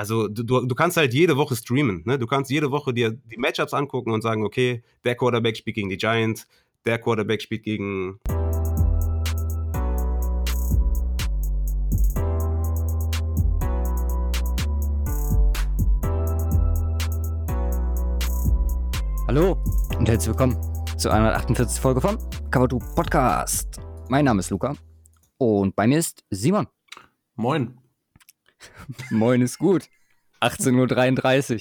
also du, du kannst halt jede Woche streamen. Ne? Du kannst jede Woche dir die Matchups angucken und sagen, okay, der Quarterback spielt gegen die Giants, der Quarterback spielt gegen Hallo und herzlich willkommen zur 148. Folge vom Cover Podcast. Mein Name ist Luca und bei mir ist Simon. Moin. Moin ist gut. 18.33 Uhr.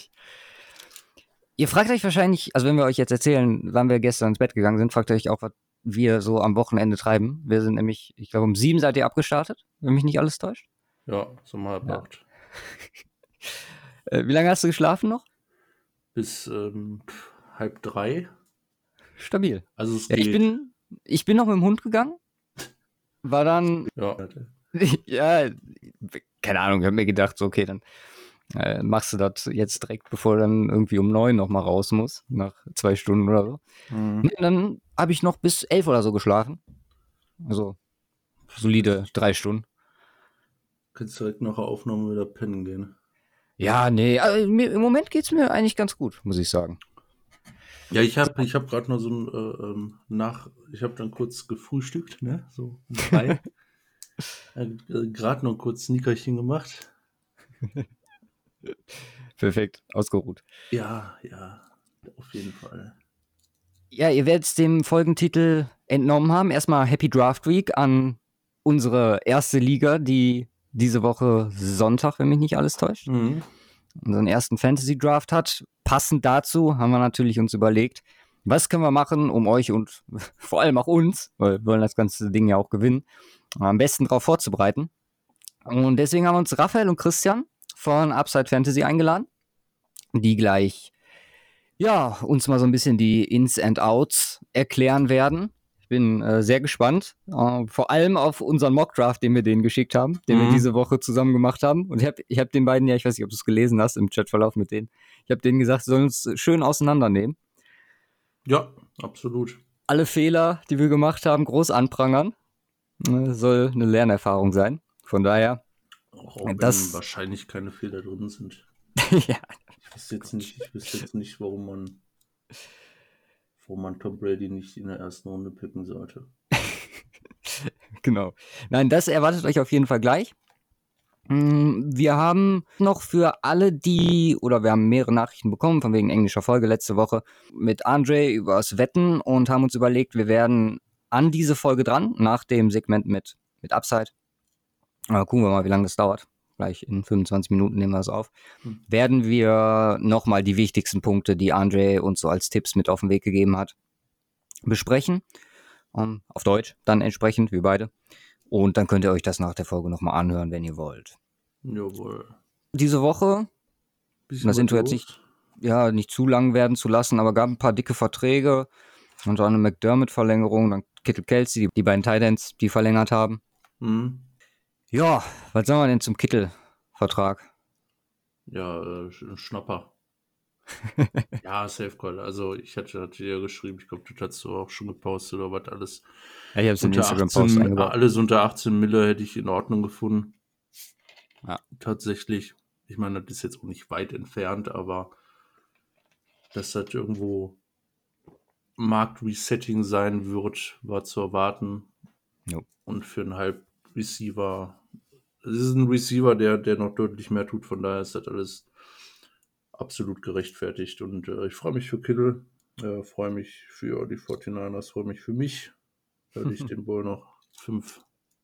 Ihr fragt euch wahrscheinlich, also wenn wir euch jetzt erzählen, wann wir gestern ins Bett gegangen sind, fragt euch auch, was wir so am Wochenende treiben. Wir sind nämlich, ich glaube, um sieben seid ihr abgestartet, wenn mich nicht alles täuscht. Ja, so mal halb Ja. acht. Äh, wie lange hast du geschlafen noch? Bis ähm, halb drei. Stabil. Also es Ja, geht. ich bin, ich bin noch mit dem Hund gegangen. War dann ja, ja, keine Ahnung, ich habe mir gedacht, so, okay, dann äh, machst du das jetzt direkt, bevor du dann irgendwie um neun noch mal raus muss, nach zwei Stunden oder so. Mhm. Nee, dann habe ich noch bis elf oder so geschlafen. Also solide drei Stunden. Kannst direkt nach der Aufnahme wieder pennen gehen. Ja, nee, also, mir, im Moment geht's mir eigentlich ganz gut, muss ich sagen. Ja, ich habe ich hab gerade noch so ein äh, ähm, nach, ich habe dann kurz gefrühstückt, ne? So um drei. äh, gerade noch kurz Sneakerchen gemacht. Perfekt, ausgeruht. Ja, ja, auf jeden Fall. Ja, ihr werdet es dem Folgentitel entnommen haben. Erstmal Happy Draft Week an unsere erste Liga, die diese Woche Sonntag, wenn mich nicht alles täuscht, Mhm. unseren ersten Fantasy Draft hat. Passend dazu haben wir natürlich uns überlegt, was können wir machen, um euch und vor allem auch uns, weil wir wollen das ganze Ding ja auch gewinnen, am besten darauf vorzubereiten. Und deswegen haben wir uns Raphael und Christian von Upside Fantasy eingeladen, die gleich ja, uns mal so ein bisschen die Ins and Outs erklären werden. Ich bin äh, sehr gespannt. Äh, vor allem auf unseren Mockdraft, den wir denen geschickt haben, den wir Mhm. diese Woche zusammen gemacht haben. Und ich habe ich hab den beiden, ja, ich weiß nicht, ob du es gelesen hast im Chatverlauf mit denen. Ich habe denen gesagt, sie sollen uns schön auseinandernehmen. Ja, absolut. Alle Fehler, die wir gemacht haben, groß anprangern. Äh, soll eine Lernerfahrung sein. Von daher, Auch, auch wenn wahrscheinlich keine Fehler drin sind. ja, Ich wüsste jetzt nicht, ich wüsste jetzt nicht, warum man, warum man Tom Brady nicht in der ersten Runde picken sollte. Genau. Nein, das erwartet euch auf jeden Fall gleich. Mm, Wir haben noch für alle, die, oder wir haben mehrere Nachrichten bekommen, von wegen englischer Folge letzte Woche, mit Andre übers Wetten und haben uns überlegt, wir werden an diese Folge dran, nach dem Segment mit, mit Upside. Aber gucken wir mal, wie lange das dauert. Gleich in 25 Minuten nehmen wir es auf. Hm. Werden wir nochmal die wichtigsten Punkte, die Andre uns so als Tipps mit auf den Weg gegeben hat, besprechen. Um, auf Deutsch, dann entsprechend, wie beide. Und dann könnt ihr euch das nach der Folge nochmal anhören, wenn ihr wollt. Jawohl. Diese Woche, Bisschen Das Intro jetzt nicht- ja, nicht zu lang werden zu lassen, aber gab ein paar dicke Verträge. Und eine McDermott-Verlängerung, dann Kittle Kelsey, die, die beiden Titans, die verlängert haben. Mhm. Ja, was sagen wir denn zum Kittel-Vertrag? Ja, äh, Sch- Schnapper. ja, Safe Call. Also ich hatte, hatte dir geschrieben, ich glaube, das hast du auch schon gepostet oder was alles. Ja, ich habe es in Instagram-Post 18, eingebaut. alles unter 18 Mille hätte ich in Ordnung gefunden. Ja. Tatsächlich. Ich meine, das ist jetzt auch nicht weit entfernt, aber dass das irgendwo Marktresetting sein wird, war zu erwarten. Jo. Und für einen Halb-Receiver, es ist ein Receiver, der, der noch deutlich mehr tut, von daher ist das alles absolut gerechtfertigt. Und äh, ich freue mich für Kittle, äh, freue mich für die 49ers, freue mich für mich, weil ich den wohl noch fünf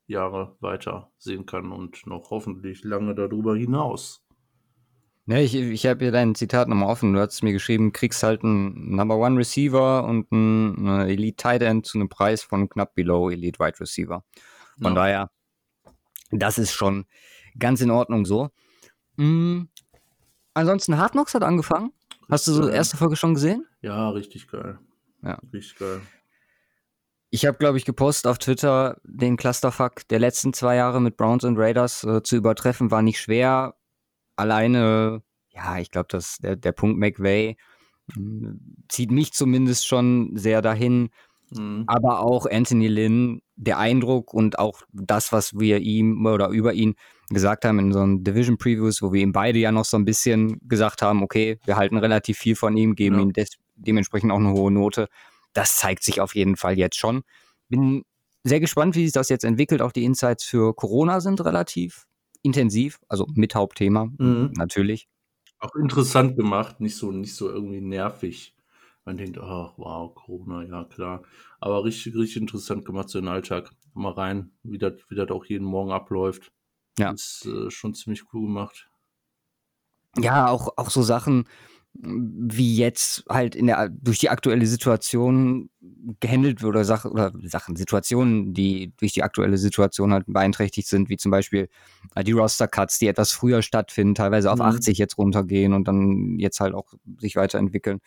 Jahre weiter sehen kann und noch hoffentlich lange darüber hinaus. Ja, ich, ich habe hier dein Zitat nochmal offen. Du hast mir geschrieben, kriegst halt einen Number One Receiver und einen äh, Elite Tight End zu einem Preis von knapp below Elite Wide Receiver. Von Ja. daher, das ist schon ganz in Ordnung so. Mm, ansonsten, Hard Knocks hat angefangen. Hast du so Geil. erste Folge schon gesehen? Ja, richtig geil. Ja. Richtig geil. Ich habe, glaube ich, gepostet auf Twitter, den Clusterfuck der letzten zwei Jahre mit Browns und Raiders äh, zu übertreffen, war nicht schwer. Alleine, ja, ich glaube, dass der, der Punkt McVay mh, zieht mich zumindest schon sehr dahin. Mhm. Aber auch Anthony Lynn, der Eindruck und auch das, was wir ihm oder über ihn gesagt haben in so einem Division Previews, wo wir ihm beide ja noch so ein bisschen gesagt haben, okay, wir halten relativ viel von ihm, geben Ja. ihm des dementsprechend auch eine hohe Note. Das zeigt sich auf jeden Fall jetzt schon. Bin sehr gespannt, wie sich das jetzt entwickelt. Auch die Insights für Corona sind relativ intensiv, also mit Hauptthema, Mhm. natürlich. Auch interessant gemacht, nicht so, nicht so irgendwie nervig. Man denkt, ach, wow, Corona, ja klar. Aber richtig, richtig interessant gemacht, so den Alltag. Mal rein, wie das, wie das auch jeden Morgen abläuft. Ja. Ist äh, schon ziemlich cool gemacht. Ja, auch, auch so Sachen wie jetzt halt in der durch die aktuelle Situation gehandelt wird oder Sachen oder Sachen, Situationen, die durch die aktuelle Situation halt beeinträchtigt sind, wie zum Beispiel äh, die Roster-Cuts, die etwas früher stattfinden, teilweise auf Mhm. 80 jetzt runtergehen und dann jetzt halt auch sich weiterentwickeln.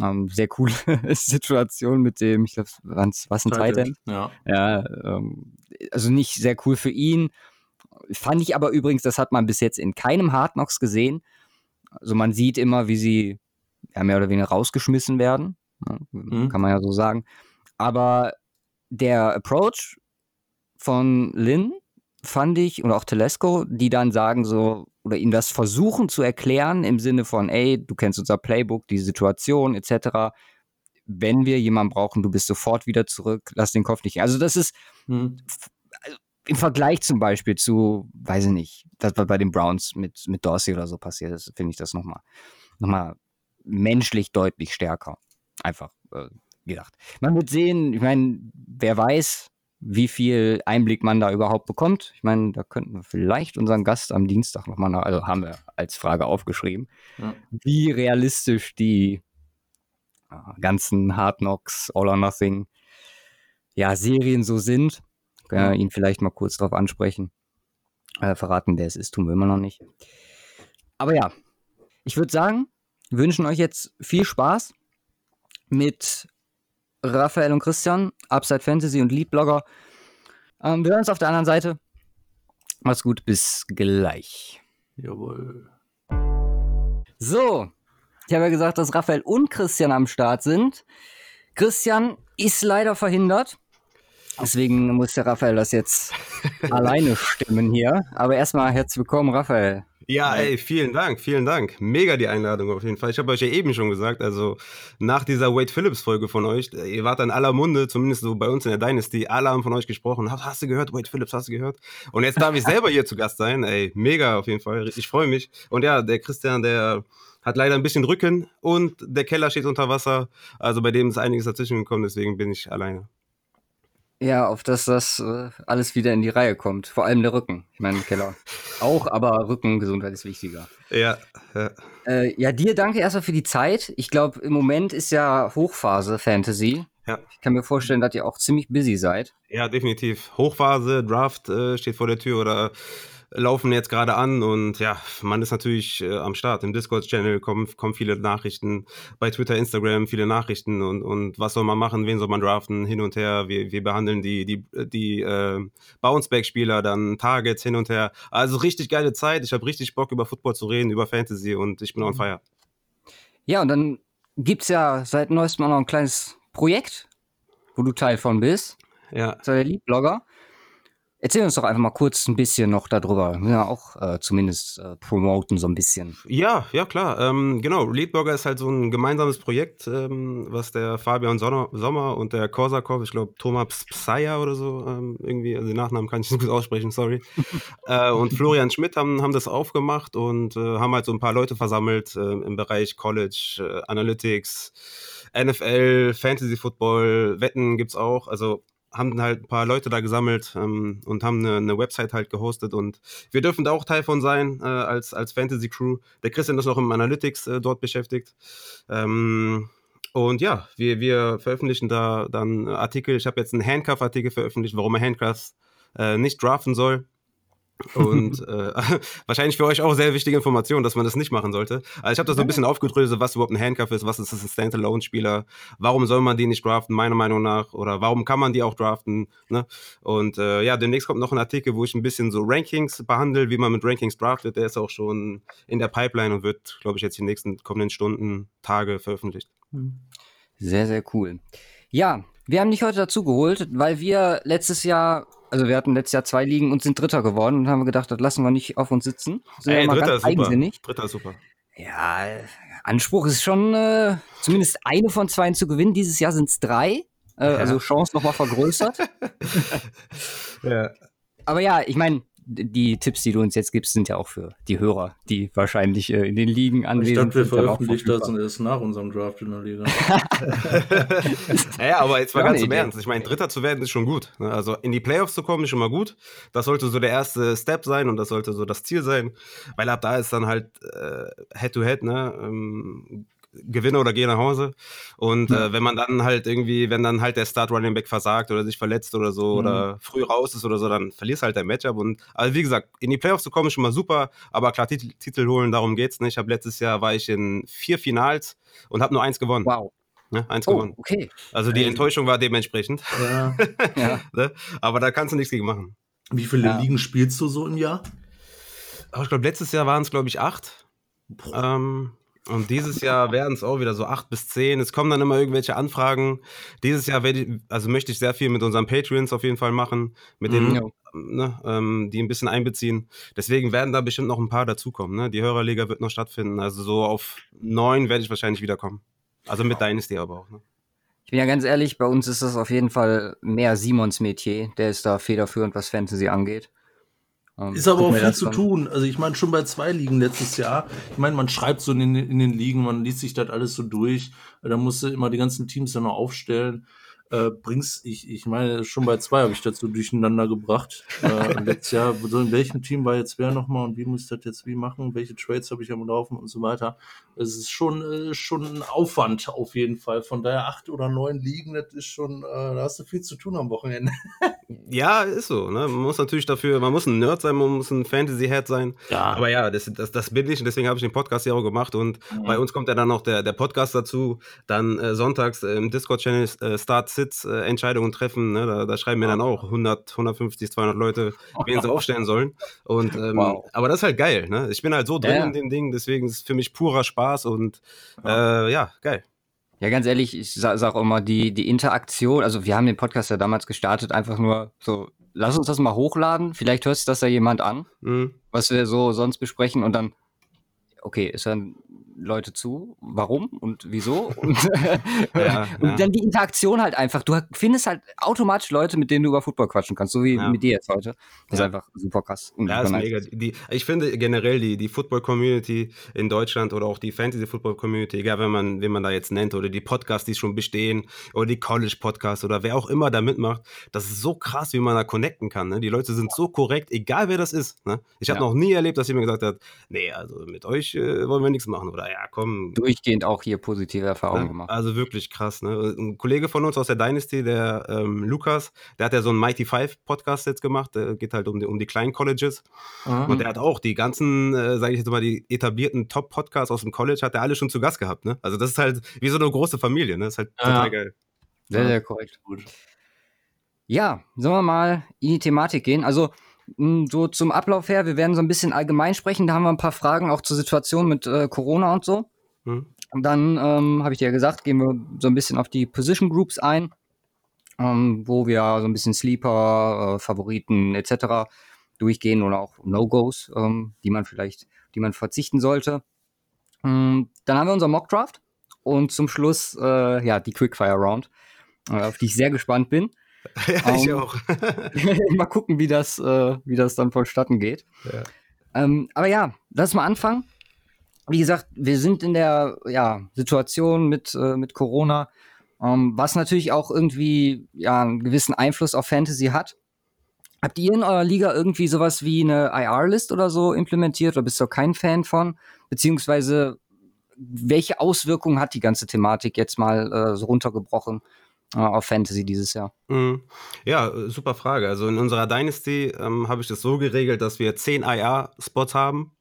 Ähm, sehr coole Situation mit dem, ich glaube, was ein Tight End? Ja. Ja, ähm, also nicht sehr cool für ihn. Fand ich aber übrigens, das hat man bis jetzt in keinem Hard Knocks gesehen. Also man sieht immer, wie sie ja, mehr oder weniger rausgeschmissen werden. Ja, Mhm. Kann man ja so sagen. Aber der Approach von Lynn fand ich, und auch Telesco, die dann sagen so, oder ihm das versuchen zu erklären im Sinne von, ey, du kennst unser Playbook, die Situation etc. Wenn wir jemanden brauchen, du bist sofort wieder zurück, lass den Kopf nicht. Also das ist Mhm. Im Vergleich zum Beispiel zu, weiß ich nicht, das war bei den Browns mit, mit Dorsey oder so passiert ist, finde ich das nochmal noch mal menschlich deutlich stärker. Einfach äh, gedacht. Man wird sehen, ich meine, wer weiß, wie viel Einblick man da überhaupt bekommt. Ich meine, da könnten wir vielleicht unseren Gast am Dienstag nochmal, also haben wir als Frage aufgeschrieben, Ja. wie realistisch die äh, ganzen Hard Knocks, All or Nothing, ja, Serien so sind. Wir ihn vielleicht mal kurz drauf ansprechen. Äh, verraten, wer es ist, tun wir immer noch nicht. Aber ja, ich würde sagen, wünschen euch jetzt viel Spaß mit Raphael und Christian, Upside Fantasy und Leadblogger. Ähm, wir hören uns auf der anderen Seite. Macht's gut, bis gleich. Jawohl. So, ich habe ja gesagt, dass Raphael und Christian am Start sind. Christian ist leider verhindert. Deswegen muss der Raphael das jetzt alleine stimmen hier. Aber erstmal herzlich willkommen, Raphael. Ja, ey, vielen Dank, vielen Dank. Mega die Einladung auf jeden Fall. Ich habe euch ja eben schon gesagt, also nach dieser Wade Phillips Folge von euch, ihr wart in aller Munde, zumindest so bei uns in der Dynasty, alle haben von euch gesprochen. Hast, hast du gehört, Wade Phillips, hast du gehört? Und jetzt darf ich selber hier zu Gast sein. Ey, mega auf jeden Fall. Ich freue mich. Und ja, der Christian, der hat leider ein bisschen Rücken und der Keller steht unter Wasser. Also bei dem ist einiges dazwischen gekommen, deswegen bin ich alleine. Ja, auf dass das äh, alles wieder in die Reihe kommt. Vor allem der Rücken. Ich meine, Keller auch, aber Rückengesundheit ist wichtiger. Ja, ja. Äh, ja, dir danke erstmal für die Zeit. Ich glaube, im Moment ist ja Hochphase Fantasy. Ja. Ich kann mir vorstellen, dass ihr auch ziemlich busy seid. Ja, definitiv. Hochphase, Draft äh, steht vor der Tür oder laufen jetzt gerade an und ja, man ist natürlich äh, am Start. Im Discord-Channel kommen, kommen viele Nachrichten, bei Twitter, Instagram viele Nachrichten und, und was soll man machen, wen soll man draften, hin und her. Wir, wir behandeln die, die, die äh, Bounceback-Spieler, dann Targets hin und her. Also richtig geile Zeit. Ich habe richtig Bock, über Football zu reden, über Fantasy und ich bin on fire. Ja, und dann gibt's ja seit neuestem auch noch ein kleines Projekt, wo du Teil von bist. Ja. Das ist der Leadblogger. Erzähl uns doch einfach mal kurz ein bisschen noch darüber. Ja, auch äh, zumindest äh, promoten so ein bisschen. Ja, ja klar. Ähm, genau, Leadblogger ist halt so ein gemeinsames Projekt, ähm, was der Fabian Sommer, Sommer und der Korsakov, ich glaube Thomas Psaja oder so, ähm, irgendwie, also den Nachnamen kann ich nicht gut aussprechen, sorry. äh, und Florian Schmidt haben, haben das aufgemacht und äh, haben halt so ein paar Leute versammelt äh, im Bereich College, äh, Analytics, NFL, Fantasy Football, Wetten gibt's auch. Also haben halt ein paar Leute da gesammelt ähm, und haben eine, eine, Website halt gehostet und wir dürfen da auch Teil von sein äh, als, als Fantasy Crew. Der Christian ist noch im Analytics äh, dort beschäftigt. Ähm, und ja, wir, wir veröffentlichen da dann Artikel. Ich habe jetzt einen Handcuff-Artikel veröffentlicht, warum man Handcuffs äh, nicht draften soll. Und äh, wahrscheinlich für euch auch sehr wichtige Information, dass man das nicht machen sollte. Also ich habe das so ein bisschen aufgedröselt, was überhaupt ein Handcuff ist, was ist das ein Standalone-Spieler, warum soll man die nicht draften, meiner Meinung nach, oder warum kann man die auch draften. Ne? Und äh, ja, demnächst kommt noch ein Artikel, wo ich ein bisschen so Rankings behandle, wie man mit Rankings draftet. Der ist auch schon in der Pipeline und wird, glaube ich, jetzt die nächsten kommenden Stunden, Tage veröffentlicht. Sehr, sehr cool. Ja, Wir haben dich heute dazu geholt, weil wir letztes Jahr, also wir hatten letztes Jahr zwei Ligen und sind Dritter geworden und haben gedacht, das lassen wir nicht auf uns sitzen. Sind Ey, mal Dritter ganz ist super. eigensinnig. Dritter ist super. Ja, Anspruch ist schon äh, zumindest eine von zwei zu gewinnen. Dieses Jahr sind es drei. Äh, Also Chance nochmal vergrößert. Ja. Aber ja, ich meine, die Tipps, die du uns jetzt gibst, sind ja auch für die Hörer, die wahrscheinlich äh, in den Ligen Ich anwesend dachte, wir sind. dann auch veröffentlichen das verfügbar. erst nach unserem Draft in der Liga. Ja, aber jetzt mal ganz im. Ernst. Ich meine, Dritter zu werden ist schon gut. ne? Also in die Playoffs zu kommen ist schon mal gut. Das sollte so der erste Step sein und das sollte so das Ziel sein. Weil ab da ist dann halt äh, Head-to-Head, ne? Ähm, Gewinne oder geh nach Hause. Und äh, wenn man dann halt irgendwie, wenn dann halt der Start Running Back versagt oder sich verletzt oder so Mhm. oder früh raus ist oder so, dann verlierst halt dein Matchup. Und also wie gesagt, in die Playoffs zu kommen ist schon mal super, aber klar, Titel, Titel holen, darum geht's nicht. Ich habe letztes Jahr war ich in vier Finals und habe nur eins gewonnen. Wow. Ne? Eins Oh, gewonnen. okay. Also die Enttäuschung war dementsprechend. ja. Ja. Ne? Aber da kannst du nichts gegen machen. Wie viele Ja. Ligen spielst du so im Jahr? Aber ich glaube, letztes Jahr waren es, glaube ich, acht. Ähm, und dieses Jahr werden es auch wieder so acht bis zehn. Es kommen dann immer irgendwelche Anfragen. Dieses Jahr werde ich, also möchte ich sehr viel mit unseren Patreons auf jeden Fall machen, mit denen, Ja. ne, ähm, die ein bisschen einbeziehen. Deswegen werden da bestimmt noch ein paar dazukommen. Ne? Die Hörerliga wird noch stattfinden. Also so auf neun werde ich wahrscheinlich wiederkommen. Also mit Dynasty aber auch. Ne? Ich bin ja ganz ehrlich, bei uns ist das auf jeden Fall mehr Simons Metier. Der ist da federführend, was Fantasy angeht. Ähm, Ist aber auch viel zu dann- tun. Also ich meine, schon bei zwei Ligen letztes Jahr. Ich meine, man schreibt so in den, in den Ligen, man liest sich das alles so durch. Da musst du immer die ganzen Teams dann noch aufstellen. Äh, bringst, ich, ich meine, schon bei zwei habe ich das so durcheinander gebracht. Äh, letztes Jahr, so in welchem Team war jetzt wer nochmal und wie muss ich das jetzt wie machen? Welche Trades habe ich am Laufen und so weiter. Es ist schon, äh, schon ein Aufwand auf jeden Fall. Von daher acht oder neun Ligen, das ist schon, äh, da hast du viel zu tun am Wochenende. Ja, ist so. Ne? Man muss natürlich dafür, man muss ein Nerd sein, man muss ein Fantasy-Head sein. Ja, Aber ja, das, das, das bin ich und deswegen habe ich den Podcast ja auch gemacht. Und bei uns kommt ja dann noch der, der Podcast dazu. Dann äh, sonntags im Discord-Channel äh, Start Sits äh, Entscheidungen treffen. Ne? Da, da schreiben mir dann auch 100, 150, 200 Leute, wen sie aufstellen sollen. Und, ähm, Wow. Aber das ist halt geil. Ne? Ich bin halt so drin Ja, in dem Ding, deswegen ist es für mich purer Spaß und äh, ja, geil. Ja, ganz ehrlich, ich sa sag auch immer, die, die Interaktion, also wir haben den Podcast ja damals gestartet, einfach nur so, lass uns das mal hochladen, vielleicht hört sich das ja jemand an, Mhm. was wir so sonst besprechen und dann, okay, es hören Leute zu, warum und wieso und, Ja, und ja. dann die Interaktion halt einfach, du findest halt automatisch Leute, mit denen du über Football quatschen kannst, so wie Ja. mit dir jetzt heute. Das ist einfach super krass. Ja, ist mega. Die, ich finde generell die, die Football-Community in Deutschland oder auch die Fantasy-Football-Community, egal wenn man, wen man da jetzt nennt, oder die Podcasts, die schon bestehen, oder die College-Podcasts oder wer auch immer da mitmacht, das ist so krass, wie man da connecten kann. Ne? Die Leute sind so korrekt, egal wer das ist. Ne? Ich habe noch nie erlebt, dass jemand gesagt hat, nee, also mit euch äh, wollen wir nichts machen. Oder ja, komm, Durchgehend auch hier positive Erfahrungen ja, gemacht. Also wirklich krass. Ne? Ein Kollege von uns aus der Dynasty, der ähm, Lukas, der hat ja so einen Mighty Five Podcast jetzt gemacht. Der geht halt um die, um die kleinen Colleges. Und der hat auch die ganzen, äh, sage ich jetzt mal, die etablierten Top-Podcasts aus dem College, hat er alle schon zu Gast gehabt. Ne? Also das ist halt wie so eine große Familie. Ne? Das ist halt Ja. total geil. Sehr, sehr korrekt. gut. Ja, sollen wir mal in die Thematik gehen? Also, so zum Ablauf her, wir werden so ein bisschen allgemein sprechen. Da haben wir ein paar Fragen auch zur Situation mit äh, Corona und so. Hm? Und dann, ähm, habe ich dir ja gesagt, gehen wir so ein bisschen auf die Position Groups ein, ähm, wo wir so ein bisschen Sleeper, äh, Favoriten etc. durchgehen oder auch No-Gos, ähm, die man vielleicht, die man verzichten sollte. Ähm, dann haben wir unser Mock Draft und zum Schluss, äh, ja, die Quickfire Round, äh, auf die ich sehr gespannt bin. Ja, ich Ähm, auch. mal gucken, wie das, äh, wie das dann vonstatten geht. Ja. Ähm, aber ja, lass mal anfangen. Wie gesagt, wir sind in der ja, Situation mit, äh, mit Corona, ähm, was natürlich auch irgendwie ja, einen gewissen Einfluss auf Fantasy hat. Habt ihr in eurer Liga irgendwie sowas wie eine IR-List oder so implementiert oder bist du kein Fan von? Beziehungsweise, welche Auswirkungen hat die ganze Thematik jetzt mal äh, so runtergebrochen auf Fantasy dieses Jahr? Mhm. Ja, äh, super Frage. Also in unserer Dynasty ähm, habe ich das so geregelt, dass wir 10 IR-Spots haben,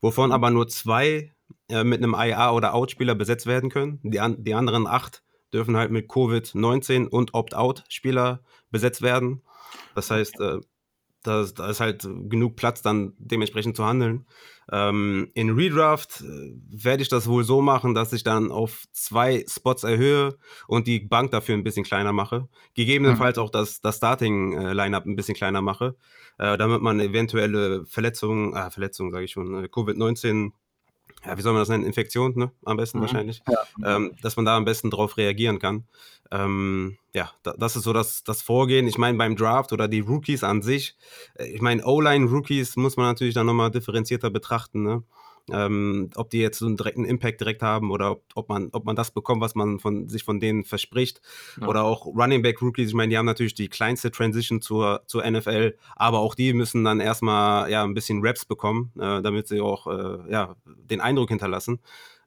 wovon aber nur zwei äh, mit einem IR- oder Out-Spieler besetzt werden können. Die, an, die anderen acht dürfen halt mit Covid-19 und Opt-out-Spieler besetzt werden. Das heißt, äh, da, da ist halt genug Platz, dann dementsprechend zu handeln. Ähm, in Redraft äh, werde ich das wohl so machen, dass ich dann auf zwei Spots erhöhe und die Bank dafür ein bisschen kleiner mache. Gegebenenfalls mhm. auch das, das Starting-Lineup ein bisschen kleiner mache, äh, damit man eventuelle Verletzungen, äh, Verletzungen sage ich schon, äh, Covid-19 ja, wie soll man das nennen, Infektion, ne? Am besten mhm. wahrscheinlich. Ja. Ähm, dass man da am besten drauf reagieren kann. Ähm, ja, da, das ist so das, das Vorgehen. Ich meine, beim Draft oder die Rookies an sich, äh, ich meine, O-Line-Rookies muss man natürlich dann nochmal differenzierter betrachten, ne? Ähm, ob die jetzt so einen direkten Impact direkt haben oder ob, ob, man, ob man das bekommt, was man von, sich von denen verspricht. Ja. Oder auch Running Back Rookies, ich meine, die haben natürlich die kleinste Transition zur, zur NFL, aber auch die müssen dann erstmal ja, ein bisschen Raps bekommen, äh, damit sie auch äh, ja, den Eindruck hinterlassen.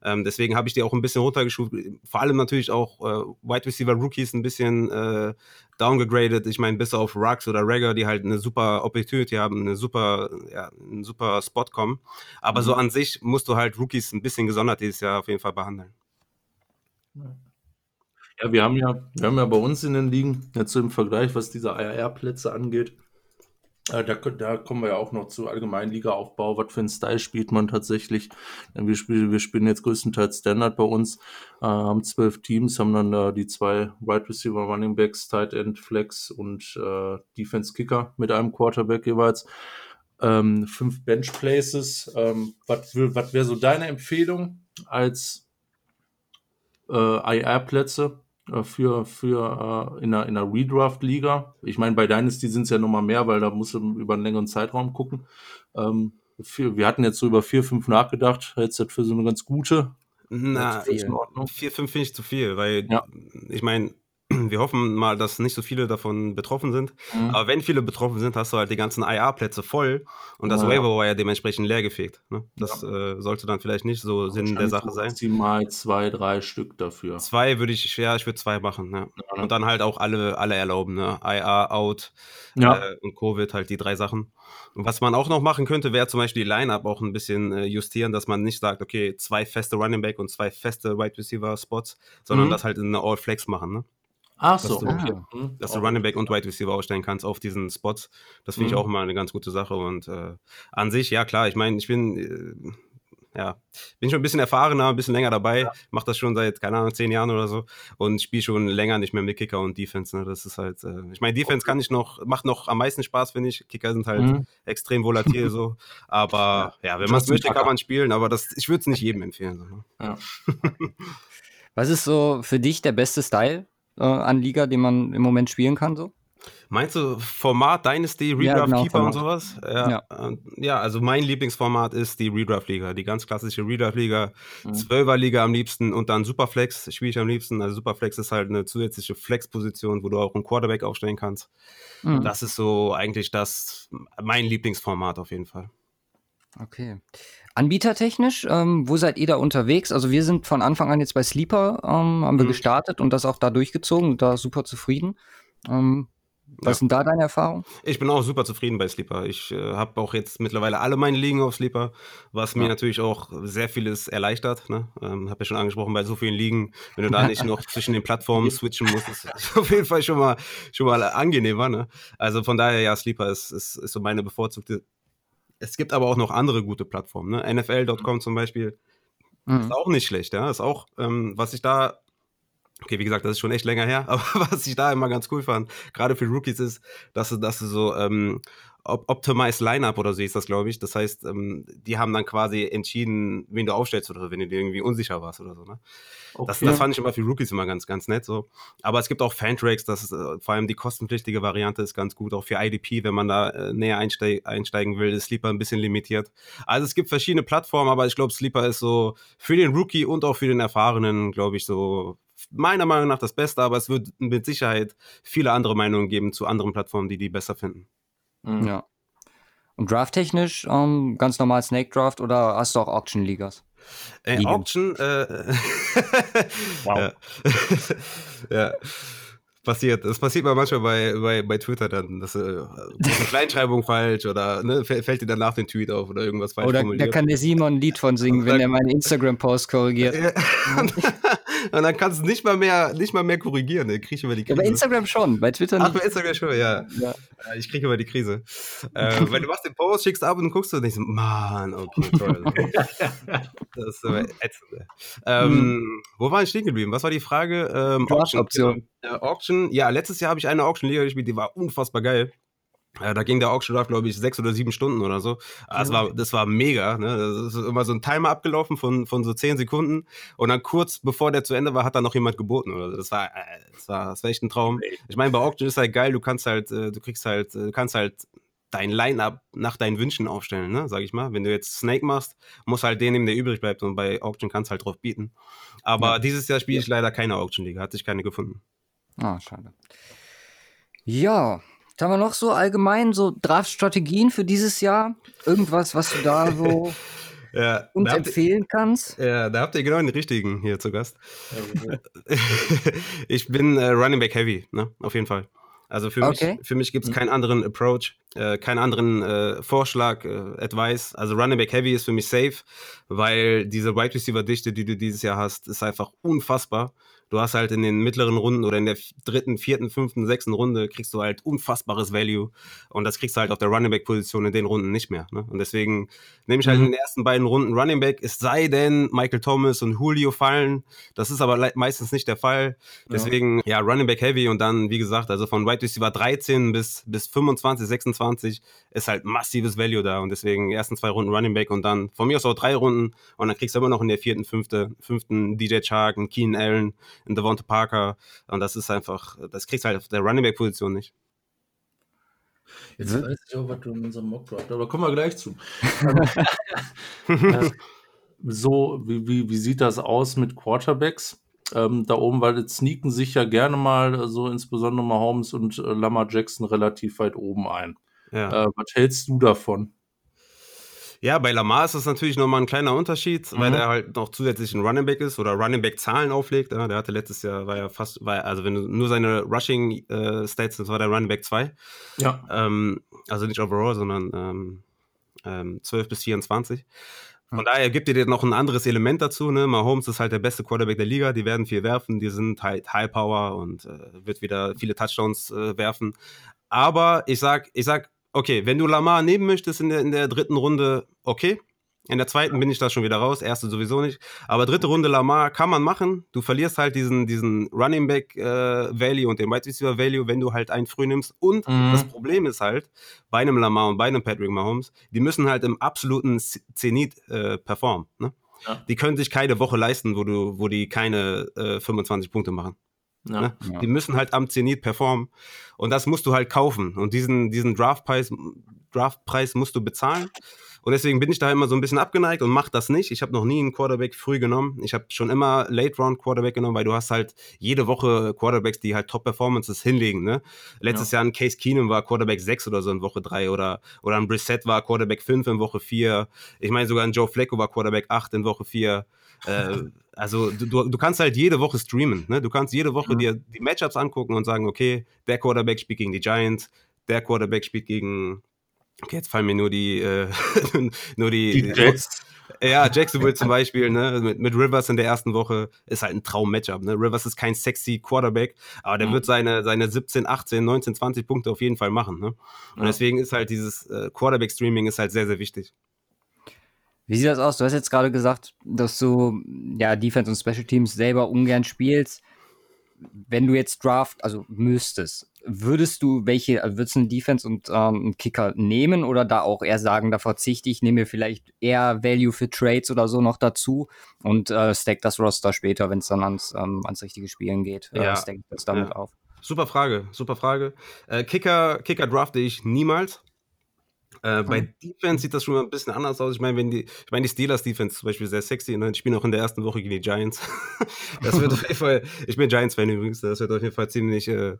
Ähm, deswegen habe ich die auch ein bisschen runtergeschuft. Vor allem natürlich auch äh, Wide Receiver Rookies ein bisschen äh, downgegradet. Ich meine, bis auf Rux oder Ragger, die halt eine super Opportunity haben, eine super, ja, einen super Spot kommen. Aber mhm. so an sich musst du halt Rookies ein bisschen gesondert dieses Jahr auf jeden Fall behandeln. Ja, wir haben ja, wir haben ja bei uns in den Ligen, jetzt im Vergleich, was diese IR-Plätze angeht, da, da, kommen wir ja auch noch zu allgemeinen Liga-Aufbau. Was für ein Style spielt man tatsächlich? Wir spielen, wir spielen jetzt größtenteils Standard bei uns, äh, haben zwölf Teams, haben dann äh, die zwei Right Receiver, Running Backs, Tight End, Flex und äh, Defense Kicker mit einem Quarterback jeweils. Ähm, fünf Bench Places. Ähm, was wäre so deine Empfehlung als äh, IR-Plätze? Äh, für, für äh, in einer, in einer Redraft-Liga. Ich meine, bei Dynasty sind es ja nochmal mehr, weil da musst du über einen längeren Zeitraum gucken. Ähm, für, wir hatten jetzt so über vier, fünf nachgedacht, jetzt für so eine ganz gute. Na, vier, fünf finde ich zu viel, weil ja. ich meine, wir hoffen mal, dass nicht so viele davon betroffen sind. Mhm. Aber wenn viele betroffen sind, hast du halt die ganzen IA-Plätze voll und das ja. Waiver war ja dementsprechend leergefegt. Ne? Das ja. äh, sollte dann vielleicht nicht so Sinn der Sache sein. Maximal zwei, drei Stück dafür. Zwei würde ich, ja, ich würde zwei machen. Ne? Ja. Und dann halt auch alle, alle erlauben. Ne? IA, Out äh, und Covid, halt die drei Sachen. Und was man auch noch machen könnte, wäre zum Beispiel die Line-Up auch ein bisschen äh, justieren, dass man nicht sagt, okay, zwei feste Running Back und zwei feste Wide Receiver Spots, sondern mhm. das halt in eine All-Flex machen. Ne? Ach so, dass okay. Du, mhm. dass du Running Back und Wide Receiver ausstellen kannst auf diesen Spots. Das finde mhm. ich auch mal eine ganz gute Sache. Und äh, an sich, ja klar, ich meine, ich bin, äh, ja, bin schon ein bisschen erfahrener, ein bisschen länger dabei. Ja. Mache das schon seit, keine Ahnung, zehn Jahren oder so. Und spiele schon länger nicht mehr mit Kicker und Defense. Ne? Das ist halt, äh, ich meine, Defense kann ich noch, macht noch am meisten Spaß, finde ich. Kicker sind halt mhm. extrem volatil so. Aber ja, ja wenn man es möchte, kann man spielen. Aber das, ich würde es nicht jedem empfehlen. So, ne? ja. Was ist so für dich der beste Style? Äh, an Liga, den man im Moment spielen kann, so? Meinst du Format Dynasty, Redraft ja, genau, Keeper Format. und sowas? Ja, ja. Äh, ja, also mein Lieblingsformat ist die Redraft Liga, die ganz klassische Redraft Liga, mhm. 12er Liga am liebsten und dann Superflex spiele ich am liebsten. Also Superflex ist halt eine zusätzliche Flex-Position, wo du auch einen Quarterback aufstellen kannst. Mhm. Das ist so eigentlich das mein Lieblingsformat auf jeden Fall. Okay. Anbietertechnisch, ähm, wo seid ihr da unterwegs? Also wir sind von Anfang an jetzt bei Sleeper, ähm, haben wir mhm. gestartet und das auch da durchgezogen und da super zufrieden. Ähm, was ja. sind da deine Erfahrungen? Ich bin auch super zufrieden bei Sleeper. Ich äh, habe auch jetzt mittlerweile alle meine Ligen auf Sleeper, was ja. mir natürlich auch sehr vieles erleichtert. Ne? Ähm, habe ja schon angesprochen, bei so vielen Ligen, wenn du da nicht noch zwischen den Plattformen switchen musst, ist das auf jeden Fall schon mal, schon mal angenehmer. Ne? Also von daher, ja, Sleeper ist, ist, ist so meine bevorzugte es gibt aber auch noch andere gute Plattformen. Ne? NFL.com zum Beispiel mhm. ist auch nicht schlecht. Ja? Ist auch, ähm, was ich da Okay, wie gesagt, das ist schon echt länger her, aber was ich da immer ganz cool fand, gerade für Rookies ist, dass du, dass du so ähm, Optimized Lineup oder so ist das, glaube ich. Das heißt, ähm, die haben dann quasi entschieden, wen du aufstellst oder wenn du dir irgendwie unsicher warst oder so. Ne? Okay. Das, das, fand ich immer für Rookies immer ganz, ganz nett so. Aber es gibt auch Fantracks, das ist, äh, vor allem die kostenpflichtige Variante ist ganz gut, auch für IDP, wenn man da äh, näher einsteig, einsteigen will, ist Sleeper ein bisschen limitiert. Also es gibt verschiedene Plattformen, aber ich glaube, Sleeper ist so für den Rookie und auch für den Erfahrenen, glaube ich, so meiner Meinung nach das Beste, aber es wird mit Sicherheit viele andere Meinungen geben zu anderen Plattformen, die die besser finden. Mhm. Ja. Und drafttechnisch ähm, ganz normal Snake Draft oder hast du auch Auction-Ligas? Äh, Auction, äh, wow. ja. passiert. Das passiert mir manchmal bei, bei, bei Twitter dann. Das, äh, eine Kleinschreibung falsch oder ne, fällt dir danach den Tweet auf oder irgendwas falsch Oder da kann der Simon ein Lied von singen, wenn er meinen Instagram-Post korrigiert. Und dann kannst du nicht mal mehr, nicht mal mehr korrigieren. Ich kriege über die Krise. Ja, bei Instagram schon, bei Twitter nicht. Ach, bei Instagram schon, ja. ja. Ich kriege über die Krise. äh, weil du machst den Post, schickst ab und guckst du und denkst, Mann, okay, toll. das ist aber ätzend. Ähm, hm. Wo war ich stehen geblieben? Was war die Frage? Ähm, Auction. Option. Äh, Auction. Ja, letztes Jahr habe ich eine Auction-Liga gespielt, die war unfassbar geil. Ja, da ging der Auction Draft, glaube ich, sechs oder sieben Stunden oder so. Das, war, das war mega. Ne? Das ist immer so ein Timer abgelaufen von, von so zehn Sekunden. Und dann kurz bevor der zu Ende war, hat da noch jemand geboten. Oder? Das, war, äh, das, war, das war echt ein Traum. Ich meine, bei Auction ist halt geil, du kannst halt, äh, du kriegst halt, du kannst halt dein Line-Up nach deinen Wünschen aufstellen, ne? sag ich mal. Wenn du jetzt Snake machst, muss halt den nehmen, der übrig bleibt. Und bei Auction kannst du halt drauf bieten. Aber ja. dieses Jahr spiele ich leider keine Auction-Liga. Hat sich keine gefunden. Ah, schade. Ja, was haben wir noch so allgemein so Draft-Strategien für dieses Jahr? Irgendwas, was du da so ja, uns empfehlen ihr, kannst? Ja, da habt ihr genau den richtigen hier zu Gast. ich bin äh, Running Back Heavy, ne? Auf jeden Fall. Also für okay. mich, mich gibt es mhm. keinen anderen Approach, äh, keinen anderen äh, Vorschlag, äh, Advice. Also Running Back Heavy ist für mich safe, weil diese Wide Receiver Dichte, die du dieses Jahr hast, ist einfach unfassbar du hast halt in den mittleren Runden oder in der dritten, vierten, fünften, sechsten Runde kriegst du halt unfassbares Value und das kriegst du halt auf der Running Back Position in den Runden nicht mehr. Ne? Und deswegen nehme ich halt mhm. in den ersten beiden Runden Running Back, es sei denn Michael Thomas und Julio fallen. Das ist aber meistens nicht der Fall. Deswegen ja, ja Running Back Heavy und dann wie gesagt, also von Wide Receiver 13 bis bis 25, 26 ist halt massives Value da und deswegen ersten zwei Runden Running Back und dann von mir aus auch drei Runden und dann kriegst du immer noch in der vierten, fünfte, fünften DJ Chark, einen Keenan Allen, in Devonta Parker. Und das ist einfach, das kriegst du halt auf der Running Back Position nicht. Jetzt mhm. weiß ich auch, was du in unserem Mock hast, aber kommen wir gleich zu. Äh, so, wie, wie, wie sieht das aus mit Quarterbacks? Ähm, da oben, weil jetzt sneaken sich ja gerne mal, so insbesondere mal Holmes und äh, Lamar Jackson relativ weit oben ein. Ja. Äh, was hältst du davon? Ja, bei Lamar ist das natürlich nochmal ein kleiner Unterschied, mhm. weil er halt noch zusätzlich ein Running Back ist oder Running Back Zahlen auflegt. Ja, der hatte letztes Jahr, war ja fast, war, also wenn du nur seine Rushing äh, Stats, das war der Running Back 2. Ja. Ähm, also nicht overall, sondern ähm, ähm, 12 bis 24. Von daher gibt dir noch ein anderes Element dazu. Ne? Mahomes ist halt der beste Quarterback der Liga. Die werden viel werfen. Die sind halt High Power und äh, wird wieder viele Touchdowns äh, werfen. Aber ich sag, ich sag, okay, wenn du Lamar nehmen möchtest in der, in der dritten Runde, okay. In der zweiten bin ich da schon wieder raus, erste sowieso nicht. Aber dritte Runde Lamar kann man machen. Du verlierst halt diesen, diesen Running Back äh, Value und den Wide Receiver Value, wenn du halt einen früh nimmst. Und mhm. das Problem ist halt, bei einem Lamar und bei einem Patrick Mahomes, die müssen halt im absoluten Zenit äh, performen. Ne? Ja. Die können sich keine Woche leisten, wo, du, wo die keine äh, 25 Punkte machen. Ja. Ne? Ja. Die müssen halt am Zenit performen. Und das musst du halt kaufen. Und diesen, diesen Draftpreis, Draftpreis musst du bezahlen. Und deswegen bin ich da immer so ein bisschen abgeneigt und mache das nicht. Ich habe noch nie einen Quarterback früh genommen. Ich habe schon immer Late Round Quarterback genommen, weil du hast halt jede Woche Quarterbacks, die halt Top Performances hinlegen. Ne? Letztes ja. Jahr ein Case Keenum war Quarterback 6 oder so in Woche 3 oder, oder ein Brissett war Quarterback 5 in Woche 4. Ich meine sogar ein Joe Flacco war Quarterback 8 in Woche 4. Äh, also du, du kannst halt jede Woche streamen. Ne? Du kannst jede Woche mhm. dir die Matchups angucken und sagen, okay, der Quarterback spielt gegen die Giants, der Quarterback spielt gegen Okay, jetzt fallen mir nur die, äh, nur die, die Jets. Ja, Jacksonville zum Beispiel, ne, mit, mit, Rivers in der ersten Woche ist halt ein Traum-Matchup. Ne? Rivers ist kein sexy Quarterback, aber der mhm. wird seine, seine 17, 18, 19, 20 Punkte auf jeden Fall machen. Ne? Und ja. deswegen ist halt dieses äh, Quarterback-Streaming ist halt sehr, sehr wichtig. Wie sieht das aus? Du hast jetzt gerade gesagt, dass du ja Defense und Special Teams selber ungern spielst. Wenn du jetzt Draft, also müsstest, würdest du welche, also würdest du eine Defense und ähm, einen Kicker nehmen oder da auch eher sagen, da verzichte ich, nehme mir vielleicht eher Value für Trades oder so noch dazu und äh, stack das Roster später, wenn es dann ans, ähm, ans richtige Spielen geht. Ja. Äh, stack das damit ja. auf. Super Frage, super Frage. Äh, Kicker, Kicker drafte ich niemals. Äh, mhm. Bei Defense sieht das schon mal ein bisschen anders aus. Ich meine, wenn die, ich meine, die Steelers Defense zum Beispiel sehr sexy und ne? dann spielen auch in der ersten Woche gegen die Giants. das wird auf jeden Fall, ich bin Giants-Fan übrigens, das wird auf jeden Fall ziemlich, äh,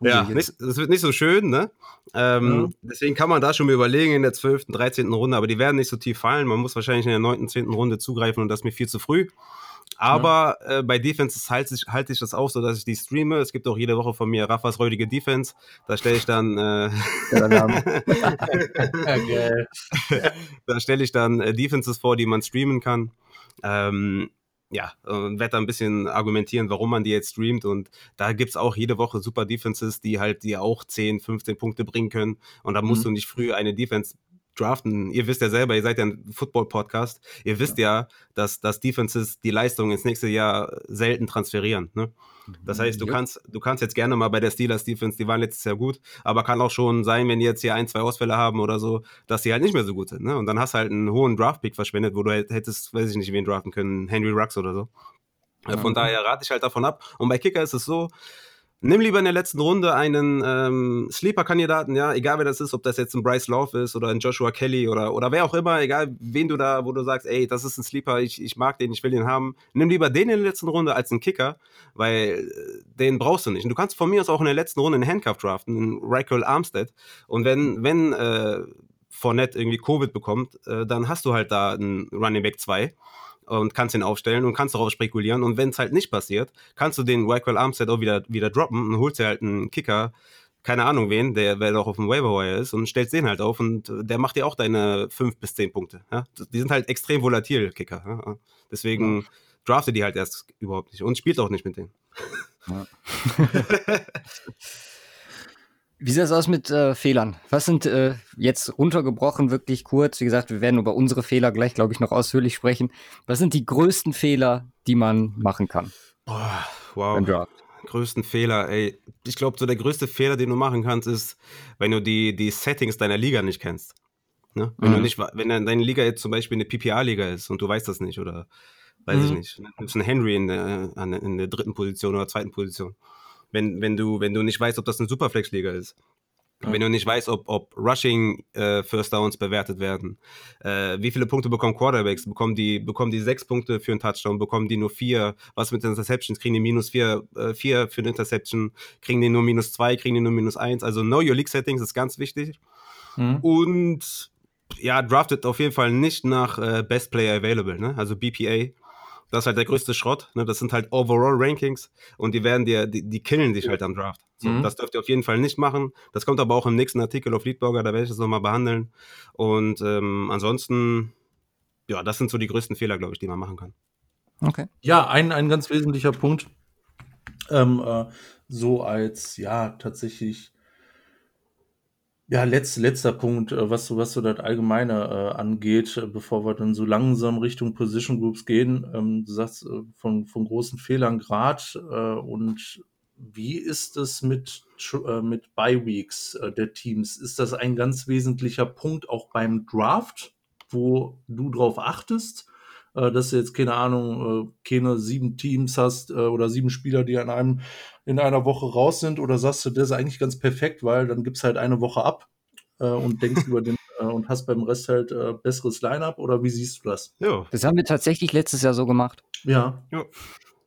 ja, nicht, das wird nicht so schön, ne? Ähm, ja. Deswegen kann man da schon mal überlegen in der 12., 13. Runde, aber die werden nicht so tief fallen. Man muss wahrscheinlich in der 9., 10. Runde zugreifen und das ist mir viel zu früh. Aber ja. äh, bei Defenses halte ich, halt ich das auch so, dass ich die streame. Es gibt auch jede Woche von mir Raffas räudige Defense. Da stelle ich dann. Äh, da stelle ich dann äh, Defenses vor, die man streamen kann. Ähm, ja, und werde da ein bisschen argumentieren, warum man die jetzt streamt. Und da gibt es auch jede Woche super Defenses, die halt dir auch 10, 15 Punkte bringen können. Und da musst mhm. du nicht früh eine Defense draften. Ihr wisst ja selber, ihr seid ja ein Football-Podcast. Ihr wisst ja, ja dass, dass Defenses die Leistung ins nächste Jahr selten transferieren. Ne? Das heißt, du ja. kannst, du kannst jetzt gerne mal bei der Steelers Defense, die waren letztes Jahr gut, aber kann auch schon sein, wenn die jetzt hier ein, zwei Ausfälle haben oder so, dass die halt nicht mehr so gut sind. Ne? Und dann hast du halt einen hohen Draft-Pick verschwendet, wo du hättest, weiß ich nicht, wen draften können, Henry Rux oder so. Ja. Von daher rate ich halt davon ab. Und bei Kicker ist es so, Nimm lieber in der letzten Runde einen ähm, Sleeper-Kandidaten, ja, egal wer das ist, ob das jetzt ein Bryce Love ist oder ein Joshua Kelly oder, oder wer auch immer, egal wen du da, wo du sagst, ey, das ist ein Sleeper, ich, ich mag den, ich will den haben. Nimm lieber den in der letzten Runde als einen Kicker, weil äh, den brauchst du nicht. Und du kannst von mir aus auch in der letzten Runde einen Handcuff draften, einen Raquel Armstead. Und wenn, wenn äh, Fournette irgendwie Covid bekommt, äh, dann hast du halt da einen Running Back 2 und kannst ihn aufstellen und kannst darauf spekulieren. Und wenn es halt nicht passiert, kannst du den Raquel Armstead auch wieder, wieder droppen und holst dir halt einen Kicker, keine Ahnung wen, der, wer doch auf dem Waiver Wire ist und stellst den halt auf und der macht dir auch deine fünf bis zehn Punkte. Ja? Die sind halt extrem volatil, Kicker. Ja? Deswegen ja. drafte die halt erst überhaupt nicht und spielt auch nicht mit denen. Ja. Wie sieht das aus mit äh, Fehlern? Was sind äh, jetzt runtergebrochen, wirklich kurz? Wie gesagt, wir werden über unsere Fehler gleich, glaube ich, noch ausführlich sprechen. Was sind die größten Fehler, die man machen kann? Oh, wow. Größten Fehler, ey. Ich glaube, so der größte Fehler, den du machen kannst, ist, wenn du die, die Settings deiner Liga nicht kennst. Ne? Wenn mhm. du nicht, wenn deine Liga jetzt zum Beispiel eine PPA-Liga ist und du weißt das nicht oder weiß mhm. ich nicht, Du ist ein Henry in der, in der dritten Position oder zweiten Position wenn, wenn, du, wenn du nicht weißt, ob das eine Superflex-Liga ist. Ja. Wenn du nicht weißt, ob, ob Rushing äh, First Downs bewertet werden, äh, wie viele Punkte bekommen Quarterbacks? Bekommen die, bekommen die sechs Punkte für einen Touchdown? Bekommen die nur vier? Was mit Interceptions? Kriegen die minus vier, äh, vier für eine Interception? Kriegen die nur minus zwei? Kriegen die nur minus eins? Also Know Your League Settings ist ganz wichtig. Mhm. Und ja, draftet auf jeden Fall nicht nach äh, Best Player Available, ne? also BPA. Das ist halt der größte Schrott. Ne? Das sind halt Overall-Rankings und die werden dir, die, die killen dich halt am Draft. So, mhm. Das dürft ihr auf jeden Fall nicht machen. Das kommt aber auch im nächsten Artikel auf Leadblogger, da werde ich das nochmal behandeln. Und ähm, ansonsten, ja, das sind so die größten Fehler, glaube ich, die man machen kann. Okay. Ja, ein, ein ganz wesentlicher Punkt. Ähm, äh, so als, ja, tatsächlich ja, letz, letzter Punkt, äh, was so, was so das Allgemeine äh, angeht, äh, bevor wir dann so langsam Richtung Position Groups gehen. Ähm, du sagst äh, von, von großen Fehlern grad äh, und wie ist es mit, äh, mit Bye Weeks der Teams? Ist das ein ganz wesentlicher Punkt auch beim Draft, wo du drauf achtest? dass du jetzt, keine Ahnung, keine sieben Teams hast oder sieben Spieler, die an einem in einer Woche raus sind oder sagst du, das ist eigentlich ganz perfekt, weil dann gibst halt eine Woche ab äh, und denkst über den äh, und hast beim Rest halt äh, besseres Line-up oder wie siehst du das? Ja. Das haben wir tatsächlich letztes Jahr so gemacht. Ja. ja.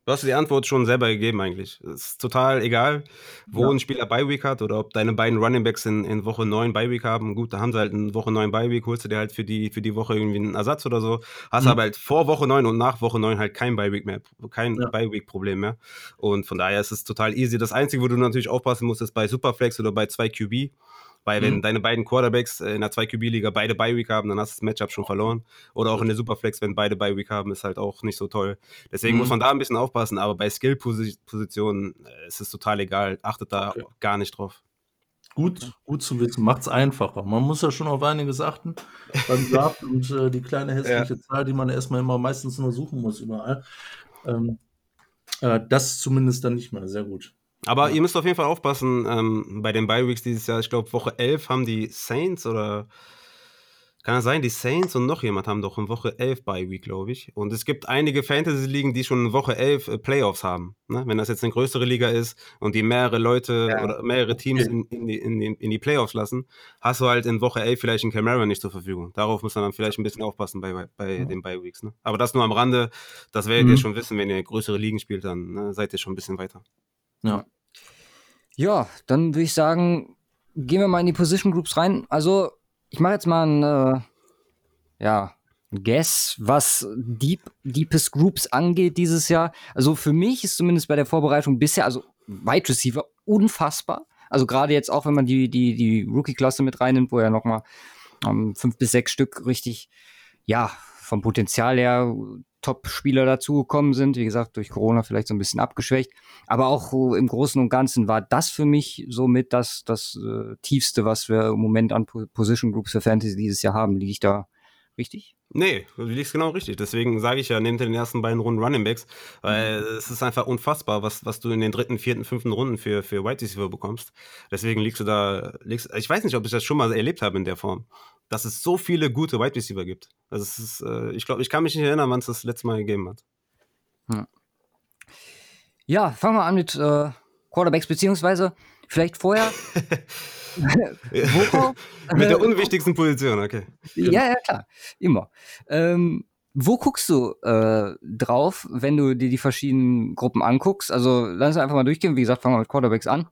Du hast die Antwort schon selber gegeben eigentlich. Es ist total egal, wo ja. ein Spieler Bye-Week hat oder ob deine beiden Runningbacks in, in Woche 9 Bye-Week haben. Gut, da haben sie halt in Woche 9 Bye-Week, holst du dir halt für die, für die Woche irgendwie einen Ersatz oder so. Hast mhm. aber halt vor Woche 9 und nach Woche 9 halt kein Bye-Week mehr, kein ja. Bye-Week-Problem mehr. Und von daher ist es total easy. Das Einzige, wo du natürlich aufpassen musst, ist bei Superflex oder bei 2 QB. Weil wenn mhm. deine beiden Quarterbacks äh, in der 2QB-Liga beide Bye-Week haben, dann hast du das Matchup schon verloren. Oder auch in der Superflex, wenn beide Bye-Week haben, ist halt auch nicht so toll. Deswegen mhm. muss man da ein bisschen aufpassen. Aber bei Skill-Positionen äh, ist es total egal. Achtet da okay. gar nicht drauf. Gut, gut zu wissen, macht es einfacher. Man muss ja schon auf einiges achten beim Draft und äh, die kleine hässliche ja. Zahl, die man erstmal immer meistens nur suchen muss überall. Ähm, äh, das zumindest dann nicht mehr. Sehr gut. Aber ja. ihr müsst auf jeden Fall aufpassen, ähm, bei den Bi-Weeks dieses Jahr, ich glaube, Woche 11 haben die Saints oder kann das sein, die Saints und noch jemand haben doch in Woche 11 Bi-Week, glaube ich. Und es gibt einige Fantasy-Ligen, die schon in Woche 11 äh, Playoffs haben. Ne? Wenn das jetzt eine größere Liga ist und die mehrere Leute ja. oder mehrere Teams in, in, die, in, in, die, Playoffs lassen, hast du halt in Woche 11 vielleicht einen Camara nicht zur Verfügung. Darauf muss man dann vielleicht ein bisschen aufpassen bei, bei, bei ja. den Bi-Weeks. Ne? Aber das nur am Rande, das werdet mhm. ihr schon wissen, wenn ihr größere Ligen spielt, dann ne, seid ihr schon ein bisschen weiter. Ja. Ja, dann würde ich sagen, gehen wir mal in die Position Groups rein. Also, ich mache jetzt mal ein, äh, ja, Guess, was Deep, Deepest Groups angeht dieses Jahr. Also für mich ist zumindest bei der Vorbereitung bisher, also Wide Receiver, unfassbar. Also gerade jetzt auch, wenn man die, die, die Rookie-Klasse mit reinnimmt, wo ja nochmal ähm, fünf bis sechs Stück richtig, ja, vom Potenzial her Top-Spieler dazugekommen sind. Wie gesagt, durch Corona vielleicht so ein bisschen abgeschwächt. Aber auch im Großen und Ganzen war das für mich somit das, das äh, tiefste, was wir im Moment an Position Groups für Fantasy dieses Jahr haben. Liege ich da richtig? Nee, du liegst genau richtig. Deswegen sage ich ja, nehmt in den ersten beiden Runden Running Backs, weil mhm. es ist einfach unfassbar, was, was du in den dritten, vierten, fünften Runden für, für White Receiver bekommst. Deswegen liegst du da, liegst, ich weiß nicht, ob ich das schon mal erlebt habe in der Form, dass es so viele gute White Receiver gibt. Also es ist, äh, ich glaube, ich kann mich nicht erinnern, wann es das letzte Mal gegeben hat. Hm. Ja, fangen wir an mit äh, Quarterbacks, beziehungsweise vielleicht vorher. Mit der unwichtigsten Position, okay. Ja, ja, klar. Immer. Ähm, wo guckst du äh, drauf, wenn du dir die verschiedenen Gruppen anguckst? Also lass uns einfach mal durchgehen. Wie gesagt, fangen wir mit Quarterbacks an.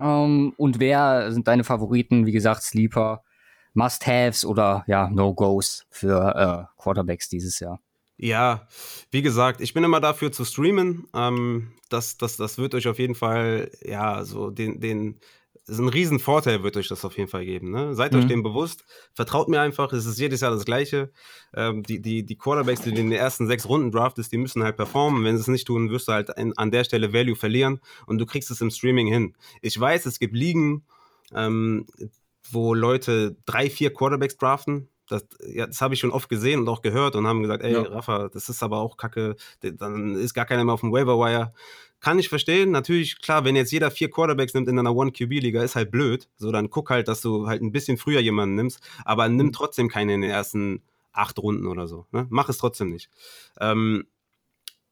Ähm, und wer sind deine Favoriten? Wie gesagt, Sleeper, Must-Haves oder ja, No-Gos für äh, Quarterbacks dieses Jahr? Ja, wie gesagt, ich bin immer dafür zu streamen. Ähm, das, das, das wird euch auf jeden Fall, ja, so den, den ist ein Riesenvorteil, wird euch das auf jeden Fall geben. Ne? Seid mhm. euch dem bewusst, vertraut mir einfach, es ist jedes Jahr das Gleiche. Ähm, die, die, die Quarterbacks, die du in den ersten sechs Runden draftest, die müssen halt performen. Wenn sie es nicht tun, wirst du halt in, an der Stelle Value verlieren und du kriegst es im Streaming hin. Ich weiß, es gibt Ligen, ähm, wo Leute drei, vier Quarterbacks draften. Das, ja, das habe ich schon oft gesehen und auch gehört und haben gesagt, ey, ja. Rafa, das ist aber auch kacke, dann ist gar keiner mehr auf dem Waiver Wire. Kann ich verstehen. Natürlich, klar, wenn jetzt jeder vier Quarterbacks nimmt in einer One-QB-Liga, ist halt blöd. So, dann guck halt, dass du halt ein bisschen früher jemanden nimmst, aber nimm mhm. trotzdem keinen in den ersten acht Runden oder so. Ne? Mach es trotzdem nicht. Ähm,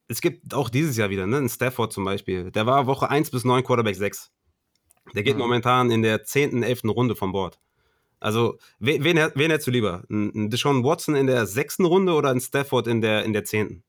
es gibt auch dieses Jahr wieder, ne? Ein Stafford zum Beispiel. Der war Woche 1 bis 9 Quarterback 6. Der geht mhm. momentan in der 10., 11. Runde vom Board. Also, wen, wen, wen hättest du lieber? Ein Deshaun Watson in der sechsten Runde oder ein Stafford in der, in der 10.?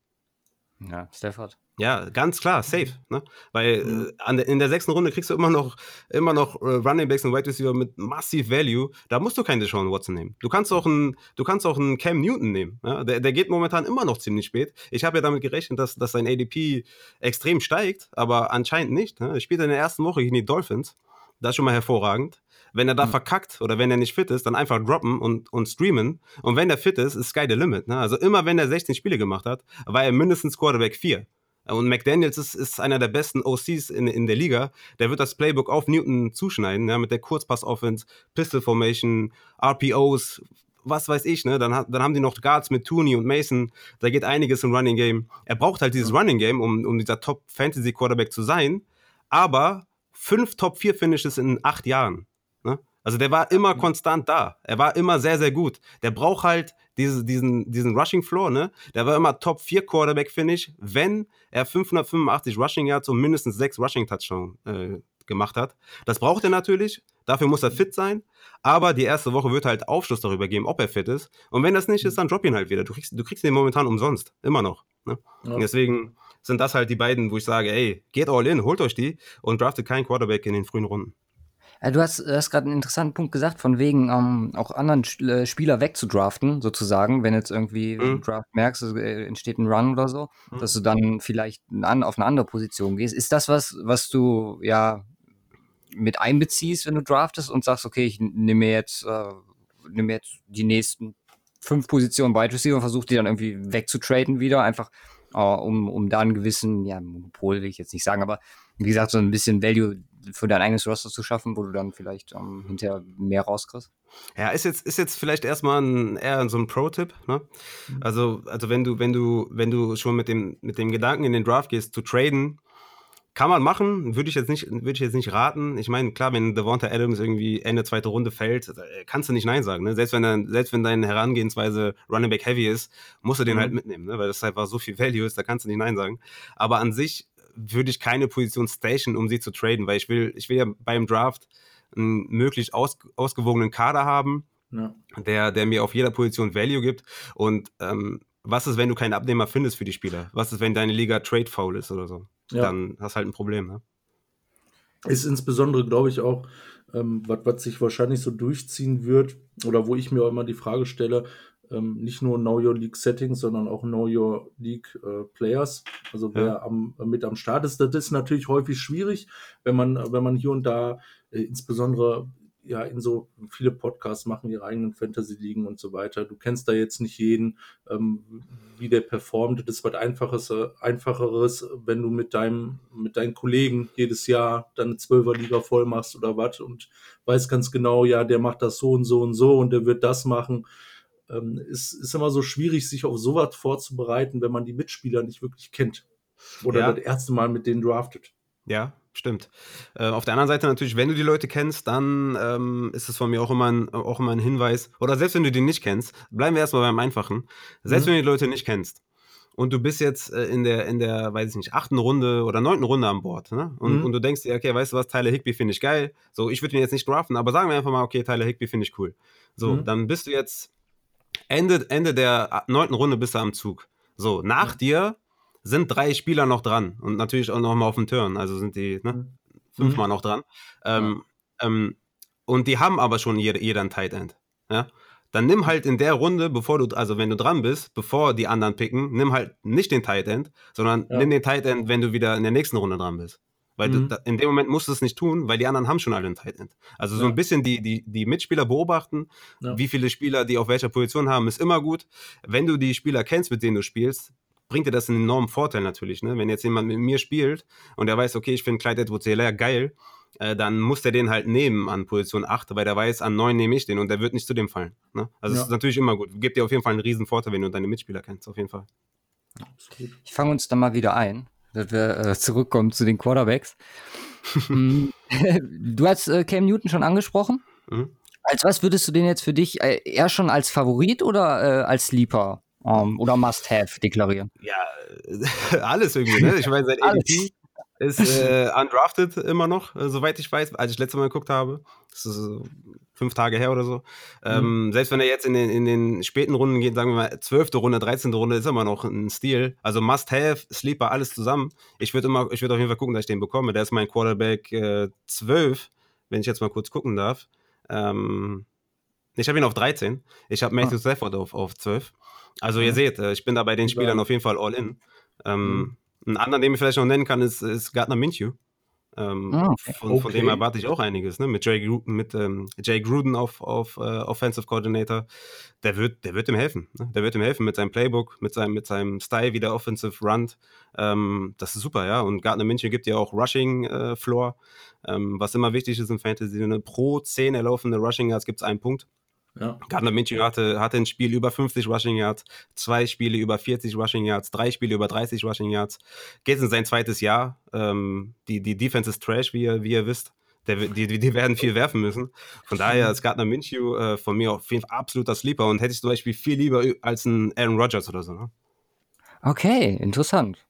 Ja, Stafford. Ja, ganz klar, safe. Ne? Weil mhm. äh, der, in der sechsten Runde kriegst du immer noch, immer noch äh, Running Backs und Wide Receiver mit massiv Value. Da musst du keinen Deshaun Watson nehmen. Du kannst auch einen, du kannst auch einen Cam Newton nehmen. Ja? Der, der geht momentan immer noch ziemlich spät. Ich habe ja damit gerechnet, dass, dass sein ADP extrem steigt, aber anscheinend nicht. Ne? Er spielt in der ersten Woche gegen die Dolphins. Das ist schon mal hervorragend. Wenn er da mhm. verkackt oder wenn er nicht fit ist, dann einfach droppen und, und streamen. Und wenn er fit ist, ist Sky the Limit. Ne? Also immer wenn er 16 Spiele gemacht hat, war er mindestens Quarterback 4. Und McDaniels ist, ist einer der besten OCs in, in der Liga. Der wird das Playbook auf Newton zuschneiden, ja, mit der Kurzpass-Offense, Pistol Formation, RPOs, was weiß ich, ne? Dann, dann haben die noch Guards mit Tooney und Mason. Da geht einiges im Running Game. Er braucht halt dieses Running Game, um, um dieser Top-Fantasy-Quarterback zu sein. Aber fünf Top-4-Finishes in acht Jahren. Also der war immer konstant da. Er war immer sehr, sehr gut. Der braucht halt diese, diesen, diesen Rushing Floor, ne? Der war immer Top 4 Quarterback, Finish, wenn er 585 Rushing Yards und mindestens 6 Rushing Touchdown äh, gemacht hat. Das braucht er natürlich. Dafür muss er fit sein. Aber die erste Woche wird halt Aufschluss darüber geben, ob er fit ist. Und wenn das nicht ist, dann drop ihn halt wieder. Du kriegst, du kriegst ihn momentan umsonst. Immer noch. Ne? Ja. Deswegen sind das halt die beiden, wo ich sage, ey, geht all in, holt euch die und draftet keinen Quarterback in den frühen Runden. Äh, du hast, hast gerade einen interessanten Punkt gesagt, von wegen ähm, auch anderen äh, Spieler wegzudraften, sozusagen, wenn jetzt irgendwie mhm. im Draft merkst, es äh, entsteht ein Run oder so, mhm. dass du dann vielleicht an, auf eine andere Position gehst. Ist das was, was du ja mit einbeziehst, wenn du draftest und sagst, okay, ich nehme jetzt, äh, nehme jetzt die nächsten fünf Positionen Wide Receiver und versuche die dann irgendwie wegzutraden wieder, einfach äh, um, um da einen gewissen, ja, Monopol will ich jetzt nicht sagen, aber wie gesagt, so ein bisschen Value für dein eigenes Roster zu schaffen, wo du dann vielleicht ähm, hinterher mehr rauskriegst? Ja, ist jetzt, ist jetzt vielleicht erstmal ein, eher so ein Pro-Tipp. Ne? Mhm. Also, also wenn du, wenn du, wenn du schon mit dem, mit dem Gedanken in den Draft gehst, zu traden, kann man machen, würde ich jetzt nicht, würde ich jetzt nicht raten. Ich meine, klar, wenn Devonta Adams irgendwie Ende zweite Runde fällt, äh, kannst du nicht Nein sagen. Ne? Selbst wenn dann, selbst wenn deine Herangehensweise Running Back Heavy ist, musst du den mhm. halt mitnehmen, ne? weil das einfach so viel Value ist, da kannst du nicht Nein sagen. Aber an sich würde ich keine Position station, um sie zu traden, weil ich will, ich will ja beim Draft einen möglichst aus, ausgewogenen Kader haben, ja. der, der mir auf jeder Position Value gibt. Und ähm, was ist, wenn du keinen Abnehmer findest für die Spieler? Was ist, wenn deine Liga trade foul ist oder so? Ja. Dann hast du halt ein Problem. Ne? Ist insbesondere, glaube ich, auch, ähm, was sich wahrscheinlich so durchziehen wird, oder wo ich mir auch immer die Frage stelle, ähm, nicht nur Know Your League Settings, sondern auch Know Your League äh, Players. Also wer ja. am, mit am Start ist, das ist natürlich häufig schwierig, wenn man, wenn man hier und da äh, insbesondere ja in so viele Podcasts machen ihre eigenen Fantasy-Ligen und so weiter. Du kennst da jetzt nicht jeden, ähm, wie der performt. Das wird einfaches, äh, einfacheres, wenn du mit deinem, mit deinen Kollegen jedes Jahr deine Zwölferliga voll machst oder was und weißt ganz genau, ja, der macht das so und so und so und der wird das machen. Ähm, ist, ist immer so schwierig, sich auf sowas vorzubereiten, wenn man die Mitspieler nicht wirklich kennt. Oder Ja. das erste Mal mit denen draftet. Ja, stimmt. Äh, auf der anderen Seite natürlich, wenn du die Leute kennst, dann ähm, ist es von mir auch immer, ein, auch immer ein Hinweis. Oder selbst wenn du die nicht kennst, bleiben wir erstmal beim Einfachen. Selbst Mhm. wenn du die Leute nicht kennst und du bist jetzt äh, in der, in der, weiß ich nicht, achten Runde oder neunten Runde an Bord, ne? Und, Mhm. und du denkst dir, okay, weißt du was, Tyler Higby finde ich geil. So, ich würde ihn jetzt nicht draften, aber sagen wir einfach mal, okay, Tyler Higby finde ich cool. So, Mhm. dann bist du jetzt Ende, Ende der neunten Runde bist du am Zug. So, nach dir sind drei Spieler noch dran und natürlich auch noch mal auf dem Turn, also sind die ne, Mhm. fünfmal noch dran. Ähm, ähm, und die haben aber schon jeder, jeder ein Tight End. Ja? Dann nimm halt in der Runde, bevor du, also wenn du dran bist, bevor die anderen picken, nimm halt nicht den Tight End, sondern Ja. nimm den Tight End, wenn du wieder in der nächsten Runde dran bist. Weil Mhm. du, da, in dem Moment musst du es nicht tun, weil die anderen haben schon alle einen Tight End. Also so Ja. ein bisschen die, die, die Mitspieler beobachten, Ja. wie viele Spieler die auf welcher Position haben, ist immer gut. Wenn du die Spieler kennst, mit denen du spielst, bringt dir das einen enormen Vorteil natürlich. Ne? Wenn jetzt jemand mit mir spielt und der weiß, okay, ich finde Clyde edwards helaire geil, äh, dann muss der den halt nehmen an Position 8, weil der weiß, an 9 nehme ich den und der wird nicht zu dem fallen. Ne? Also es Ja. ist natürlich immer gut. Gibt dir auf jeden Fall einen riesen Vorteil, wenn du deine Mitspieler kennst, auf jeden Fall. Ich fange uns dann mal wieder ein, dass wir äh, zurückkommen zu den Quarterbacks. Mm, du hast äh, Cam Newton schon angesprochen. Mhm. Als was würdest du den jetzt für dich äh, eher schon als Favorit oder äh, als Sleeper ähm, oder Must-Have deklarieren? Ja, alles irgendwie, ne? Ich meine, sein. ADP ist äh, undrafted immer noch, äh, soweit ich weiß, als ich letztes Mal geguckt habe. Das ist fünf Tage her oder so. Ähm, selbst wenn er jetzt in den, in den späten Runden geht, sagen wir mal, zwölfte Runde, 13. Runde, ist immer noch ein Stil. Also Must-Have, Sleeper, alles zusammen. Ich würde immer, ich würde auf jeden Fall gucken, dass ich den bekomme. Der ist mein Quarterback äh, 12, wenn ich jetzt mal kurz gucken darf. Ähm, ich habe ihn auf 13. Ich habe Matthew Stafford auf, auf 12. Also ihr Ja. seht, äh, ich bin da bei den Spielern auf jeden Fall all in. Ähm, Einen anderen, den ich vielleicht noch nennen kann, ist, ist Gardner Minshew. Ähm, Ah, okay. von, von dem erwarte ich auch einiges, ne? Mit Jay, mit, ähm, Jay Gruden auf, auf äh, Offensive Coordinator. Der wird, der wird ihm helfen. Ne? Der wird ihm helfen mit seinem Playbook, mit seinem, mit seinem Style, wie der Offensive runnt. Ähm, das ist super, ja. Und Gardner Minshew gibt ja auch Rushing äh, Floor, ähm, was immer wichtig ist im Fantasy. Ne? Pro 10 erlaufende Rushing Yards gibt es einen Punkt. Ja. Gardner Minshew hatte, hatte ein Spiel über 50 Rushing Yards, zwei Spiele über 40 Rushing Yards, drei Spiele über 30 Rushing Yards. Geht in sein zweites Jahr. Ähm, die, die Defense ist Trash, wie ihr, wie ihr wisst. Der, die, die, werden viel werfen müssen. Von daher ist Gardner Minshew äh, von mir auf jeden Fall absoluter Sleeper und hätte ich zum Beispiel viel lieber als ein Aaron Rodgers oder so. Ne? Okay, interessant.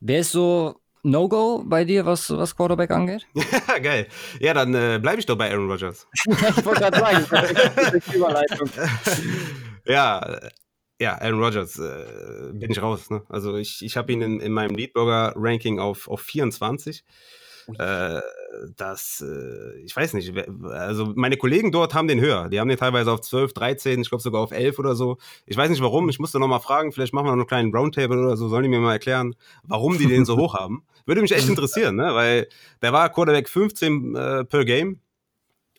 Wer ist so No-Go bei dir, was, was Quarterback angeht? Ja, geil. Ja, dann äh, bleibe ich doch bei Aaron Rodgers. ich wollte gerade sagen, das ist Überleitung. ja, ja, Aaron Rodgers äh, bin ich raus. Ne? Also ich, ich habe ihn in, in meinem Leadblogger-Ranking auf, auf 24. Äh, das, äh, ich weiß nicht, also meine Kollegen dort haben den höher. Die haben den teilweise auf 12, 13, ich glaube sogar auf 11 oder so. Ich weiß nicht warum, ich musste nochmal fragen, vielleicht machen wir noch einen kleinen Roundtable oder so, sollen die mir mal erklären, warum die den so hoch haben. Würde mich echt interessieren, ne? weil der war Quarterback 15 äh, per Game,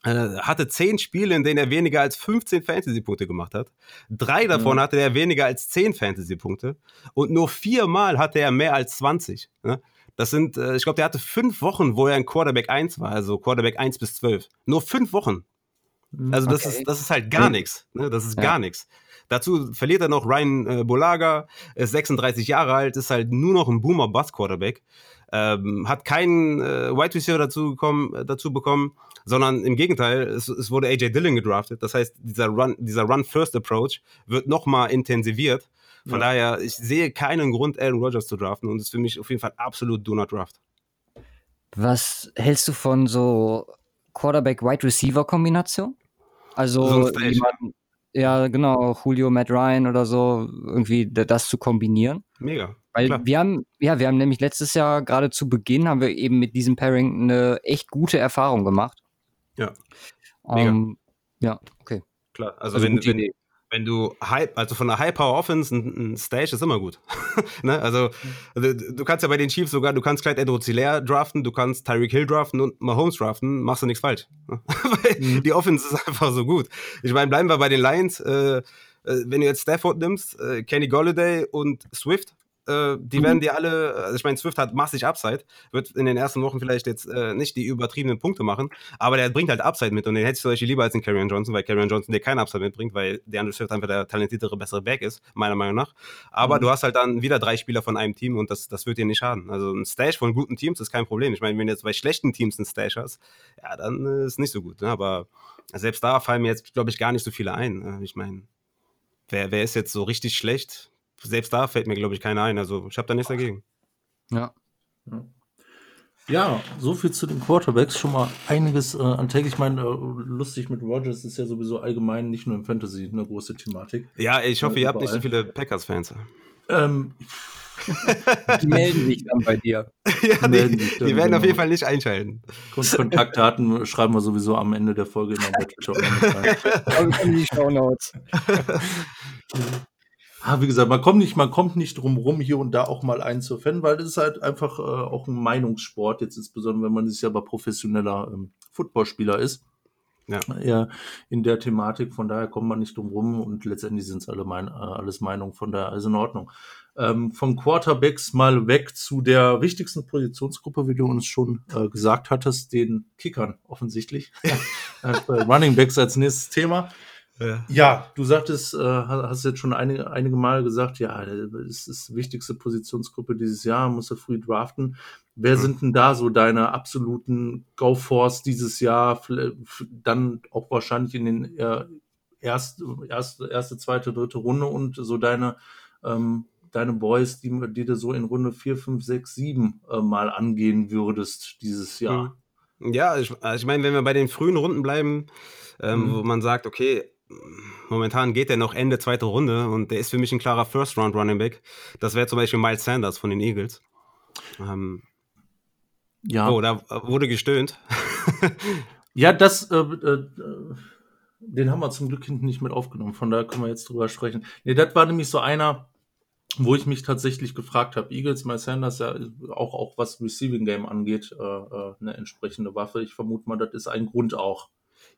äh, hatte 10 Spiele, in denen er weniger als 15 Fantasy-Punkte gemacht hat. Drei davon Mhm. hatte er weniger als 10 Fantasy-Punkte und nur viermal hatte er mehr als 20. Ne? Das sind, äh, ich glaube, der hatte fünf Wochen, wo er ein Quarterback 1 war, also Quarterback 1 bis 12. Nur fünf Wochen. Also das, Okay. ist, das ist halt gar nichts. Ne? Das ist Ja. gar nichts. Dazu verliert er noch Ryan äh, Bolaga, ist 36 Jahre alt, ist halt nur noch ein Boomer-Bust-Quarterback. Ähm, hat keinen äh, Wide Receiver dazu, gekommen, äh, dazu bekommen, sondern im Gegenteil, es, es wurde AJ Dillon gedraftet. Das heißt, dieser Run, dieser Run-First-Approach wird nochmal intensiviert. Von Ja. daher, ich sehe keinen Grund, Aaron Rodgers zu draften und ist für mich auf jeden Fall absolut do not draft. Was hältst du von so Quarterback-Wide-Receiver-Kombination? Also jemanden, ja genau, Julio, Matt Ryan oder so, irgendwie das zu kombinieren. Mega. Weil Klar. wir haben, ja, wir haben nämlich letztes Jahr gerade zu Beginn haben wir eben mit diesem Pairing eine echt gute Erfahrung gemacht. Ja. Mega. Ähm, ja, okay. Klar. Also, Also wenn, wenn, Idee. Wenn du High, also von der High Power Offense ein, ein Stage ist immer gut. ne? Also du, du, kannst ja bei den Chiefs sogar, du kannst Clyde Edwards draften, du kannst Tyreek Hill draften und Mahomes draften, machst du nichts falsch. Weil mhm. die Offense ist einfach so gut. Ich meine, bleiben wir bei den Lions. Äh, äh wenn du jetzt Stafford nimmst, äh, Kenny Golladay und Swift, äh, die mhm. werden dir alle, also ich meine, Swift hat massig Upside, wird in den ersten Wochen vielleicht jetzt äh, nicht die übertriebenen Punkte machen, aber der bringt halt Upside mit und den hätte ich Beispiel lieber als den Karrion Johnson, weil Karrion Johnson dir keinen Upside mitbringt, weil der Andrew Swift einfach der talentiertere, bessere Back ist, meiner Meinung nach. Aber mhm. du hast halt dann wieder drei Spieler von einem Team und das, das wird dir nicht schaden. Also ein Stash von guten Teams ist kein Problem. Ich meine, wenn du jetzt bei schlechten Teams einen Stash hast, ja, dann äh, ist nicht so gut. Ne? Aber selbst da fallen mir jetzt, glaube ich, gar nicht so viele ein. Ne? Ich meine, wer, wer ist jetzt so richtig schlecht? Selbst da fällt mir, glaube ich, keiner ein. Also ich habe da nichts dagegen. Ja. Ja, so viel zu den Quarterbacks. Schon mal einiges äh, an Tag. Ich meine, äh, lustig mit Rogers ist ja sowieso allgemein nicht nur im Fantasy eine große Thematik. Ja, ich hoffe, ihr habt nicht so viele Packers-Fans. Ähm, die melden sich dann bei dir. ja, die, die, die werden genau. auf jeden Fall nicht einschalten. Kontaktdaten schreiben wir sowieso am Ende der Folge in der Twitter. die Show Notes. Ah, wie gesagt, man kommt nicht, man kommt nicht drum rum, hier und da auch mal einen zu fan, weil das ist halt einfach äh, auch ein Meinungssport, jetzt insbesondere, wenn man sich aber professioneller ähm, Footballspieler ist. Ja. ja. in der Thematik, von daher kommt man nicht drum rum und letztendlich sind es alle mein, äh, alles Meinungen, von daher alles in Ordnung. Ähm, von Quarterbacks mal weg zu der wichtigsten Positionsgruppe, wie du uns schon äh, gesagt hattest, den Kickern offensichtlich. Äh, Running Backs als nächstes Thema. Ja. ja, du sagtest, äh, hast jetzt schon einige, einige Male gesagt, ja, es ist die wichtigste Positionsgruppe dieses Jahr, musst du früh draften. Wer mhm. sind denn da so deine absoluten Go-Force dieses Jahr? Dann auch wahrscheinlich in den äh, erste, erste, erste, zweite, dritte Runde und so deine, ähm, deine Boys, die, die du so in Runde 4, 5, 6, 7 äh, mal angehen würdest dieses Jahr. Mhm. Ja, ich, also ich meine, wenn wir bei den frühen Runden bleiben, ähm, mhm. wo man sagt, okay, momentan geht er noch Ende zweite Runde und der ist für mich ein klarer First Round Running Back. Das wäre zum Beispiel Miles Sanders von den Eagles. Ähm, ja. Oh, da wurde gestöhnt. ja, das, äh, äh, den haben wir zum Glück hinten nicht mit aufgenommen. Von daher können wir jetzt drüber sprechen. Nee, das war nämlich so einer, wo ich mich tatsächlich gefragt habe. Eagles, Miles Sanders, ja auch, auch was Receiving Game angeht, äh, äh eine entsprechende Waffe. Ich vermute mal, das ist ein Grund auch.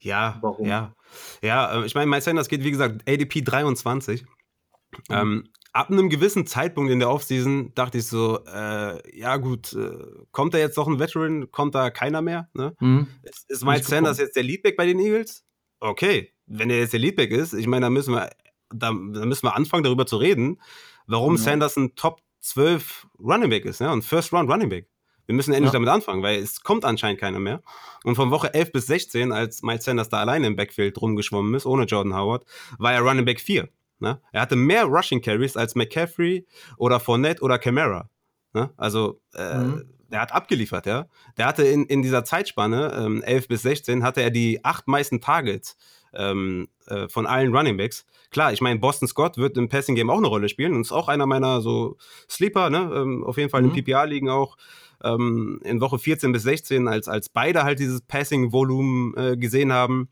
Ja, Warum? ja. Ja, äh, ich meine, Miles Sanders geht, wie gesagt, ADP 23. Mhm. Ähm, ab einem gewissen Zeitpunkt in der Offseason dachte ich so, äh, ja gut, äh, kommt da jetzt noch ein Veteran, kommt da keiner mehr? Ne? Mhm. Ist, ist Miles Sanders jetzt der Leadback bei den Eagles? Okay, wenn er jetzt der Leadback ist, ich meine, da müssen wir, da, da, müssen wir anfangen, darüber zu reden, warum mhm. Sanders ein Top 12 Running Back ist, ne? Und First Round Running Back. Wir müssen endlich ja. damit anfangen, weil es kommt anscheinend keiner mehr. Und von Woche 11 bis 16, als Miles Sanders da alleine im Backfield rumgeschwommen ist, ohne Jordan Howard, war er Running Back 4. Ne? Er hatte mehr Rushing Carries als McCaffrey oder Fournette oder Camara. Ne? Also, äh, mhm. der hat abgeliefert, ja. Der hatte in, in dieser Zeitspanne, ähm, 11 bis 16, hatte er die acht meisten Targets ähm, äh, von allen Running Backs. Klar, ich meine, Boston Scott wird im Passing Game auch eine Rolle spielen und ist auch einer meiner so Sleeper, ne? Ähm, auf jeden Fall mhm. in PPA-Ligen auch ähm, in Woche 14 bis 16, als, als beide halt dieses Passing-Volumen äh, gesehen haben,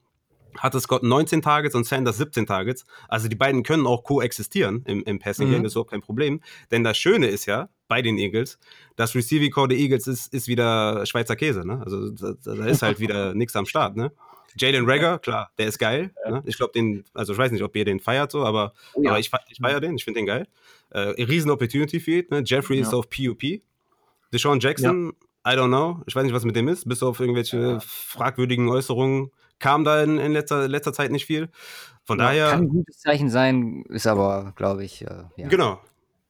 hatte Scott 19 Targets und Sanders 17 Targets. Also die beiden können auch koexistieren im, im Passing Game, mhm. das ist auch kein Problem. Denn das Schöne ist ja bei den Eagles, das Receiving Core der Eagles ist, ist wieder Schweizer Käse. Ne? Also da, da ist halt wieder nichts am Start. Ne? Jalen Rager, klar, der ist geil. Ne? Ich glaube, den, also ich weiß nicht, ob ihr den feiert so, aber, oh ja. aber ich, ich feiere den, ich finde den geil. Äh, riesen Opportunity für ihn. Ne? Jeffrey ja. ist auf PUP. Deshaun Jackson, ja. I don't know. Ich weiß nicht, was mit dem ist. Bis auf irgendwelche ja. fragwürdigen Äußerungen kam da in, in letzter, letzter Zeit nicht viel. Von ja, daher. Kann ein gutes Zeichen sein, ist aber, glaube ich. Äh, ja. Genau.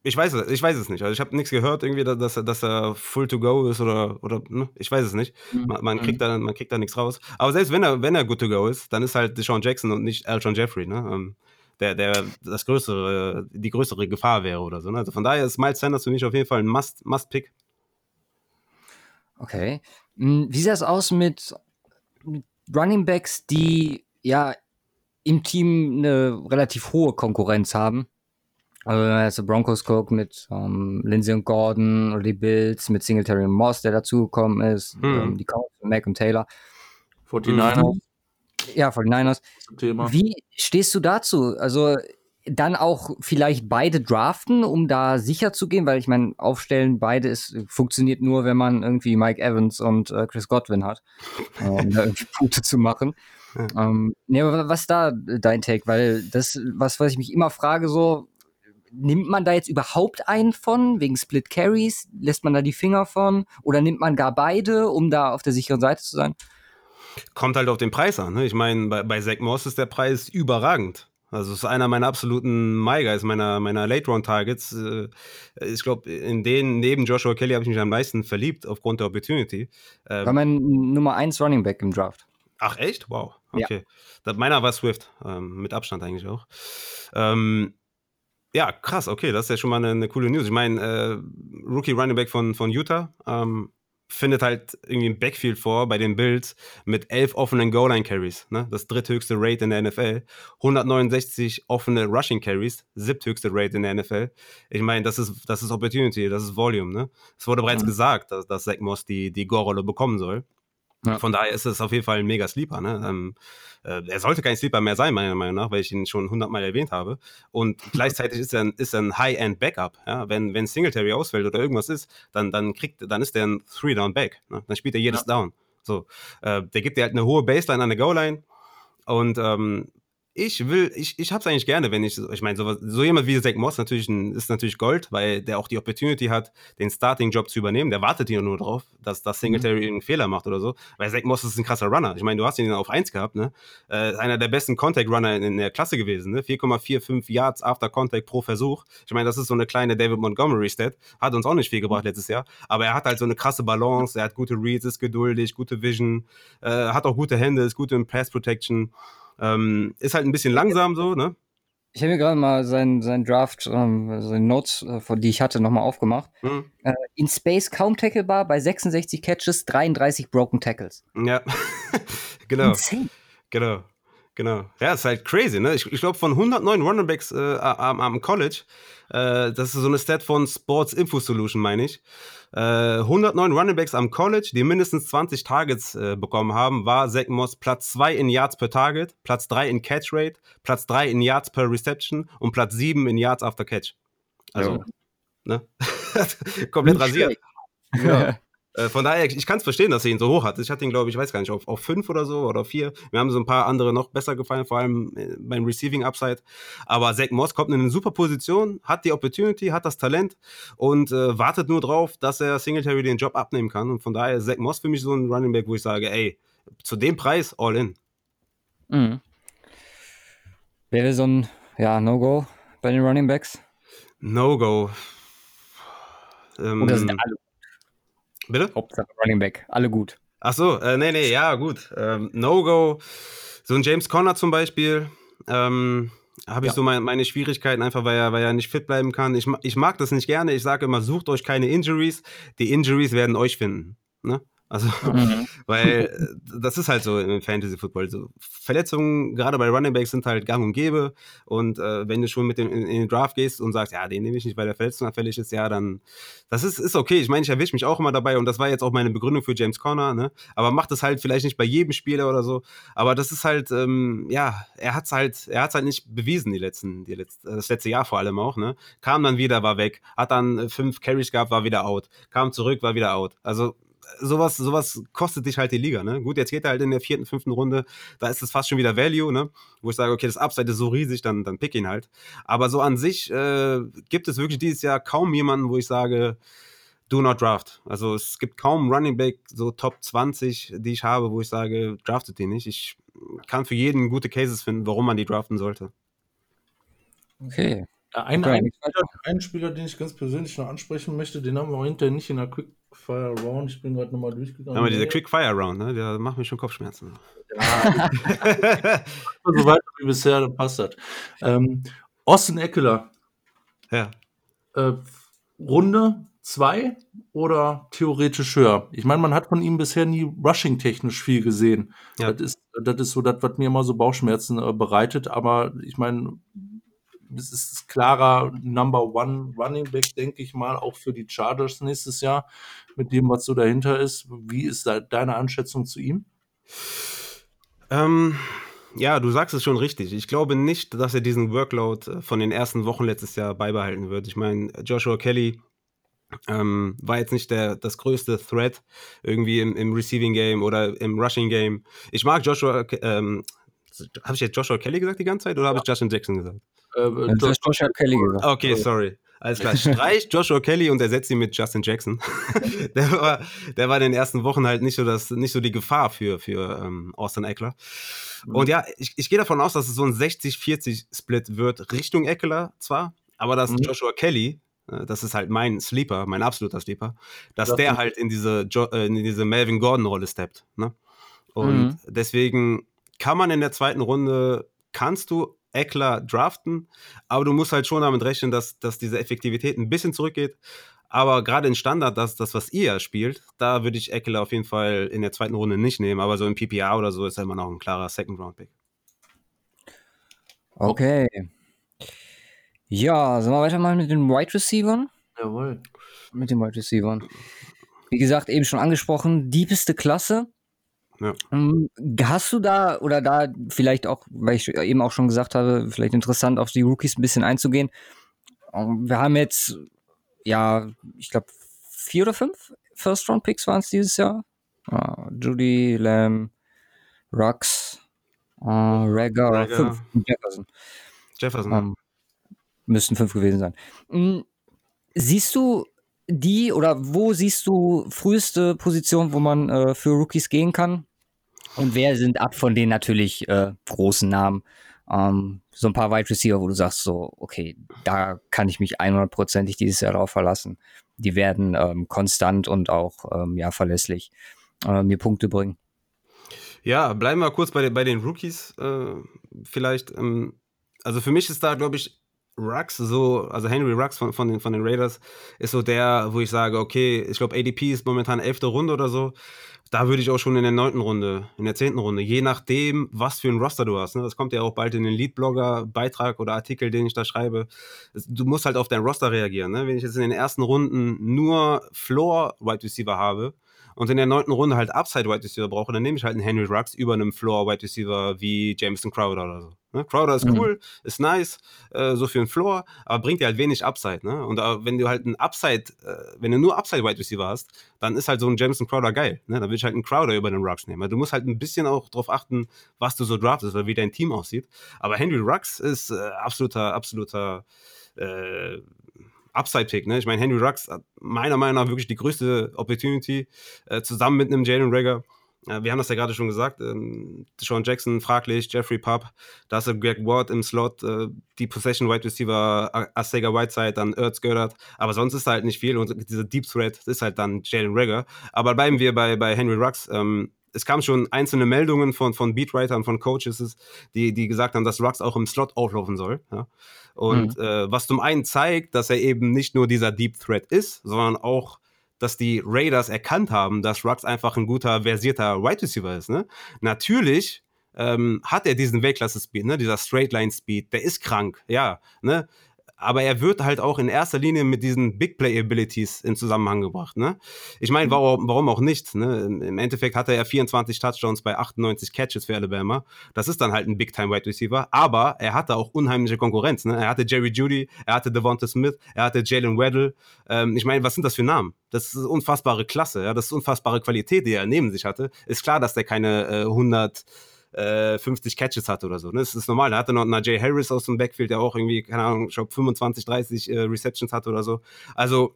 Ich weiß es, ich weiß es nicht. Also ich habe nichts gehört, irgendwie, dass, dass er full to go ist oder, oder ne? ich weiß es nicht. Mhm. Man, man, kriegt da, man kriegt da nichts raus. Aber selbst wenn er, wenn er good to go ist, dann ist halt Deshaun Jackson und nicht Alshon Jeffrey. Ne? Ähm, der, der das größere, die größere Gefahr wäre oder so. Ne? Also von daher ist Miles Sanders für mich auf jeden Fall ein Must-Pick. must Okay. Hm, wie sieht das aus mit Running Backs, die ja im Team eine relativ hohe Konkurrenz haben? Also wenn man jetzt die Broncos guckt mit ähm, Lindsay und Gordon oder die Bills mit Singletary und Moss, der dazugekommen ist, hm. ähm, die Colts, Mac und Taylor. 49ers. Ja, von Niners. Thema. Wie stehst du dazu? Also dann auch vielleicht beide draften, um da sicher zu gehen, weil ich meine, aufstellen beide ist, funktioniert nur, wenn man irgendwie Mike Evans und äh, Chris Godwin hat, äh, um da irgendwie Punkte zu machen. Ja. Ähm, nee, aber was da dein Take? Weil das, was, was ich mich immer frage, so, nimmt man da jetzt überhaupt einen von, wegen Split Carries? Lässt man da die Finger von? Oder nimmt man gar beide, um da auf der sicheren Seite zu sein? Kommt halt auf den Preis an. Ne? Ich meine, bei, bei Zach Moss ist der Preis überragend. Also es ist einer meiner absoluten My Guys, meiner, meiner Late-Round-Targets. Äh, ich glaube, in denen neben Joshua Kelly habe ich mich am meisten verliebt aufgrund der Opportunity. Ähm, war mein Nummer 1 Running Back im Draft. Ach echt? Wow. Okay. Ja. meiner war Swift, ähm, mit Abstand eigentlich auch. Ähm, ja, krass, okay, das ist ja schon mal eine, eine coole News. Ich meine, äh, Rookie Running Back von, von Utah, ähm, findet halt irgendwie ein Backfield vor bei den Bills mit elf offenen Goal-Line-Carries, ne? das dritthöchste Rate in der NFL. 169 offene Rushing-Carries, siebthöchste Rate in der NFL. Ich meine, das ist, das ist Opportunity, das ist Volume. Ne? Es wurde bereits mhm. gesagt, dass, dass Zach Moss die, die Gore-Rolle bekommen soll. Ja. Von daher ist es auf jeden Fall ein mega Sleeper. Ne? Ähm, äh, er sollte kein Sleeper mehr sein, meiner Meinung nach, weil ich ihn schon hundertmal erwähnt habe. Und gleichzeitig ist er ein, ist er ein High-End-Backup. Ja? Wenn, wenn Singletary ausfällt oder irgendwas ist, dann, dann, kriegt, dann ist der ein Three-Down-Back. Ne? Dann spielt er jedes ja. Down. So, äh, der gibt dir halt eine hohe Baseline an der Goal-Line. Und ähm, ich will, ich, ich hab's eigentlich gerne, wenn ich, ich meine, so, so jemand wie Zach Moss natürlich ein, ist natürlich Gold, weil der auch die Opportunity hat, den Starting-Job zu übernehmen. Der wartet hier nur drauf, dass, dass Singletary mhm. irgendeinen Fehler macht oder so. Weil Zach Moss ist ein krasser Runner. Ich meine, du hast ihn auf 1 gehabt, ne? Äh, einer der besten Contact-Runner in, in, der Klasse gewesen, ne? 4,45 Yards after Contact pro Versuch. Ich meine, das ist so eine kleine David Montgomery-Stat. Hat uns auch nicht viel gebracht mhm. letztes Jahr. Aber er hat halt so eine krasse Balance, er hat gute Reads, ist geduldig, gute Vision, äh, hat auch gute Hände, ist gut im Pass-Protection. Ähm, ist halt ein bisschen langsam so, ne? Ich habe mir gerade mal seinen sein Draft, ähm, seine Notes, äh, die ich hatte, nochmal aufgemacht. Mhm. Äh, in Space kaum tacklebar, bei 66 Catches, 33 Broken Tackles. Ja, genau. Insane. Genau. Genau. Ja, ist halt crazy, ne? Ich, ich glaube, von 109 Runningbacks äh, am, am College, äh, das ist so eine Stat von Sports Info Solution, meine ich. Äh, 109 Runningbacks am College, die mindestens 20 Targets äh, bekommen haben, war Zach Moss Platz 2 in Yards per Target, Platz 3 in Catch Rate, Platz 3 in Yards per Reception und Platz 7 in Yards after Catch. Also, ja. ne? Komplett rasiert. Ja. Äh, von daher, ich kann es verstehen, dass er ihn so hoch hat. Ich hatte ihn, glaube ich, weiß gar nicht, auf, auf fünf oder so oder vier. Mir haben so ein paar andere noch besser gefallen, vor allem äh, beim Receiving Upside. Aber Zach Moss kommt in eine super Position, hat die Opportunity, hat das Talent und äh, wartet nur drauf, dass er Singletary den Job abnehmen kann. Und von daher ist Zach Moss für mich so ein Running Back, wo ich sage, ey, zu dem Preis all in. Mhm. Wäre so ein ja, No-Go bei den Running Backs? No-Go. Ähm, Oder sind alle Bitte? Hauptsache Running Back, alle gut. Ach so, äh, nee, nee, ja, gut. Ähm, No-Go, so ein James Conner zum Beispiel, ähm, habe ich ja. so mein, meine Schwierigkeiten, einfach weil er, weil er nicht fit bleiben kann. Ich, ich mag das nicht gerne. Ich sage immer, sucht euch keine Injuries. Die Injuries werden euch finden. Ne? Also, mhm. weil äh, das ist halt so im Fantasy Football. So Verletzungen, gerade bei Running Backs, sind halt gang und gäbe. Und äh, wenn du schon mit dem in, in, den Draft gehst und sagst, ja, den nehme ich nicht, weil der Verletzung anfällig ist, ja, dann das ist, ist okay. Ich meine, ich erwische mich auch immer dabei und das war jetzt auch meine Begründung für James Conner, ne? Aber macht es halt vielleicht nicht bei jedem Spieler oder so. Aber das ist halt, ähm, ja, er hat es halt, er hat's halt nicht bewiesen, die letzten, die letzten, das letzte Jahr vor allem auch, ne? Kam dann wieder, war weg, hat dann äh, fünf Carries gehabt, war wieder out, kam zurück, war wieder out. Also sowas, sowas kostet dich halt die Liga, ne? Gut, jetzt geht er halt in der vierten, fünften Runde, da ist es fast schon wieder Value, ne? Wo ich sage, okay, das Upside ist so riesig, dann, dann pick ihn halt. Aber so an sich äh, gibt es wirklich dieses Jahr kaum jemanden, wo ich sage, do not draft. Also es gibt kaum Running Back, so Top 20, die ich habe, wo ich sage, draftet die nicht. Ich kann für jeden gute Cases finden, warum man die draften sollte. Okay. Ein, okay. Spieler, einen Spieler, den ich ganz persönlich noch ansprechen möchte, den haben wir hinterher nicht in der Quick Quickfire Round. Ich bin gerade nochmal durchgegangen. Aber dieser Quickfire Round, ne? der macht mir schon Kopfschmerzen. Ja, so weiter wie bisher, dann passt das. Ähm, Austin Eckler. Ja. Äh, Runde 2 oder theoretisch höher? Ich meine, man hat von ihm bisher nie rushing-technisch viel gesehen. Ja. Das, ist, das ist so das, was mir immer so Bauchschmerzen äh, bereitet. Aber ich meine, es ist klarer Number One Running Back, denke ich mal, auch für die Chargers nächstes Jahr mit dem, was so dahinter ist. Wie ist da deine Einschätzung zu ihm? Ähm, ja, du sagst es schon richtig. Ich glaube nicht, dass er diesen Workload äh, von den ersten Wochen letztes Jahr beibehalten wird. Ich meine, Joshua Kelly ähm, war jetzt nicht der, das größte Threat irgendwie im, im Receiving Game oder im Rushing Game. Ich mag Joshua, ähm, habe ich jetzt Joshua Kelly gesagt die ganze Zeit oder habe ich Justin Jackson gesagt? Äh, Joshua, Joshua Kelly gesagt. Okay, sorry. Alles klar, streicht Joshua Kelly und ersetzt ihn mit Justin Jackson. der, war, der war in den ersten Wochen halt nicht so, das, nicht so die Gefahr für, für ähm, Austin Eckler. Mhm. Und ja, ich, ich gehe davon aus, dass es so ein 60-40-Split wird, Richtung Eckler zwar, aber dass mhm. Joshua Kelly, äh, das ist halt mein Sleeper, mein absoluter Sleeper, dass das der halt in diese, jo äh, in diese Melvin Gordon-Rolle steppt. Ne? Und mhm. deswegen kann man in der zweiten Runde, kannst du Eckler draften, aber du musst halt schon damit rechnen, dass, dass diese Effektivität ein bisschen zurückgeht. Aber gerade in Standard, das, das, was ihr spielt, da würde ich Eckler auf jeden Fall in der zweiten Runde nicht nehmen, aber so im PPA oder so ist er immer noch ein klarer Second-Round-Pick. Okay. Ja, sollen wir weitermachen mit den Wide Receivers? Jawohl. Mit den Wide Receivers. Wie gesagt, eben schon angesprochen, diebeste Klasse. Ja. Ähm, hast du da oder da vielleicht auch, weil ich eben auch schon gesagt habe, vielleicht interessant auf die Rookies ein bisschen einzugehen. Ähm, wir haben jetzt, ja, ich glaube, vier oder fünf First-Round-Picks waren es dieses Jahr. Uh, Judy, Lamb, Rux, uh, Rager, fünf, Jefferson. Jefferson. Ähm, müssten fünf gewesen sein. Hm, siehst du die oder wo siehst du früheste Position, wo man äh, für Rookies gehen kann? Und wer sind ab von denen natürlich äh, großen Namen? Ähm, so ein paar Wide Receiver, wo du sagst, so, okay, da kann ich mich 100%ig dieses Jahr drauf verlassen. Die werden ähm, konstant und auch ähm, ja, verlässlich äh, mir Punkte bringen. Ja, bleiben wir kurz bei, den, bei den Rookies äh, vielleicht. Ähm, also für mich ist da, glaube ich, Rux, so, also Henry Rux von, von, den, von den Raiders, ist so der, wo ich sage, okay, ich glaube, ADP ist momentan elfte Runde oder so. Da würde ich auch schon in der neunten Runde, in der zehnten Runde, je nachdem, was für ein Roster du hast. Ne? Das kommt ja auch bald in den Lead-Blogger-Beitrag oder Artikel, den ich da schreibe. Du musst halt auf dein Roster reagieren. Ne? Wenn ich jetzt in den ersten Runden nur Floor-Wide Receiver habe, und in der neunten Runde halt Upside Wide Receiver brauche, dann nehme ich halt einen Henry Rux über einem Floor Wide Receiver wie Jameson Crowder oder so. Ne? Crowder ist mhm. cool, ist nice, äh, so für einen Floor, aber bringt dir halt wenig Upside. Ne? Und äh, wenn du halt einen Upside, äh, wenn du nur Upside Wide Receiver hast, dann ist halt so ein Jameson Crowder geil. Ne? Dann würde ich halt einen Crowder über den Rux nehmen. Du musst halt ein bisschen auch darauf achten, was du so draftest oder wie dein Team aussieht. Aber Henry Rux ist äh, absoluter, absoluter äh, Upside-Pick. Ne? Ich meine, Henry Rux hat meiner Meinung nach wirklich die größte Opportunity äh, zusammen mit einem Jalen Rager. Äh, wir haben das ja gerade schon gesagt. Ähm, Sean Jackson fraglich, Jeffrey Pubb, da ist Greg Ward im Slot, äh, die Possession Wide Receiver Asega Whiteside, dann Ertz Gördert. Aber sonst ist halt nicht viel und diese Deep Threat ist halt dann Jalen Rager. Aber bleiben wir bei, bei Henry Rux. Ähm, es kamen schon einzelne Meldungen von, von Beatwritern, von Coaches, die, die gesagt haben, dass Rux auch im Slot auflaufen soll. Ja? Und mhm. äh, was zum einen zeigt, dass er eben nicht nur dieser Deep Threat ist, sondern auch, dass die Raiders erkannt haben, dass Rux einfach ein guter, versierter Wide Receiver ist. Ne? Natürlich ähm, hat er diesen Weltklasse-Speed, ne? dieser Straight-Line-Speed, der ist krank, ja. Ne? Aber er wird halt auch in erster Linie mit diesen Big Play Abilities in Zusammenhang gebracht. Ne? Ich meine, mhm. warum, warum auch nicht? Ne? Im Endeffekt hatte er 24 Touchdowns bei 98 Catches für Alabama. Das ist dann halt ein Big Time Wide Receiver, aber er hatte auch unheimliche Konkurrenz. Ne? Er hatte Jerry Judy, er hatte Devonta Smith, er hatte Jalen Weddle. Ähm, ich meine, was sind das für Namen? Das ist unfassbare Klasse, ja? das ist unfassbare Qualität, die er neben sich hatte. Ist klar, dass der keine äh, 100 50 äh, Catches hat oder so. Ne? Das ist normal. Da hatte noch Najee Harris aus dem Backfield, der auch irgendwie, keine Ahnung, ich glaube 25, 30 äh, Receptions hatte oder so. Also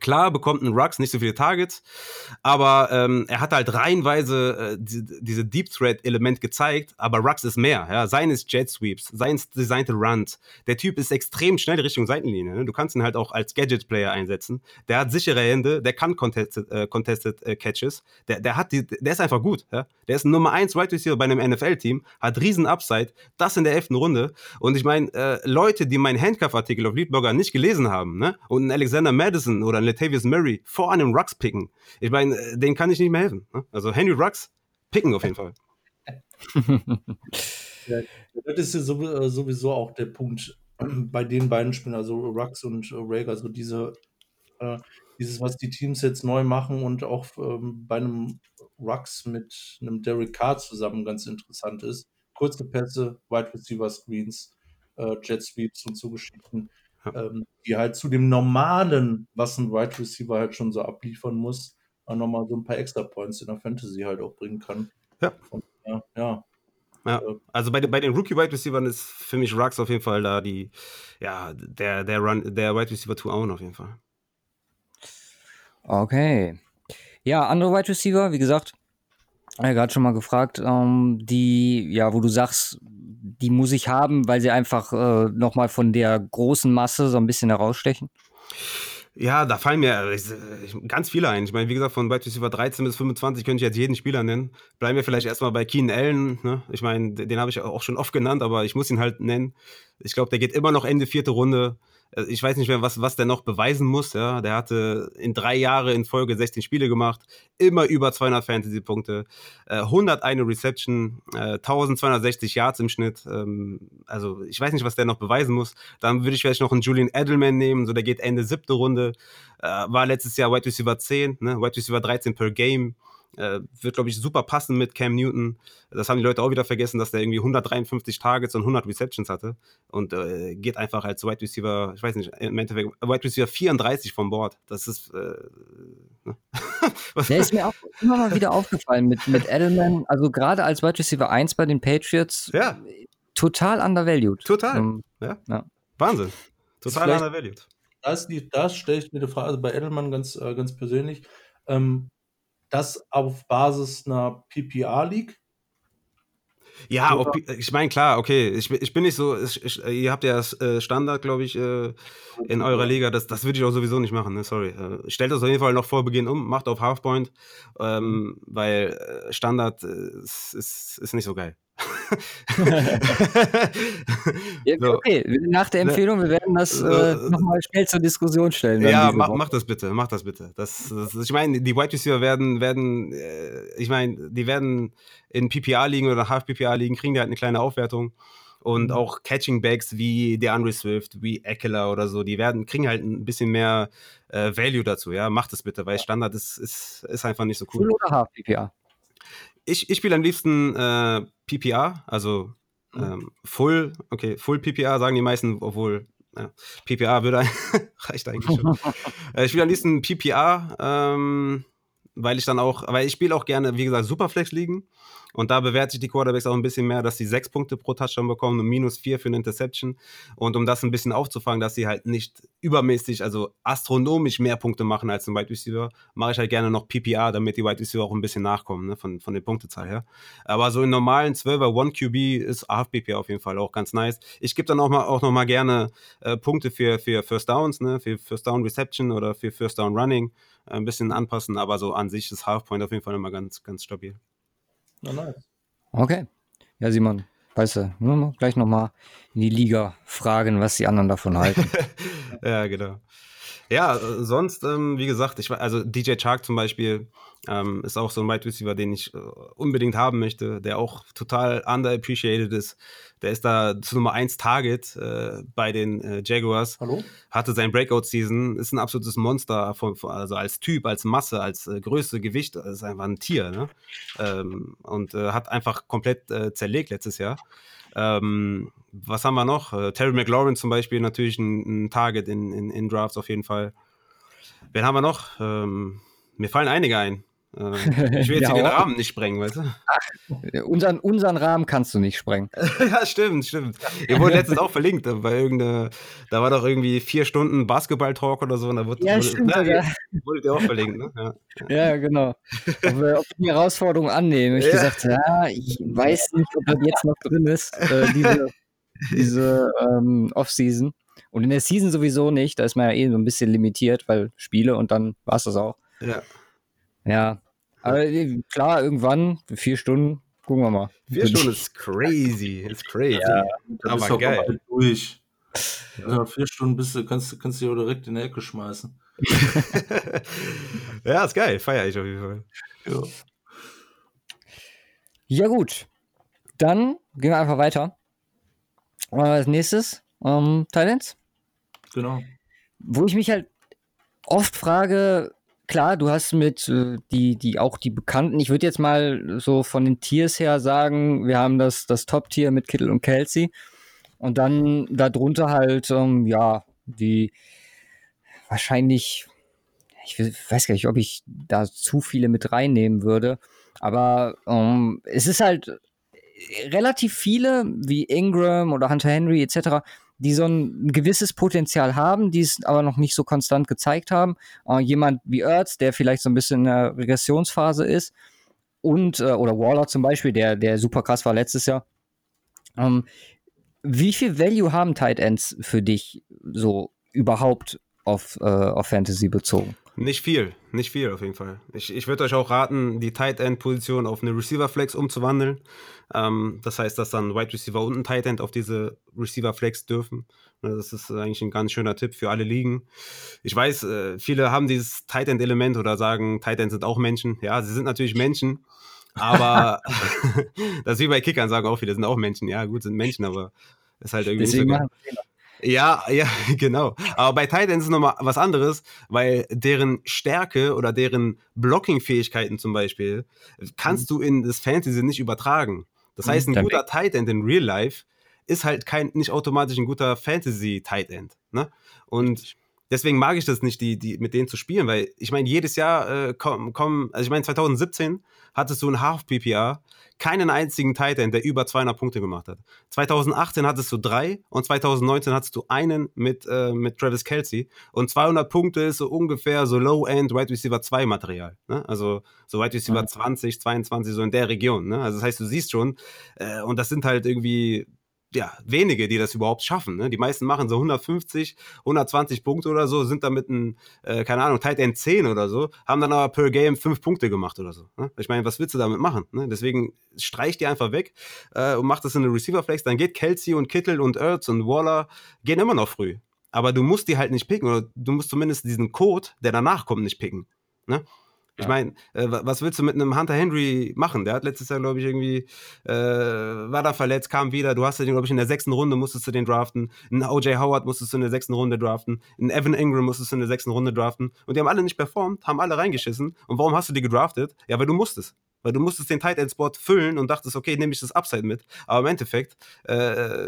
Klar bekommt ein Rux nicht so viele Targets, aber ähm, er hat halt reihenweise äh, die, diese Deep Threat Element gezeigt, aber Rux ist mehr. Ja? Seines Jet Sweeps, seines designte Runs. Der Typ ist extrem schnell Richtung Seitenlinie. Ne? Du kannst ihn halt auch als Gadget Player einsetzen. Der hat sichere Hände, der kann Contested, äh, contested äh, Catches. Der, der, hat die, der ist einfach gut. Ja? Der ist ein Nummer 1 Right Receiver bei einem NFL-Team, hat riesen Upside, das in der elften Runde. Und ich meine, äh, Leute, die meinen Handcuff-Artikel auf Leadburger nicht gelesen haben ne? und Alexander Madison oder oder einen Latavius Murray vor einem Rux picken. Ich meine, äh, den kann ich nicht mehr helfen. Ne? Also Henry Rux picken auf jeden Fall. ja, das ist ja äh, sowieso auch der Punkt bei den beiden Spielen, also Rux und äh, Rager, also diese, äh, dieses, was die Teams jetzt neu machen und auch ähm, bei einem Rux mit einem Derek Carr zusammen ganz interessant ist. Kurze Pässe, Wide Receiver Screens, äh, Jet Sweeps und so Geschichten. Ähm, die halt zu dem Normalen, was ein Wide Receiver halt schon so abliefern muss, auch nochmal so ein paar extra Points in der Fantasy halt auch bringen kann. Ja. Und, ja, ja. Ja, Äh, also bei, den- bei den Rookie-Wide Receivers ist für mich Rux auf jeden Fall da die, ja, der, der Run, der Wide Receiver to own auf jeden Fall. Okay. Ja, andere Wide Receiver, wie gesagt, ja, gerade schon mal gefragt, ähm, die, ja, wo du sagst, die muss ich haben, weil sie einfach äh, nochmal von der großen Masse so ein bisschen herausstechen. Ja, da fallen mir äh, ganz viele ein. Ich meine, wie gesagt, von Wide Receiver 13 bis 25 könnte ich jetzt jeden Spieler nennen. Bleiben wir vielleicht erstmal bei Keenan Allen. Ne? Ich meine, den habe ich auch schon oft genannt, aber ich muss ihn halt nennen. Ich glaube, der geht immer noch Ende vierte Runde. Äh, Ich weiß nicht mehr, was, was der noch beweisen muss. Ja? Der hatte in drei Jahre in Folge 16 Spiele gemacht, immer über 200 Fantasy-Punkte, äh, 101 Reception, äh, 1260 Yards im Schnitt. Ähm, also ich weiß nicht, was der noch beweisen muss. Dann würde ich vielleicht noch einen Julian Edelman nehmen, so der geht Ende siebte Runde. Äh, war letztes Jahr Wide Receiver 10, ne? Wide Receiver 13 per Game. Äh, wird, glaube ich, super passen mit Cam Newton. Das haben die Leute auch wieder vergessen, dass der irgendwie 153 Targets und 100 Receptions hatte. Und äh, geht einfach als Wide Receiver, ich weiß nicht, im Endeffekt Wide Receiver 34 vom Board. Das ist. Äh, ne? Der ist mir auch immer mal wieder aufgefallen mit, mit Edelman, also gerade als Wide Receiver 1 bei den Patriots, ja, total undervalued. total. Ähm, Wahnsinn. Total undervalued. da, ist die, da stelle ich mir die Frage, also bei Edelmann ganz, äh, ganz persönlich, ähm, das auf Basis einer PPR-League? Ja, ob, ich meine, klar, okay. Ich, bin- ich bin nicht so. Ich, ich, ihr habt ja das äh, Standard, glaube ich, äh, in eurer Liga. Das, das würde ich auch sowieso nicht machen, ne? sorry. Äh, stellt das auf jeden Fall noch vor Beginn um, macht auf Halfpoint, ähm, weil Standard ist, ist, ist nicht so geil. Okay, nach der Ne- Empfehlung, wir werden das äh, Äh, nochmal schnell zur Diskussion stellen. Ja, mach, mach das bitte, mach das bitte. Das, das, ich meine, die Wide Receiver werden, werden, äh, ich meine, die werden in PPA liegen oder Half PPA liegen, kriegen die halt eine kleine Aufwertung. Und Mhm. auch Catching Backs wie DeAndre Swift, wie Eckler oder so, die werden, kriegen halt ein bisschen mehr äh, Value dazu, ja. Macht das bitte, weil Standard ist, ist, ist einfach nicht so cool. Full oder Half PPA? Ich, ich spiele am liebsten äh, PPA, also Mhm. ähm, Full, okay, Full PPA sagen die meisten, obwohl ja, PPA würde reicht eigentlich schon. Äh, ich spiele am liebsten PPA, ähm, weil ich dann auch, weil ich spiele auch gerne, wie gesagt, Superflex liegen. Und da bewerte ich die Quarterbacks auch ein bisschen mehr, dass sie sechs Punkte pro Touchdown bekommen und minus vier für eine Interception. Und um das ein bisschen aufzufangen, dass sie halt nicht übermäßig, also astronomisch mehr Punkte machen als ein Wide Receiver, mache ich halt gerne noch PPA, damit die Wide Receiver auch ein bisschen nachkommen, ne, von, von der Punktezahl her. Aber so in normalen 12er 1 QB ist Half PPA auf jeden Fall auch ganz nice. Ich gebe dann auch, mal, auch noch mal gerne äh, Punkte für, für First Downs, ne, für First Down Reception oder für First Down Running. Ein bisschen anpassen, aber so an sich ist Half Point auf jeden Fall immer ganz, ganz stabil. Na, nice. Okay. Ja, Simon, weißt du, nur noch- gleich nochmal in die Liga fragen, was die anderen davon halten. ja, genau. Ja, äh, sonst, ähm, wie gesagt, ich, also DJ Chark zum Beispiel ähm, ist auch so ein Wide Receiver, den ich äh, unbedingt haben möchte, der auch total underappreciated ist. Der ist da zu Nummer 1 Target äh, bei den äh, Jaguars, Hallo? hatte sein Breakout-Season, ist ein absolutes Monster, von, von, also als Typ, als Masse, als äh, Größe, Gewicht, ist einfach ein Tier, ne? Ähm, und äh, hat einfach komplett zerlegt letztes Jahr. Ähm, was haben wir noch? Äh, Terry McLaurin zum Beispiel, natürlich ein, ein Target in, in, in Drafts auf jeden Fall. Wen haben wir noch? Ähm, mir fallen einige ein. Ähm, ich will jetzt Ja, hier den. Rahmen nicht sprengen, weißt du? unseren, unseren Rahmen kannst du nicht sprengen. ja, stimmt, stimmt. Ihr wurde letztens auch verlinkt, bei irgendeine, da war doch irgendwie vier Stunden Basketball-Talk oder so. Und da wurde, Ja, wurde, stimmt ja, sogar. ihr- wurdet ihr auch verlinkt, ne? Ja. Ja, genau. Ob wir, ob wir die Herausforderung annehmen. Ich Ja. gesagt, ja, ich weiß nicht, ob das jetzt noch drin ist, äh, diese, diese ähm, Off-Season. Und in der Season sowieso nicht. Da ist man ja eh so ein bisschen limitiert, weil Spiele und dann war es das auch. ja. Ja. Aber äh, klar, irgendwann, vier Stunden, gucken wir mal. Vier Stunden ist crazy, ist crazy. Da Aber bist du auch geil. bald durch. Ja, vier Stunden bist du, kannst, du- kannst du dich auch direkt in die Ecke schmeißen. ja, ist geil, feiere ich auf jeden Fall. Ja. Ja, gut. Dann gehen wir einfach weiter. Als nächstes, ähm, Thailands. Genau. Wo ich mich halt oft frage, klar, du hast mit äh, die, die auch die Bekannten, ich würde jetzt mal so von den Tiers her sagen, wir haben das, das Top-Tier mit Kittel und Kelsey. Und dann darunter halt, ähm, ja, die wahrscheinlich, ich weiß gar nicht, ob ich da zu viele mit reinnehmen würde. Aber ähm, es ist halt relativ viele, wie Ingram oder Hunter Henry etc., die so ein gewisses Potenzial haben, die es aber noch nicht so konstant gezeigt haben. Äh, jemand wie Ertz, der vielleicht so ein bisschen in der Regressionsphase ist, und, äh, oder Waller zum Beispiel, der, der super krass war letztes Jahr. Ähm, wie viel Value haben Tight Ends für dich so überhaupt auf, äh, auf Fantasy bezogen? Nicht viel, nicht viel auf jeden Fall. Ich, ich würde euch auch raten, die Tight End Position auf eine Receiver Flex umzuwandeln. Ähm, das heißt, dass dann Wide Receiver und ein Tight End auf diese Receiver Flex dürfen. Das ist eigentlich ein ganz schöner Tipp für alle Ligen. Ich weiß, äh, viele haben dieses Tight End Element oder sagen, Tight Ends sind auch Menschen. Ja, sie sind natürlich Menschen. Aber das ist wie bei Kickern, sagen auch viele, sind auch Menschen. Ja, gut, sind Menschen, aber ist halt irgendwie Deswegen nicht so ja, ja, genau. Aber bei Titans ist es nochmal was anderes, weil deren Stärke oder deren Blocking-Fähigkeiten zum Beispiel kannst mhm. du in das Fantasy nicht übertragen. Das heißt, ein guter Tight End in Real Life ist halt kein, nicht automatisch ein guter Fantasy Tight End. Ne? Und deswegen mag ich das nicht, die, die, mit denen zu spielen, weil ich meine, jedes Jahr äh, kommen, komm, also ich meine, 2017 hattest du ein Half-PPR, keinen einzigen Tight End, der über 200 Punkte gemacht hat. 2018 hattest du drei und 2019 hattest du einen mit, äh, mit Travis Kelsey und 200 Punkte ist so ungefähr so Low-End Wide Receiver 2 Material. Ne? Also so Wide Receiver mhm. 20, 22, so in der Region. Ne? Also das heißt, du siehst schon, äh, und das sind halt irgendwie ja, wenige, die das überhaupt schaffen. Ne? Die meisten machen so 150, 120 Punkte oder so, sind damit ein, äh, keine Ahnung, Tight End 10 oder so, haben dann aber per Game 5 Punkte gemacht oder so. Ne? Ich meine, was willst du damit machen? Ne? Deswegen streich die einfach weg äh, und mach das in eine Receiver Flex. Dann geht Kelsey und Kittel und Ertz und Waller gehen immer noch früh. Aber du musst die halt nicht picken oder du musst zumindest diesen Code, der danach kommt, nicht picken. Ne? Ich meine, äh, was willst du mit einem Hunter Henry machen? Der hat letztes Jahr, glaube ich, irgendwie, äh, war da verletzt, kam wieder. Du hast den, glaube ich, in der sechsten Runde musstest du den draften. Ein OJ Howard musstest du in der sechsten Runde draften. Ein Evan Ingram musstest du in der sechsten Runde draften. Und die haben alle nicht performt, haben alle reingeschissen. Und warum hast du die gedraftet? Ja, weil du musstest. Weil du musstest den Tight End Spot füllen und dachtest, okay, nehme ich das Upside mit. Aber im Endeffekt, äh,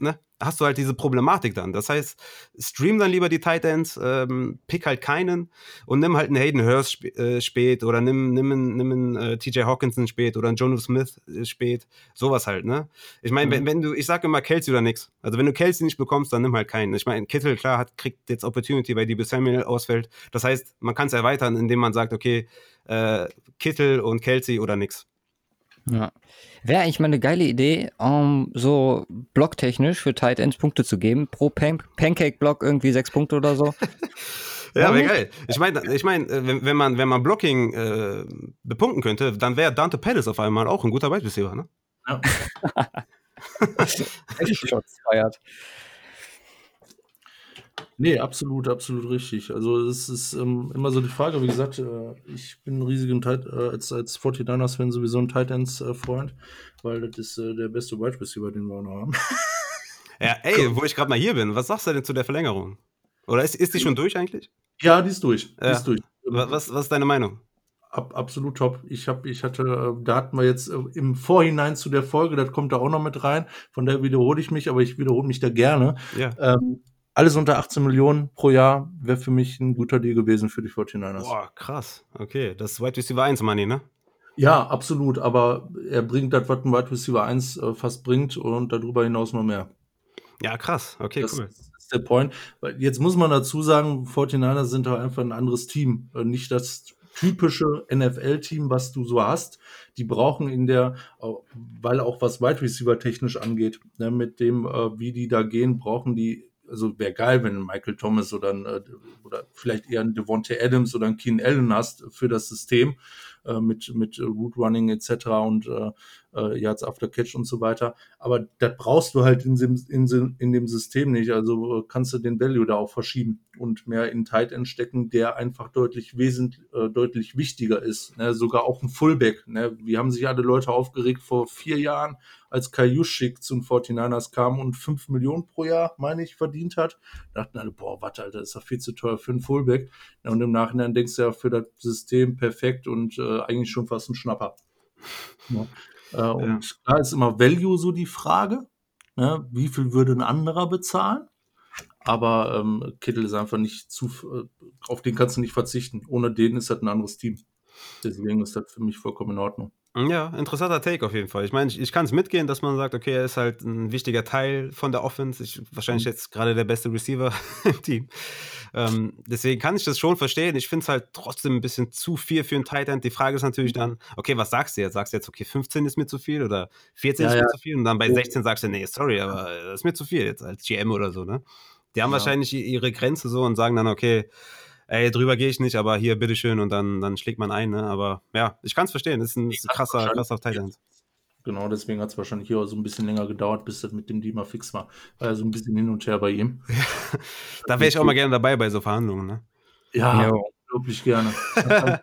ne, hast du halt diese Problematik dann. Das heißt, stream dann lieber die Titans, ähm, pick halt keinen und nimm halt einen Hayden Hurst sp äh, spät oder nimm, nimm, einen, nimm einen äh, TJ Hawkinson spät oder einen Jonas Smith äh, spät. Sowas halt, ne? Ich meine, mhm. wenn, wenn du, ich sag immer Kelsey oder nix. Also wenn du Kelsey nicht bekommst, dann nimm halt keinen. Ich meine, Kittel, klar, hat, kriegt jetzt Opportunity, weil die Samuel ausfällt. Das heißt, man kann es erweitern, indem man sagt, okay, äh, Kittel und Kelsey oder nix. Ja. Wäre eigentlich mal eine geile Idee, um so blocktechnisch für Tight Ends Punkte zu geben. Pro Pan Pancake-Block irgendwie sechs Punkte oder so. ja, wäre geil. Ich meine, ich mein, äh, wenn, wenn, man, wenn man Blocking äh, bepunkten könnte, dann wäre Dante Pettis auf einmal auch ein guter Wide Receiver, ne? Ja. Echt Shots feiert. Nee, absolut, absolut richtig. Also es ist ähm, immer so die Frage, wie gesagt, äh, ich bin ein riesiger Tight, äh, als, als 49ers-Fan sowieso ein Tight Ends-Freund, äh, weil das ist äh, der beste Wide Receiver, den wir auch noch haben. Ja, ey, wo ich gerade mal hier bin, was sagst du denn zu der Verlängerung? Oder ist, ist die schon durch eigentlich? Ja, die ist durch. Die ist durch. Was, was ist deine Meinung? Ab, absolut top. Ich habe, ich hatte, äh, da hatten wir jetzt im Vorhinein zu der Folge, das kommt da auch noch mit rein. Von der wiederhole ich mich, aber ich wiederhole mich da gerne. Ja. Ähm, alles unter 18 Millionen pro Jahr wäre für mich ein guter Deal gewesen für die 49ers. Boah, krass. Okay, das ist Wide Receiver 1 Money, ne? Ja, absolut. Aber er bringt das, was ein Wide Receiver 1 äh, fast bringt und darüber hinaus noch mehr. Ja, krass. Okay, das, cool. Das ist der Point. Jetzt muss man dazu sagen, 49ers sind halt einfach ein anderes Team. Äh, nicht das typische NFL-Team, was du so hast. Die brauchen in der, weil auch was Wide Receiver technisch angeht, ne, mit dem, äh, wie die da gehen, brauchen die also wäre geil, wenn Michael Thomas oder, ein, äh, oder vielleicht eher ein Devontae Adams oder ein Keen Allen hast für das System. äh, mit, mit Root Running etc. und äh, äh, Yards After Catch und so weiter. Aber das brauchst du halt in dem, in, in dem System nicht. Also äh, kannst du den Value da auch verschieben und mehr in Tight End stecken, der einfach deutlich wesentlich, äh, deutlich wichtiger ist. Ne? Sogar auch ein Fullback. Ne? Wie haben sich alle Leute aufgeregt vor vier Jahren, als Kai Juszczyk zum 49ers kam und 5 Millionen pro Jahr, meine ich, verdient hat. Da dachten alle, boah, warte, Alter, ist doch viel zu teuer für einen Fullback. Und im Nachhinein denkst du ja für das System perfekt und äh, eigentlich schon fast ein Schnapper. Ja. Äh, und ja. da ist immer Value so die Frage. Ne? Wie viel würde ein anderer bezahlen? Aber ähm, Kittel ist einfach nicht zu, äh, auf den kannst du nicht verzichten. Ohne den ist das ein anderes Team. Deswegen ist das für mich vollkommen in Ordnung. Ja, interessanter Take auf jeden Fall. Ich meine, ich, ich kann es mitgehen, dass man sagt, okay, er ist halt ein wichtiger Teil von der Offense. Ich, wahrscheinlich mhm. jetzt gerade der beste Receiver im Team. Ähm, deswegen kann ich das schon verstehen. Ich finde es halt trotzdem ein bisschen zu viel für einen Tight End. Die Frage ist natürlich mhm. dann, okay, was sagst du jetzt? Sagst du jetzt, okay, 15 ist mir zu viel oder 14 ja, ist mir ja. zu viel? Und dann bei 16 sagst du, nee, sorry, aber das ist mir zu viel jetzt als GM oder so, ne? Die haben ja. wahrscheinlich ihre Grenze so und sagen dann, okay, ey, drüber gehe ich nicht, aber hier, bitteschön, und dann, dann schlägt man ein, ne? Aber ja, ich kann es verstehen, das ist ein, ist ein krasser, krasser Titan. Genau, deswegen hat es wahrscheinlich hier auch so ein bisschen länger gedauert, bis das mit dem Dima fix war. War ja so ein bisschen hin und her bei ihm. Ja, da wäre ich auch mal gerne dabei bei so Verhandlungen, ne? Ja, ja. unglaublich gerne.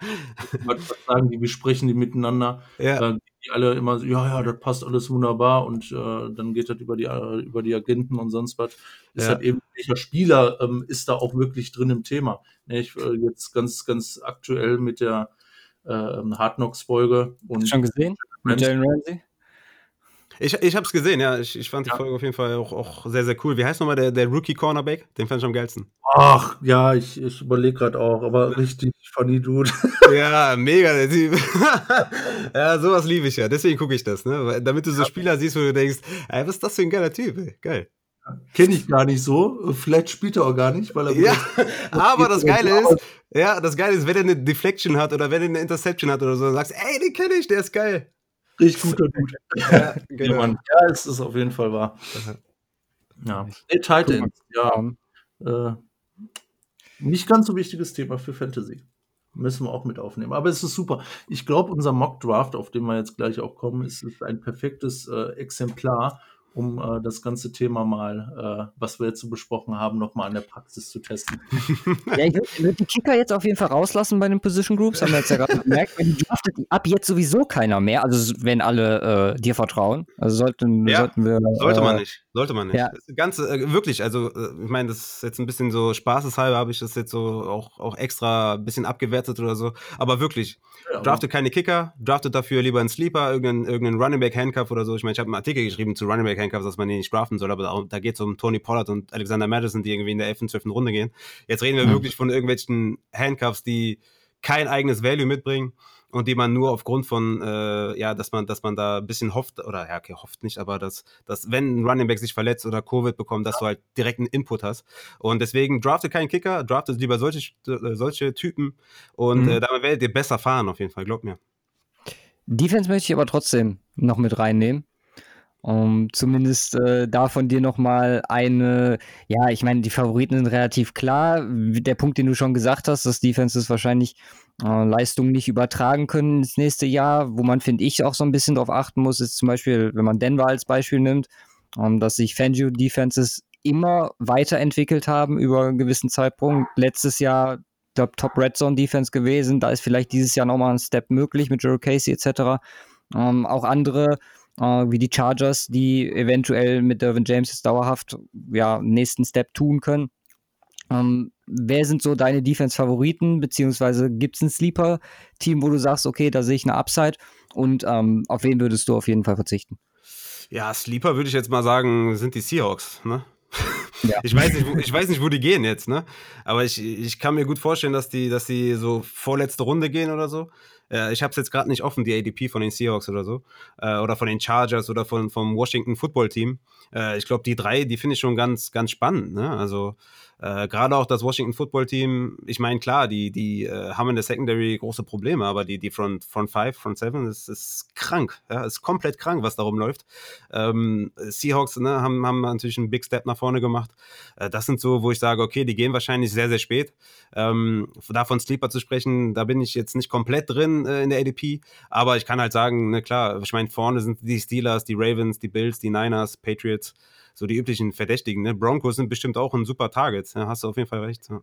was sagen die, wie sprechen die miteinander? Ja. Äh, die alle immer so, ja, ja, das passt alles wunderbar und äh, dann geht das über die, äh, über die Agenten und sonst was. Ist ja. halt eben, welcher Spieler ähm, ist da auch wirklich drin im Thema? Ne, ich, äh, jetzt ganz, ganz aktuell mit der äh, Hard Knocks Folge. Und Schon gesehen? Mit Jalen Ramsey? Ich, ich habe es gesehen, ja. Ich, ich fand die ja. Folge auf jeden Fall auch, auch sehr, sehr cool. Wie heißt nochmal der, der Rookie Cornerback? Den fand ich am geilsten. Ach, ja, ich, ich überlege gerade auch, aber richtig funny Dude. Ja, mega der Typ. ja, sowas liebe ich ja. Deswegen gucke ich das, ne? Damit du so Spieler siehst, wo du denkst, ey, was ist das für ein geiler Typ, ey? Geil. Kenne ich gar nicht so. Vielleicht spielt er auch gar nicht, weil er. Ja, aber das Geile ist, ja, das Geile ist, wenn er eine Deflection hat oder wenn er eine Interception hat oder so, dann sagst du, ey, den kenne ich, der ist geil. Richtig guter Dude. ja, genau. ja, ja, es ist auf jeden Fall wahr. Ja. Nee, Titans, ja. Äh, nicht ganz so wichtiges Thema für Fantasy. Müssen wir auch mit aufnehmen. Aber es ist super. Ich glaube, unser Mock Draft, auf den wir jetzt gleich auch kommen, ist, ist ein perfektes äh, Exemplar, um äh, das ganze Thema mal, äh, was wir jetzt so besprochen haben, nochmal an der Praxis zu testen. ja, ich würde die Kicker jetzt auf jeden Fall rauslassen bei den Position Groups, haben wir jetzt ja gerade gemerkt. Wenn die draftet ab jetzt sowieso keiner mehr, also wenn alle äh, dir vertrauen. Also sollten, ja, sollten wir. Sollte man äh, nicht. Sollte man nicht. Ja. Ganz, äh, wirklich, also äh, ich meine, das ist jetzt ein bisschen so spaßeshalber, habe ich das jetzt so auch, auch extra ein bisschen abgewertet oder so. Aber wirklich, ja, draftet keine Kicker, draftet dafür lieber einen Sleeper, irgendeinen, irgendeinen Running Back Handcuff oder so. Ich meine, ich habe einen Artikel geschrieben zu Running Back Handcuffs, dass man den nicht draften soll, aber da, da geht es um Tony Pollard und Alexander Madison, die irgendwie in der 11. 12. Runde gehen. Jetzt reden wir mhm. wirklich von irgendwelchen Handcuffs, die kein eigenes Value mitbringen und die man nur aufgrund von, äh, ja, dass man, dass man da ein bisschen hofft, oder ja, okay, hofft nicht, aber dass, dass wenn ein Running Back sich verletzt oder Covid bekommt, dass du halt direkt einen Input hast. Und deswegen drafte keinen Kicker, drafte lieber solche, solche Typen und mhm. äh, damit werdet ihr besser fahren, auf jeden Fall, glaub mir. Defense möchte ich aber trotzdem noch mit reinnehmen. Um zumindest äh, da von dir nochmal eine, ja, ich meine, die Favoriten sind relativ klar. Der Punkt, den du schon gesagt hast, dass Defenses wahrscheinlich äh, Leistungen nicht übertragen können ins nächste Jahr, wo man, finde ich, auch so ein bisschen drauf achten muss, ist zum Beispiel, wenn man Denver als Beispiel nimmt, ähm, dass sich Fangio Defenses immer weiterentwickelt haben über einen gewissen Zeitpunkt. Letztes Jahr der Top Red Zone Defense gewesen, da ist vielleicht dieses Jahr nochmal ein Step möglich mit Joe Casey etc. Ähm, auch andere äh, wie die Chargers, die eventuell mit Dervin James jetzt dauerhaft ja, nächsten Step tun können. Ähm, wer sind so deine Defense-Favoriten, beziehungsweise gibt es ein Sleeper-Team, wo du sagst, okay, da sehe ich eine Upside und ähm, auf wen würdest du auf jeden Fall verzichten? Ja, Sleeper würde ich jetzt mal sagen, sind die Seahawks, ne? Ja. Ich, weiß nicht, wo, ich weiß nicht, wo die gehen jetzt, ne? Aber ich, ich kann mir gut vorstellen, dass die, dass die so vorletzte Runde gehen oder so. Äh, ich habe es jetzt gerade nicht offen, die ADP von den Seahawks oder so. Äh, oder von den Chargers oder von, vom Washington Football Team. Äh, ich glaube, die drei, die finde ich schon ganz, ganz spannend. Ne? Also Äh, Gerade auch das Washington Football Team, ich meine, klar, die, die äh, haben in der Secondary große Probleme, aber die, die Front, Front Five, Front Seven ist, ist krank, ja, ist komplett krank, was darum läuft. Ähm, Seahawks ne, haben, haben natürlich einen Big Step nach vorne gemacht. Äh, das sind so, wo ich sage, okay, die gehen wahrscheinlich sehr, sehr spät. Ähm, davon Sleeper zu sprechen, da bin ich jetzt nicht komplett drin äh, in der ADP, aber ich kann halt sagen, ne, klar, ich meine, vorne sind die Steelers, die Ravens, die Bills, die Niners, Patriots so die üblichen Verdächtigen. Ne? Broncos sind bestimmt auch ein super Target. Ja, hast du auf jeden Fall recht. Ja.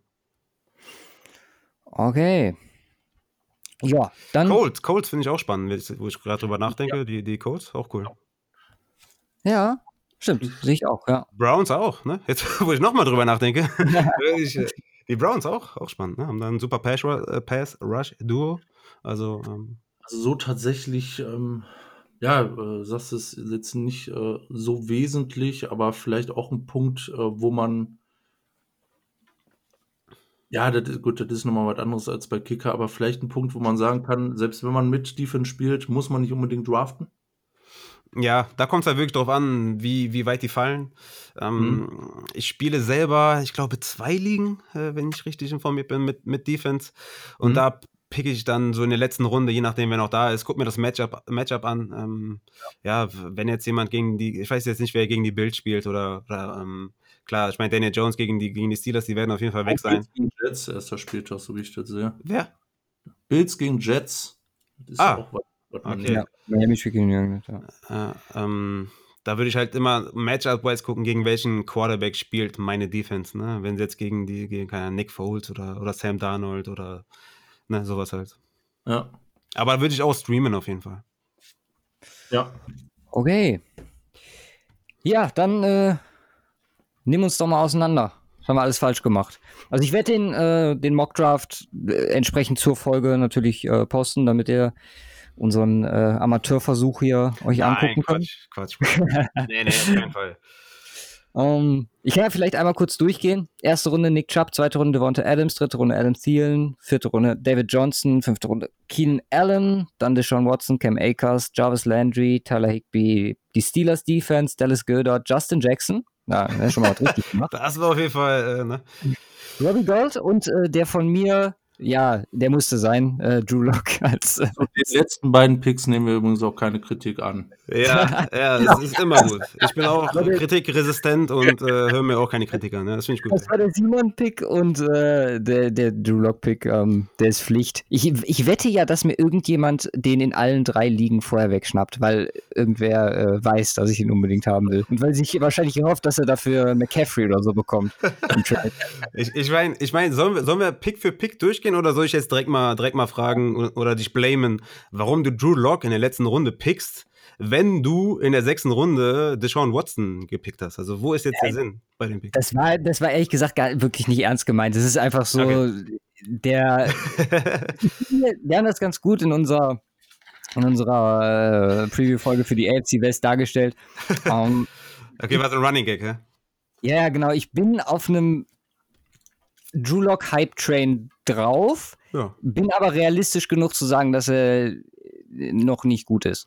Okay. Ja, dann. Colts, Colts finde ich auch spannend, wo ich gerade drüber nachdenke. Ja. Die, die Colts, auch cool. Ja, stimmt, sehe ich auch, ja. Browns auch, ne? Jetzt, wo ich nochmal drüber nachdenke. ich, äh, die Browns auch, auch spannend, ne? Haben da ein super Pass-Rush-Duo. Also, ähm, also so tatsächlich ähm, ja, äh, sagst es jetzt nicht äh, so wesentlich, aber vielleicht auch ein Punkt, äh, wo man ja, das ist, gut, das ist nochmal was anderes als bei Kicker, aber vielleicht ein Punkt, wo man sagen kann, selbst wenn man mit Defense spielt, muss man nicht unbedingt draften. Ja, da kommt es halt wirklich drauf an, wie, wie weit die fallen. Ähm, mhm. Ich spiele selber, ich glaube, zwei Ligen, äh, wenn ich richtig informiert bin, mit, mit Defense. Und mhm. da picke ich dann so in der letzten Runde, je nachdem, wer noch da ist, guck mir das Matchup, Matchup an. Ähm, ja. ja. wenn jetzt jemand gegen die, ich weiß jetzt nicht, wer gegen die Bild spielt oder, oder ähm, klar, ich meine, Daniel Jones gegen die, gegen die Steelers, die werden auf jeden Fall weg sein. Bills gegen Jets, erster Spieltag, so wie ich das sehe. Wer? Bills gegen Jets. Das ist ah, auch was, was okay. Ja, Miami spielt gegen Jungen, ja. Äh, ähm, da würde ich halt immer Matchup-wise gucken, gegen welchen Quarterback spielt meine Defense. Ne? Wenn sie jetzt gegen die, gegen keine Nick Foles oder, oder Sam Darnold oder Ne, sowas halt. Ja. Aber würde ich auch streamen auf jeden Fall. Ja. Okay. Ja, dann äh, nimm uns doch mal auseinander. Das haben wir alles falsch gemacht. Also ich werde den, äh, den Mockdraft äh, entsprechend zur Folge natürlich äh, posten, damit ihr unseren äh, Amateurversuch hier euch Nein, angucken könnt. Quatsch, Quatsch. nee, nee, auf keinen Fall. Um, ähm, ich kann ja vielleicht einmal kurz durchgehen. Erste Runde Nick Chubb, zweite Runde Devonta Adams, dritte Runde Adam Thielen, vierte Runde David Johnson, fünfte Runde Keenan Allen, dann Deshaun Watson, Cam Akers, Jarvis Landry, Tyler Higby, die Steelers Defense, Dallas Goddard, Justin Jackson. Ja, das ist schon mal richtig gemacht. Das war auf jeden Fall, äh, ne? Robbie Gold und äh, der von mir ja, der musste sein, äh, Drew Lock als. Äh, die letzten beiden Picks nehmen wir übrigens auch keine Kritik an. Ja, ja, das ist immer gut. Ich bin auch kritikresistent und äh, höre mir auch keine Kritik an. Ja, das finde ich gut. Das war der Simon-Pick und äh, der, der Drew Lock-Pick, ähm, der ist Pflicht. Ich, ich wette ja, dass mir irgendjemand den in allen drei Ligen vorher wegschnappt, weil irgendwer äh, weiß, dass ich ihn unbedingt haben will. Und weil sich wahrscheinlich gehofft, dass er dafür McCaffrey oder so bekommt. ich ich meine, ich mein, sollen, wir, sollen wir Pick für Pick durchgehen? Durchgehen oder soll ich jetzt direkt mal, direkt mal fragen oder dich blamen, warum du Drew Lock in der letzten Runde pickst, wenn du in der sechsten Runde Deshaun Watson gepickt hast? Also, wo ist jetzt der Sinn bei dem Pick? Das war, das war ehrlich gesagt gar, wirklich nicht ernst gemeint. Das ist einfach so, okay. der. wir haben das ganz gut in unserer, in unserer äh, Preview-Folge für die AFC West dargestellt. Um, okay, war so ein Running Gag, ja? Ja, genau. Ich bin auf einem Drew Lock Hype Train drauf, ja. bin aber realistisch genug zu sagen, dass er noch nicht gut ist.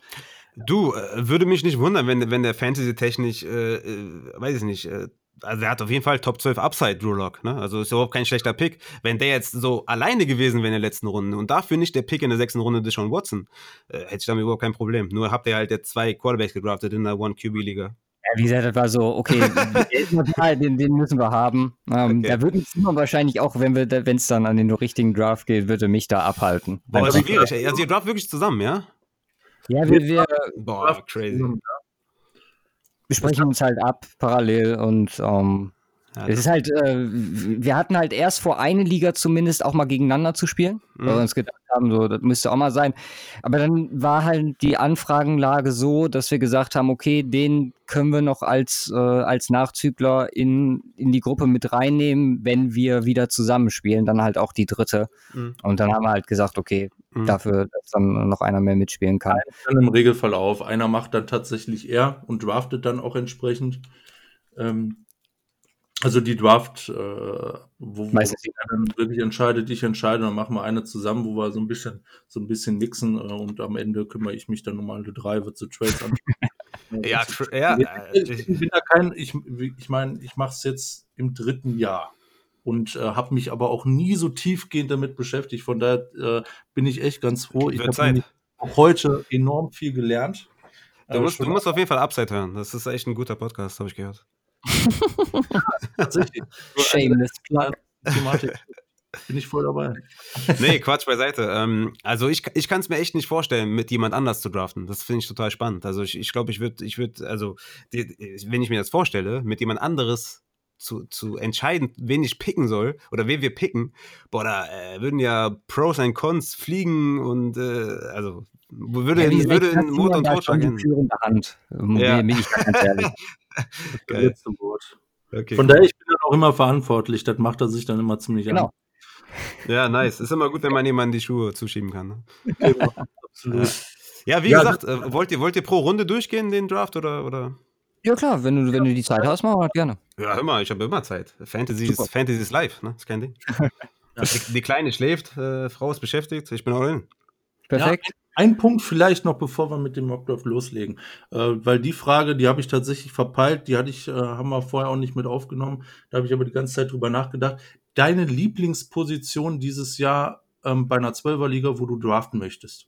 Du, äh, würde mich nicht wundern, wenn, wenn der Fantasy-technisch, äh, äh, weiß ich nicht, äh, also er hat auf jeden Fall Top 12 Upside, Drew Lock, ne? Also ist überhaupt kein schlechter Pick. Wenn der jetzt so alleine gewesen wäre in der letzten Runde und dafür nicht der Pick in der sechsten Runde Deshaun Watson, äh, hätte ich damit überhaupt kein Problem. Nur habt ihr halt jetzt zwei Quarterbacks gedraftet in der One-QB-Liga. Ja, wie gesagt, das war so, okay, den, den, müssen wir haben. Ähm, okay. Da würde Simon wahrscheinlich auch, wenn es dann an den richtigen Draft geht, würde mich da abhalten. Boah, das ist schwierig. Also ihr draft wirklich zusammen, ja? Ja, wir, wir Boah, crazy. Wir sprechen uns halt ab, parallel und ähm, ja, es ist halt, äh, wir hatten halt erst vor, eine Liga zumindest auch mal gegeneinander zu spielen, mhm. weil wir uns gedacht haben, so, das müsste auch mal sein. Aber dann war halt die Anfragenlage so, dass wir gesagt haben, okay, den können wir noch als, äh, als Nachzügler in, in die Gruppe mit reinnehmen, wenn wir wieder zusammenspielen, dann halt auch die dritte. Mhm. Und dann haben wir halt gesagt, okay, mhm. dafür, dass dann noch einer mehr mitspielen kann. Dann im Regelfall auf. Einer macht dann tatsächlich er und draftet dann auch entsprechend. Ähm, also die Draft, äh, wo, wo dann wirklich entscheidet, ich entscheide, dann machen wir eine zusammen, wo wir so ein bisschen, so ein bisschen mixen äh, und am Ende kümmere ich mich dann um alle drei, wird so Trades an. ja, ja, ich, ich bin da kein, ich, ich meine, ich mache es jetzt im dritten Jahr. und äh, habe mich aber auch nie so tiefgehend damit beschäftigt. Von daher äh, bin ich echt ganz froh. Ich habe auch heute enorm viel gelernt. Du musst, du musst auf jeden Fall Upside hören. Das ist echt ein guter Podcast, habe ich gehört. Tatsächlich. Shameless Plug. Thematik. Bin ich voll dabei. Nee, Quatsch beiseite. Ähm, also ich, ich kann es mir echt nicht vorstellen, mit jemand anders zu draften. Das finde ich total spannend. Also ich glaube, ich, glaub, ich würde, ich würd, also die, wenn ich mir das vorstelle, mit jemand anderes zu, zu entscheiden, wen ich picken soll oder wen wir picken, boah, da äh, würden ja Pros und Cons fliegen und äh, also würde, ja, würde in Mut und Totschlag führende Hand, ja. bin ich ganz ehrlich. das letzte Wort. Okay. Von daher, ich bin dann auch immer verantwortlich, das macht er sich dann immer ziemlich genau. an. Ja, nice. Ist immer gut, wenn man jemanden die Schuhe zuschieben kann. Ne? Genau, absolut. Ja, wie ja, gesagt, äh, wollt, ihr, wollt ihr pro Runde durchgehen, den Draft, oder? oder? Ja, klar, wenn du, wenn du die Zeit hast, machen wir das gerne. Ja, immer, ich habe immer Zeit. Fantasy ist, Fantasy ist live, ne? Das ist kein Ding. die, die, Kleine schläft, äh, Frau ist beschäftigt, ich bin all in. Perfekt. Ja, ein Punkt vielleicht noch, bevor wir mit dem Mockdraft loslegen, äh, weil die Frage, die habe ich tatsächlich verpeilt, die hatte ich, äh, haben wir vorher auch nicht mit aufgenommen, da habe ich aber die ganze Zeit drüber nachgedacht. Deine Lieblingsposition dieses Jahr ähm, bei einer Zwölferliga, wo du draften möchtest?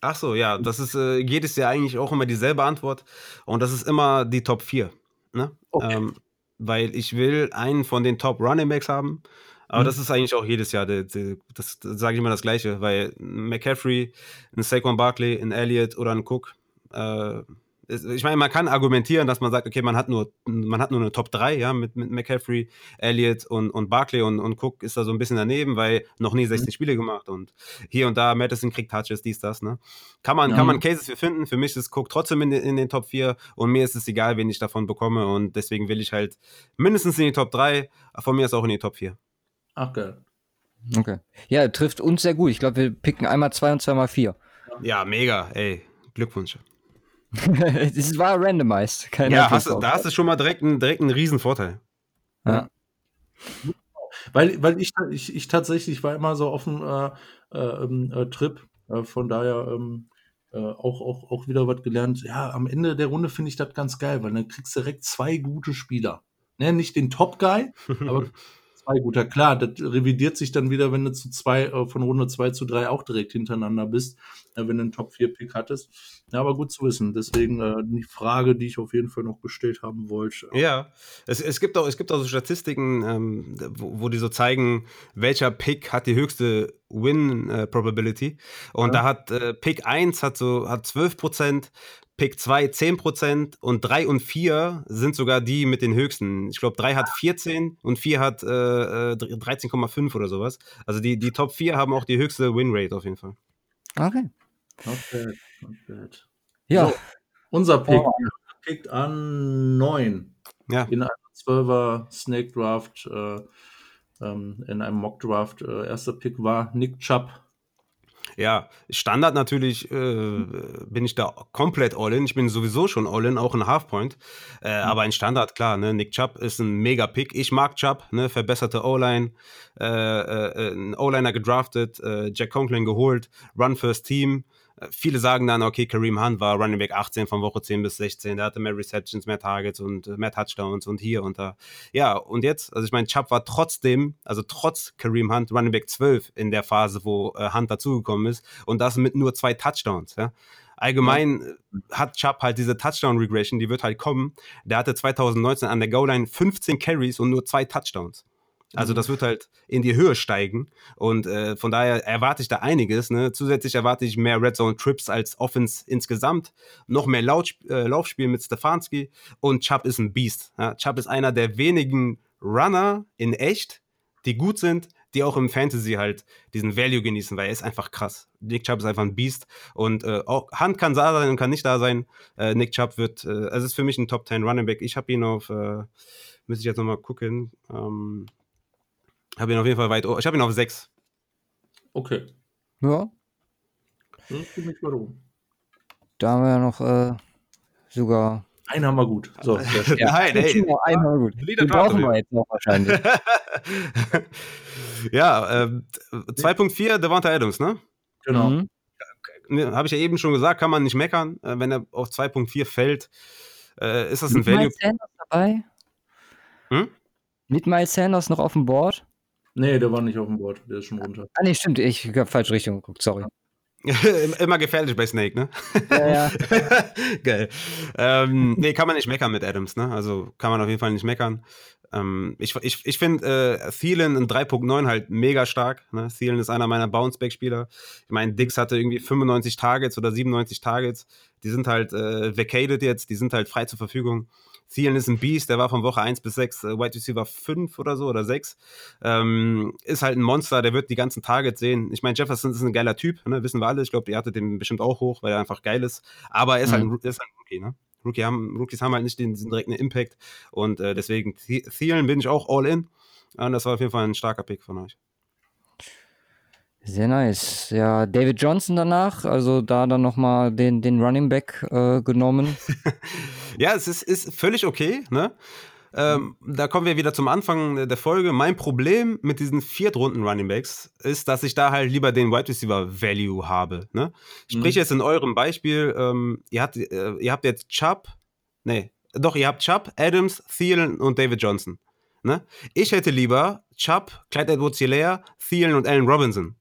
Ach so, ja, das ist äh, jedes Jahr eigentlich auch immer dieselbe Antwort und das ist immer die Top 4. Ne? Okay. Ähm, weil ich will einen von den Top Running Backs haben, aber mhm. das ist eigentlich auch jedes Jahr, das, das, das sage ich immer das Gleiche, weil McCaffrey, ein Saquon Barkley, ein Elliott oder ein Cook, äh, ich meine, man kann argumentieren, dass man sagt, okay, man hat nur, man hat nur eine Top 3, ja, mit, mit McCaffrey, Elliott und, und Barkley und, und Cook ist da so ein bisschen daneben, weil noch nie 16 mhm. Spiele gemacht und hier und da Madison kriegt Touches, dies, das, ne? Kann man, ja. kann man Cases für finden. Für mich ist Cook trotzdem in, in den Top 4 und mir ist es egal, wen ich davon bekomme und deswegen will ich halt mindestens in die Top 3, von mir ist auch in die Top 4. Ach, geil. Okay. Ja, trifft uns sehr gut. Ich glaube, wir picken einmal zwei und zweimal vier. Ja, mega, ey. Glückwunsch. das war randomized. Keine ja, hast, da hast du schon mal direkt einen, direkt einen Riesenvorteil. Ja. Weil, weil ich, ich, ich tatsächlich war immer so auf dem äh, äh, ähm, äh, Trip, äh, von daher ähm, äh, auch, auch, auch wieder was gelernt. Ja, am Ende der Runde finde ich das ganz geil, weil dann kriegst du direkt zwei gute Spieler. Ne, nicht den Top-Guy, aber zwei guter. Klar, das revidiert sich dann wieder, wenn du zu zwei, äh, von Runde 2 zu 3 auch direkt hintereinander bist, wenn du einen Top-4-Pick hattest. Ja, aber gut zu wissen. Deswegen äh, die Frage, die ich auf jeden Fall noch gestellt haben wollte. Ja, es, es, gibt, auch, es gibt auch so Statistiken, ähm, wo, wo die so zeigen, welcher Pick hat die höchste Win-Probability. Und ja. da hat äh, Pick 1 hat so hat 12 Prozent, Pick 2 10% und 3 und 4 sind sogar die mit den höchsten. Ich glaube, 3 hat 14 und 4 hat äh, 13,5 äh, oder sowas. Also die, die Top 4 haben auch die höchste Winrate auf jeden Fall. Okay. Not bad, not bad. Ja. So, unser Pick oh. pickt an 9. Ja. In einem 12er Snake Draft, äh, ähm, in einem Mock Draft. Äh, erster Pick war Nick Chubb ja, Standard natürlich äh, bin ich da komplett all-in. Ich bin sowieso schon all-in, auch in Halfpoint. Äh, mhm. Aber in Standard, klar, ne? Nick Chubb ist ein mega Pick. Ich mag Chubb, ne? verbesserte O-Line, äh, äh, ein O-Liner gedraftet, äh, Jack Conklin geholt, Run First Team. Viele sagen dann, okay, Kareem Hunt war Running Back 18 von Woche 10 bis 16, der hatte mehr Receptions, mehr Targets und äh, mehr Touchdowns und hier und da. Ja, und jetzt, also ich meine, Chubb war trotzdem, also trotz Kareem Hunt, Running Back 12 in der Phase, wo äh, Hunt dazugekommen ist und das mit nur zwei Touchdowns, ja. Allgemein ja. hat Chubb halt diese Touchdown-Regression, die wird halt kommen. Der hatte 2019 an der Goal-Line 15 Carries und nur zwei Touchdowns. Also mhm. das wird halt in die Höhe steigen und äh, von daher erwarte ich da einiges. Ne? Zusätzlich erwarte ich mehr Red Zone Trips als Offense insgesamt, noch mehr Laut äh, Laufspiel mit Stefanski und Chubb ist ein Beast. Ja? Chubb ist einer der wenigen Runner in echt, die gut sind, die auch im Fantasy halt diesen Value genießen, weil er ist einfach krass. Nick Chubb ist einfach ein Beast und äh, auch Hand kann da sein und kann nicht da sein. Äh, Nick Chubb wird, äh, es ist für mich ein Top 10 Running Back. Ich habe ihn auf, äh, müsste ich jetzt nochmal gucken. Ähm, habe ihn auf jeden Fall weit. Ich habe ihn auf 6. Okay. Ja. Das ist mich warum. Da haben wir ja noch äh, sogar. Einen haben wir gut. So, ja, Nein, ey. Einen haben wir gut. Den brauchen wir jetzt noch wahrscheinlich. ja, äh, 2.4 Devonta Adams, ne? Genau. Mhm. Ne, habe ich ja eben schon gesagt, kann man nicht meckern. Äh, wenn er auf 2.4 fällt, äh, ist das ein Value. Sanders dabei? Hm? Mit Miles Sanders noch auf dem Board? Nee, der war nicht auf dem Board, der ist schon runter. Ah, nee, stimmt, ich habe falsche Richtung geguckt, sorry. Immer gefährlich bei Snake, ne? Ja, ja. Geil. Ähm, nee, kann man nicht meckern mit Adams, ne? Also kann man auf jeden Fall nicht meckern. Ähm, ich ich, ich finde äh, Thielen in 3.9 halt mega stark. Ne? Thielen ist einer meiner Bounceback-Spieler. Ich meine, Dix hatte irgendwie 95 Targets oder 97 Targets. Die sind halt äh, vacated jetzt, die sind halt frei zur Verfügung. Thielen ist ein Beast, der war von Woche 1 bis 6 äh, Wide Receiver 5 oder so oder 6. Ähm, ist halt ein Monster, der wird die ganzen Targets sehen. Ich meine, Jefferson ist ein geiler Typ, ne? wissen wir alle. Ich glaube, ihr hattet den bestimmt auch hoch, weil er einfach geil ist. Aber er ist, mhm. halt, er ist halt ein Rookie, ne? Rookie haben, Rookies haben halt nicht den, diesen direkten Impact und äh, deswegen Thielen bin ich auch all in. Und das war auf jeden Fall ein starker Pick von euch. Sehr nice. Ja, David Johnson danach, also da dann nochmal den, den Running Back äh, genommen. ja, es ist, ist völlig okay, ne? Ähm, da kommen wir wieder zum Anfang der Folge. Mein Problem mit diesen Viertrunden Running Backs ist, dass ich da halt lieber den Wide Receiver Value habe. Ne? Sprich mhm. jetzt in eurem Beispiel, ähm, ihr, habt, äh, ihr habt jetzt Chubb, nee, doch, ihr habt Chubb, Adams, Thielen und David Johnson. Ne? Ich hätte lieber Chubb, Clyde Edwards Hilaire, Thielen und Allen Robinson.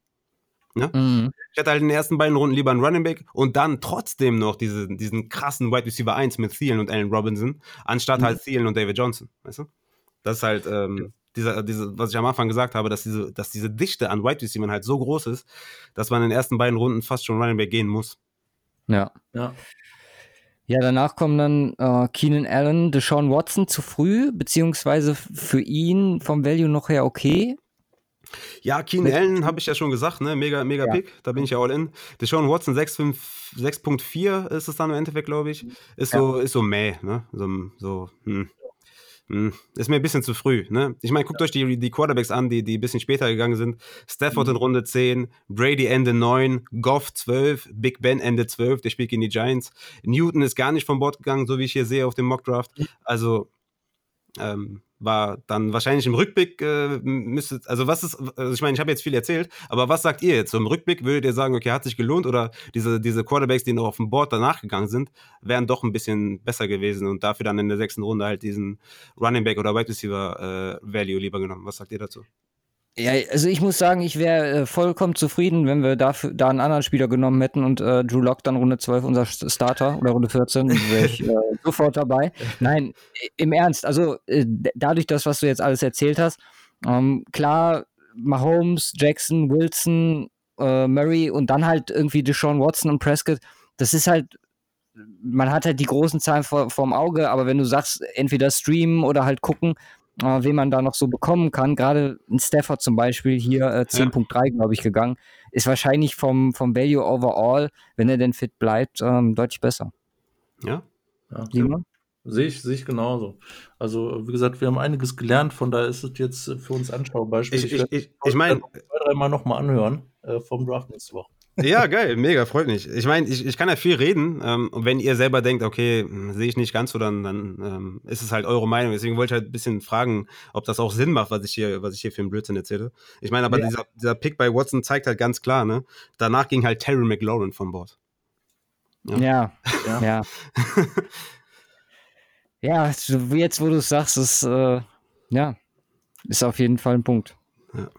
Ne? Mhm. Ich hätte halt in den ersten beiden Runden lieber einen Running Back und dann trotzdem noch diese, diesen krassen Wide Receiver 1 mit Thielen und Allen Robinson, anstatt halt mhm. halt Thielen und David Johnson. Weißt du? Das ist halt ähm, dieser, diese, was ich am Anfang gesagt habe, dass diese, dass diese Dichte an Wide Receivers halt so groß ist, dass man in den ersten beiden Runden fast schon Running Back gehen muss. Ja. Ja. Ja, danach kommen dann äh, Keenan Allen, Deshaun Watson zu früh, beziehungsweise für ihn vom Value noch her okay. Ja, Keen Allen habe ich ja schon gesagt, ne? Mega, mega ja. Pick. Da bin ich ja all in. Deshaun Watson 6.4 ist es dann im Endeffekt, glaube ich. Ist ja. so, ist so meh, ne? So, so hm. Hm. Ist mir ein bisschen zu früh, ne? Ich meine, guckt ja. euch die, die Quarterbacks an, die, die ein bisschen später gegangen sind. Stafford mhm. in Runde 10, Brady Ende 9, Goff 12, Big Ben Ende 12, der spielt gegen die Giants. Newton ist gar nicht vom Bord gegangen, so wie ich hier sehe auf dem Mockdraft. Also, ähm, war dann wahrscheinlich im Rückblick äh, müsste, also was ist, also ich meine, ich habe jetzt viel erzählt, aber was sagt ihr jetzt? So im Rückblick würdet ihr sagen, okay, hat sich gelohnt oder diese, diese Quarterbacks, die noch auf dem Board danach gegangen sind, wären doch ein bisschen besser gewesen und dafür dann in der sechsten Runde halt diesen Running Back oder Wide Receiver äh, Value lieber genommen. Was sagt ihr dazu? Ja, also ich muss sagen, ich wäre äh, vollkommen zufrieden, wenn wir dafür, da einen anderen Spieler genommen hätten und äh, Drew Lock dann Runde 12 unser Starter oder Runde 14, wäre ich äh, sofort dabei. Nein, im Ernst, also äh, dadurch das, was du jetzt alles erzählt hast, ähm, klar, Mahomes, Jackson, Wilson, äh, Murray und dann halt irgendwie Deshaun Watson und Prescott, das ist halt, man hat halt die großen Zahlen vor, vorm Auge, aber wenn du sagst, entweder streamen oder halt gucken, äh, wen man da noch so bekommen kann. Gerade ein Stafford zum Beispiel hier äh, 10.3, ja. glaube ich, gegangen. Ist wahrscheinlich vom, vom Value overall, wenn er denn fit bleibt, ähm, deutlich besser. Ja. ja Simon? Sehe ich, sehe ich genauso. Also, wie gesagt, wir haben einiges gelernt, von daher ist es jetzt für uns anschaubar. Ich, ich, ich, ich, ich meine, zwei, dreimal nochmal anhören äh, vom Draft nächste Woche. Ja, geil, mega, freut mich. Ich meine, ich, ich kann ja viel reden. Ähm, und wenn ihr selber denkt, okay, hm, sehe ich nicht ganz so, dann, dann ähm, ist es halt eure Meinung. Deswegen wollte ich halt ein bisschen fragen, ob das auch Sinn macht, was ich hier, was ich hier für einen Blödsinn erzähle. Ich meine, aber ja. dieser, dieser Pick bei Watson zeigt halt ganz klar, ne? Danach ging halt Terry McLaurin von Bord. Ja, ja. Ja, ja. ja jetzt, wo du es sagst, ist, äh, ja, ist auf jeden Fall ein Punkt. Ja.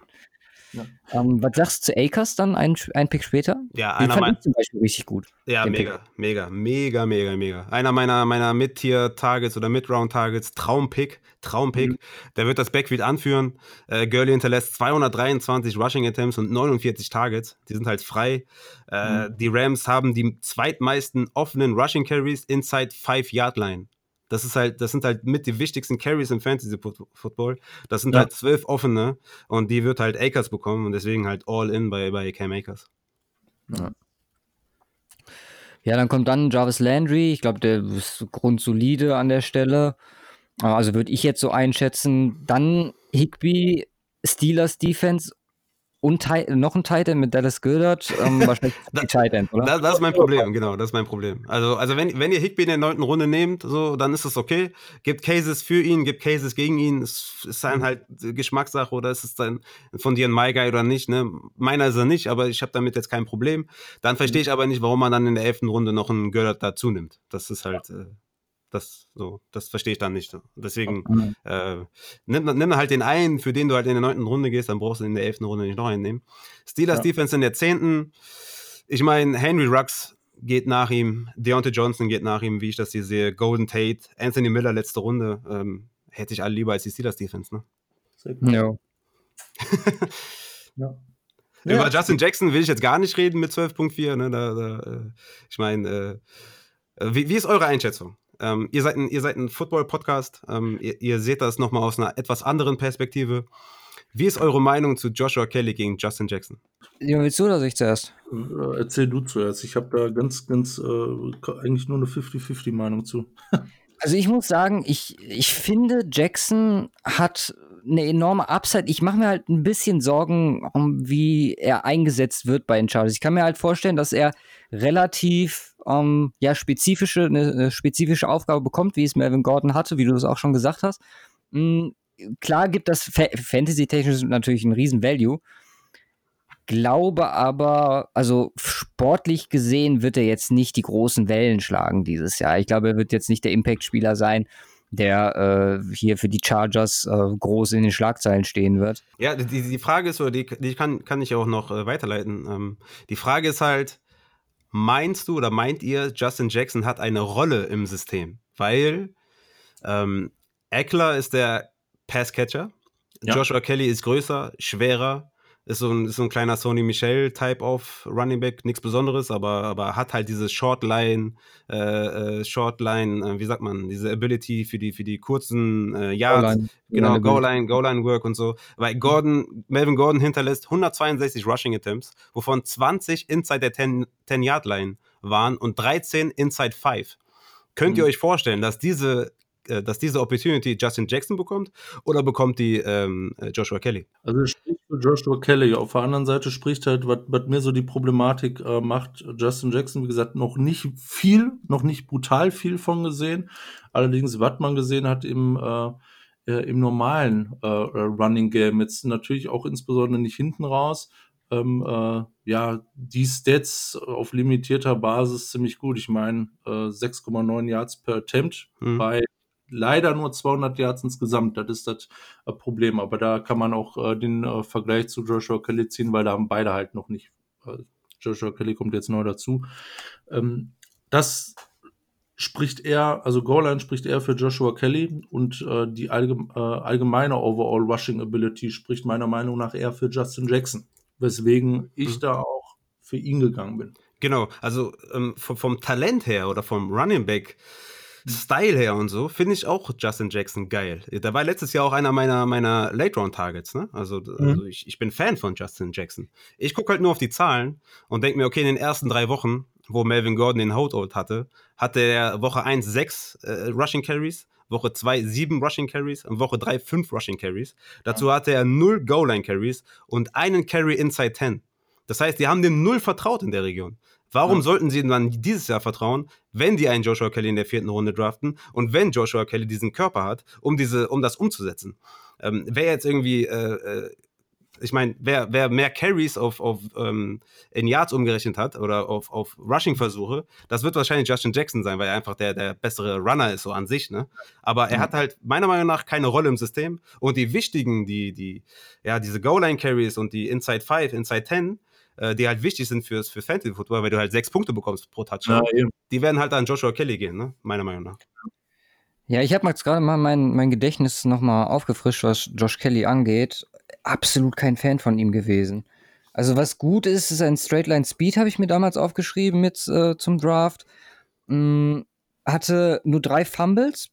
Ja. Ähm, was sagst du zu Akers dann, ein, ein Pick später? Ja, Den einer fand ich zum Beispiel richtig gut. Ja, mega, Pick. mega, mega, mega, mega. Einer meiner, meiner Mid-Tier-Targets oder Mid-Round-Targets, Traumpick, Traumpick. Mhm. Der wird das Backfield anführen. Äh, Gurley hinterlässt 223 Rushing Attempts und 49 Targets. Die sind halt frei. Äh, mhm. Die Rams haben die zweitmeisten offenen Rushing Carries inside 5-Yard-Line. Das ist halt, das sind halt mit die wichtigsten Carries im Fantasy Football. Das sind ja. halt zwölf offene und die wird halt Akers bekommen und deswegen halt all in bei, bei Cam Akers. Ja. ja, dann kommt dann Jarvis Landry. Ich glaube, der ist grundsolide an der Stelle. Also würde ich jetzt so einschätzen. Dann Higby, Steelers Defense und noch ein Titan mit Dallas Goddard, ähm, wahrscheinlich die Titan, oder? Das, das, ist mein Problem, genau, das ist mein Problem. Also, also wenn, wenn ihr Higby in der neunten Runde nehmt, so, dann ist es okay. Gibt Cases für ihn, gibt Cases gegen ihn. Es ist dann halt Geschmackssache oder ist es dann von dir ein My Guy oder nicht. Ne? Meiner ist er nicht, aber ich habe damit jetzt kein Problem. Dann verstehe ich aber nicht, warum man dann in der elften Runde noch einen Goddard dazu nimmt. Das ist halt. Äh, Das, so, das verstehe ich dann nicht. Deswegen mhm. äh, nimm, nimm halt den einen, für den du halt in der neunten Runde gehst, dann brauchst du in der elften Runde nicht noch einen nehmen. Steelers ja. Defense in der zehnten. Ich meine, Henry Rux geht nach ihm, Deontay Johnson geht nach ihm, wie ich das hier sehe, Golden Tate, Anthony Miller letzte Runde. Ähm, hätte ich alle lieber als die Steelers Defense, ne? Ja. ja. Über ja. Justin Jackson will ich jetzt gar nicht reden mit 12.4. Ne? Da, da, äh, ich meine, äh, äh, wie, wie, ist eure Einschätzung? Ähm, ihr seid ein, ein Football-Podcast. Ähm, ihr, ihr, seht das nochmal aus einer etwas anderen Perspektive. Wie ist eure Meinung zu Joshua Kelly gegen Justin Jackson? Ja, willst du oder ich zuerst? Äh, erzähl du zuerst. Ich habe da ganz, ganz, äh, eigentlich nur eine 50-50-Meinung zu. also ich muss sagen, ich, ich finde, Jackson hat eine enorme Upside. Ich mache mir halt ein bisschen Sorgen, um wie er eingesetzt wird bei den Chargers. Ich kann mir halt vorstellen, dass er relativ ähm, ja, spezifische, eine, eine, spezifische Aufgabe bekommt, wie es Melvin Gordon hatte, wie du es auch schon gesagt hast. Mhm, klar gibt das Fa Fantasy-technisch natürlich einen riesen Value. Glaube aber, also sportlich gesehen wird er jetzt nicht die großen Wellen schlagen dieses Jahr. Ich glaube, er wird jetzt nicht der Impact-Spieler sein, der äh, hier für die Chargers äh, groß in den Schlagzeilen stehen wird. Ja, die, die Frage ist, oder die, die kann, kann ich auch noch äh, weiterleiten. Ähm, die Frage ist halt, meinst du oder meint ihr, Justin Jackson hat eine Rolle im System? Weil ähm, Eckler ist der Passcatcher, ja. Joshua Kelly ist größer, schwerer, ist so ein, ist so ein kleiner Sony Michel-Type auf Running Back, nichts Besonderes, aber, aber hat halt diese Shortline, äh, äh, Shortline, äh, wie sagt man, diese Ability für die, für die kurzen äh, Yards, Goal genau, Goal-Line, Goal-Line-Work und so. Weil Gordon, Melvin Gordon hinterlässt 162 Rushing Attempts, wovon 20 inside der 10-Yard-Line waren und 13 inside 5. Könnt ihr mhm. euch vorstellen, dass diese äh, dass diese Opportunity Justin Jackson bekommt oder bekommt die ähm, äh, Joshua Kelly? Also spricht für Joshua Kelly. Auf der anderen Seite spricht halt, was, mir so die Problematik äh, macht, Justin Jackson, wie gesagt, noch nicht viel, noch nicht brutal viel von gesehen. Allerdings, was man gesehen hat im äh, äh im normalen äh, Running Game, jetzt natürlich auch insbesondere nicht hinten raus, ähm, äh, ja, die Stats auf limitierter Basis ziemlich gut. Ich meine, äh, 6,9 Yards per Attempt mhm. bei leider nur 200 Yards insgesamt. Das ist das äh, Problem. Aber da kann man auch äh, den äh, Vergleich zu Joshua Kelly ziehen, weil da haben beide halt noch nicht. Joshua Kelly kommt jetzt neu dazu. Ähm, das spricht eher, also Goal-Line spricht eher für Joshua Kelly und äh, die allgeme äh, allgemeine Overall Rushing Ability spricht meiner Meinung nach eher für Justin Jackson. Weswegen ich mhm. da auch für ihn gegangen bin. Genau, also ähm, vom, vom, Talent her oder vom Running Back Style her und so, finde ich auch Justin Jackson geil. Da war letztes Jahr auch einer meiner, meiner Late-Round-Targets, ne? Also, mhm. also ich, ich bin Fan von Justin Jackson. Ich gucke halt nur auf die Zahlen und denke mir, okay, in den ersten drei Wochen, wo Melvin Gordon den Holdout hatte, hatte er Woche 1 sechs äh, Rushing Carries, Woche 2 sieben Rushing Carries und Woche 3 fünf Rushing Carries. Dazu hatte er null Goal-Line Carries und einen Carry inside 10. Das heißt, die haben dem null vertraut in der Region. Warum ja. sollten sie dann dieses Jahr vertrauen, wenn die einen Joshua Kelly in der vierten Runde draften und wenn Joshua Kelly diesen Körper hat, um diese, um das umzusetzen? Ähm, wer jetzt irgendwie, äh, äh, ich meine, wer, wer mehr Carries auf, auf ähm, in Yards umgerechnet hat oder auf, auf Rushing-Versuche, das wird wahrscheinlich Justin Jackson sein, weil er einfach der, der bessere Runner ist, so an sich, ne? Aber er mhm. hat halt meiner Meinung nach keine Rolle im System und die wichtigen, die, die, ja, diese Goal-Line-Carries und die Inside 5, Inside 10, äh, die halt wichtig sind fürs, für Fantasy Football, weil du halt sechs Punkte bekommst pro Touchdown. Ja, die werden halt an Joshua Kelly gehen, ne? meiner Meinung nach. Ja, ich habe jetzt gerade mal mein, mein Gedächtnis nochmal aufgefrischt, was Josh Kelly angeht. Absolut kein Fan von ihm gewesen. Also was gut ist, ist ein Straightline Speed, habe ich mir damals aufgeschrieben mit äh, zum Draft. Hm, hatte nur drei Fumbles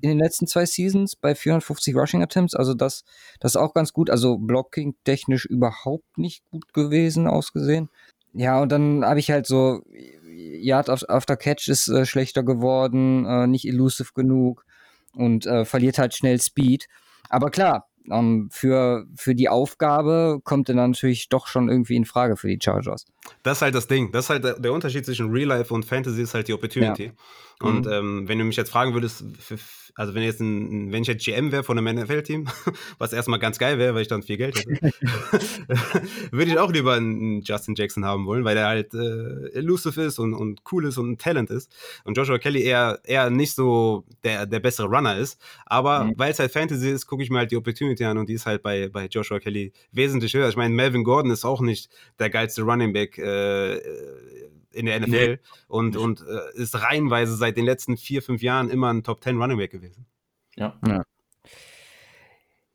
in den letzten zwei Seasons bei 450 Rushing Attempts. Also das, das ist auch ganz gut. Also Blocking technisch überhaupt nicht gut gewesen ausgesehen. Ja, und dann habe ich halt so, Yard after Catch ist äh, schlechter geworden, äh, nicht elusive genug und äh, verliert halt schnell Speed. Aber klar, ähm, für, für die Aufgabe kommt er natürlich doch schon irgendwie in Frage für die Chargers. Das ist halt das Ding. Das ist halt der, der Unterschied zwischen Real Life und Fantasy ist halt die Opportunity. Ja. Und mhm. ähm, wenn du mich jetzt fragen würdest, für, also wenn jetzt ein, wenn ich jetzt GM wäre von einem NFL-Team, was erstmal ganz geil wäre, weil ich dann viel Geld hätte, würde ich auch lieber einen Justin Jackson haben wollen, weil der halt äh, elusive ist und, und cool ist und ein Talent ist. Und Joshua Kelly eher, eher nicht so der, der bessere Runner ist. Aber mhm. weil es halt Fantasy ist, gucke ich mir halt die Opportunity an und die ist halt bei, bei Joshua Kelly wesentlich höher. Ich meine, Melvin Gordon ist auch nicht der geilste Running Back äh, in der NFL nee. und, und äh, ist reihenweise seit den letzten vier, fünf Jahren immer ein Top 10 Running Back gewesen. Ja. ja.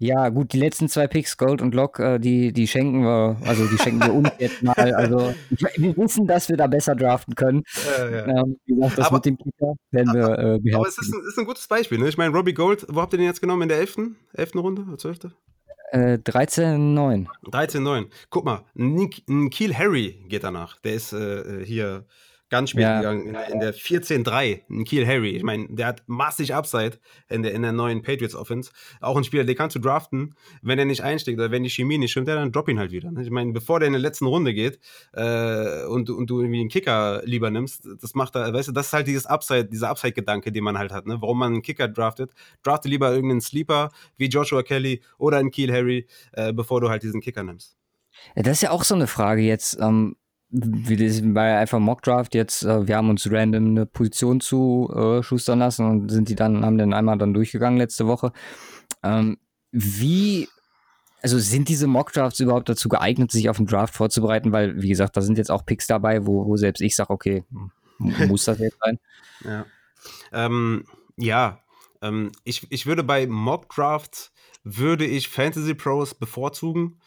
Ja, gut, die letzten zwei Picks, Gold und Lock, äh, die, die schenken wir, also die schenken wir uns jetzt mal. Also wir wissen, dass wir da besser draften können. Äh, ja. ähm, wie gesagt, das aber, mit dem Kicker werden wir äh, beherrschen. Aber es ist ein, ist ein gutes Beispiel. Ne? Ich meine, Robbie Gold, wo habt ihr den jetzt genommen? In der 11. 11. Runde oder 12.? Äh, 13-9. 13-9. Guck mal, Kiel Harry geht danach. Der ist äh, hier ganz spät ja. gegangen, in, in der 14-3, ein Kiel Harry. Ich meine, der hat massig Upside in der, in der neuen Patriots Offense. Auch ein Spieler, den kannst du draften, wenn er nicht einsteigt oder wenn die Chemie nicht stimmt, dann drop ihn halt wieder. Ne? Ich meine, bevor der in der letzten Runde geht äh, und, und du irgendwie einen Kicker lieber nimmst, das macht da, weißt du, das ist halt dieses Upside, dieser Upside-Gedanke, den man halt hat, ne? warum man einen Kicker draftet. Drafte lieber irgendeinen Sleeper wie Joshua Kelly oder einen Kiel Harry, äh, bevor du halt diesen Kicker nimmst. Das ist ja auch so eine Frage jetzt. Ähm, wie das bei einfach Mockdraft jetzt, äh, wir haben uns random eine Position zu äh, schustern lassen und sind die dann, haben den einmal dann durchgegangen letzte Woche. Ähm, wie, also sind diese Mockdrafts überhaupt dazu geeignet, sich auf den Draft vorzubereiten? Weil, wie gesagt, da sind jetzt auch Picks dabei, wo, wo selbst ich sage, okay, muss das jetzt sein? Ja, ähm, ja. Ähm, ich, ich würde bei Mockdrafts würde ich Fantasy Pros bevorzugen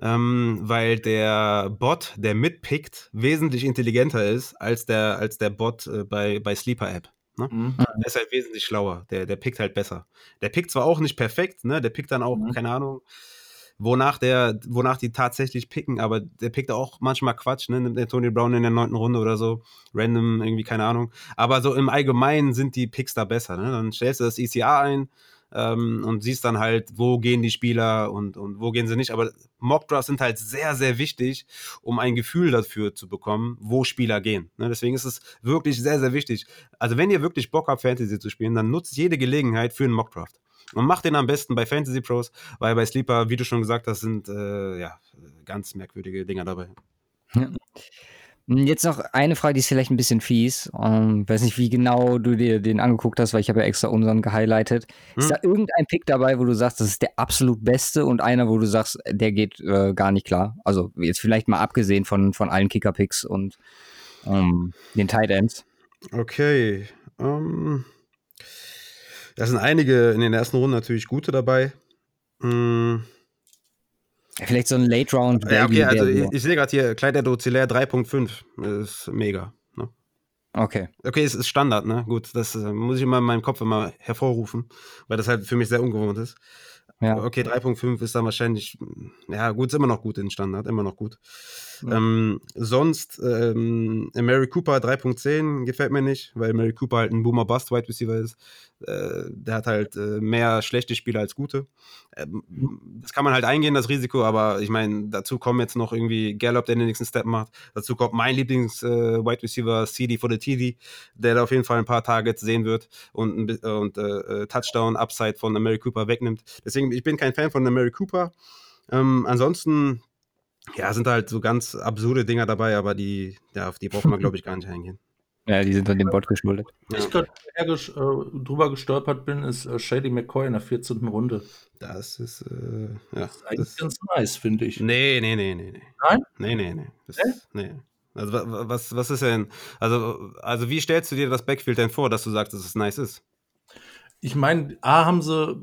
ähm, weil der Bot, der mitpickt, wesentlich intelligenter ist als der, als der Bot äh, bei, bei Sleeper App. Ne? Mhm. Der ist halt wesentlich schlauer. Der, der pickt halt besser. Der pickt zwar auch nicht perfekt, ne? Der pickt dann auch, mhm. keine Ahnung, wonach der, wonach die tatsächlich picken, aber der pickt auch manchmal Quatsch, ne? Nimmt der Tony Brown in der neunten Runde oder so, random, irgendwie, keine Ahnung. Aber so im Allgemeinen sind die Picks da besser, ne? Dann stellst du das ECA ein, ähm, und siehst dann halt, wo gehen die Spieler und, und wo gehen sie nicht. Aber Mockdrafts sind halt sehr, sehr wichtig, um ein Gefühl dafür zu bekommen, wo Spieler gehen. Ne? Deswegen ist es wirklich sehr, sehr wichtig. Also wenn ihr wirklich Bock habt, Fantasy zu spielen, dann nutzt jede Gelegenheit für einen Mockdraft. Und macht den am besten bei Fantasy Pros, weil bei Sleeper, wie du schon gesagt hast, sind äh, ja ganz merkwürdige Dinger dabei. Ja. Hm, jetzt noch eine Frage, die ist vielleicht ein bisschen fies. Ähm, weiß nicht, wie genau du dir den angeguckt hast, weil ich habe ja extra unseren gehighlightet. Hm. Ist da irgendein Pick dabei, wo du sagst, das ist der absolut beste und einer, wo du sagst, der geht äh, gar nicht klar? Also jetzt vielleicht mal abgesehen von, von allen Kicker-Picks und ähm, den Tight Ends. Okay. Um, ähm, da sind einige in den ersten Runden natürlich gute dabei. Hm. Vielleicht so ein Late Round. Ja, okay, also ich, ich sehe gerade hier, Kleider Docilär 3.5. Ist mega. Ne? Okay. Okay, es ist Standard, ne? Gut, das äh, muss ich immer in meinem Kopf immer hervorrufen, weil das halt für mich sehr ungewohnt ist. Ja. Okay, 3.5 ist dann wahrscheinlich, ja, gut, ist immer noch gut in Standard, immer noch gut. Ähm, sonst, ähm, Mary Cooper 3.10 gefällt mir nicht, weil Mary Cooper halt ein Boomer Bust Wide Receiver ist. Äh, der hat halt äh, mehr schlechte Spieler als gute. Ähm, das kann man halt eingehen, das Risiko, aber ich meine, dazu kommen jetzt noch irgendwie Gallup, der den nächsten Step macht. Dazu kommt mein Lieblings-Wide äh, Receiver, CD for the TD, der da auf jeden Fall ein paar Targets sehen wird und, und äh, Touchdown, Upside von Mary Cooper wegnimmt. Deswegen, ich bin kein Fan von Mary Cooper. Ähm, ansonsten, ja, sind halt so ganz absurde Dinger dabei, aber die, ja, auf die brauchen wir, glaube ich, gar nicht eingehen. Ja, die sind dann dem Bot geschuldet. Ja. Ich gerade äh, drüber gestolpert bin, ist äh, Shady McCoy in der 14. Runde. Das ist, äh, ja. Das ist eigentlich das, ganz nice, finde ich. Nee, nee, nee, nee. nee. Nein? Nee, nee, nee. Das, nee? nee. Also, was, was ist denn, also, also, wie stellst du dir das Backfield denn vor, dass du sagst, dass es nice ist? Ich meine, A haben sie,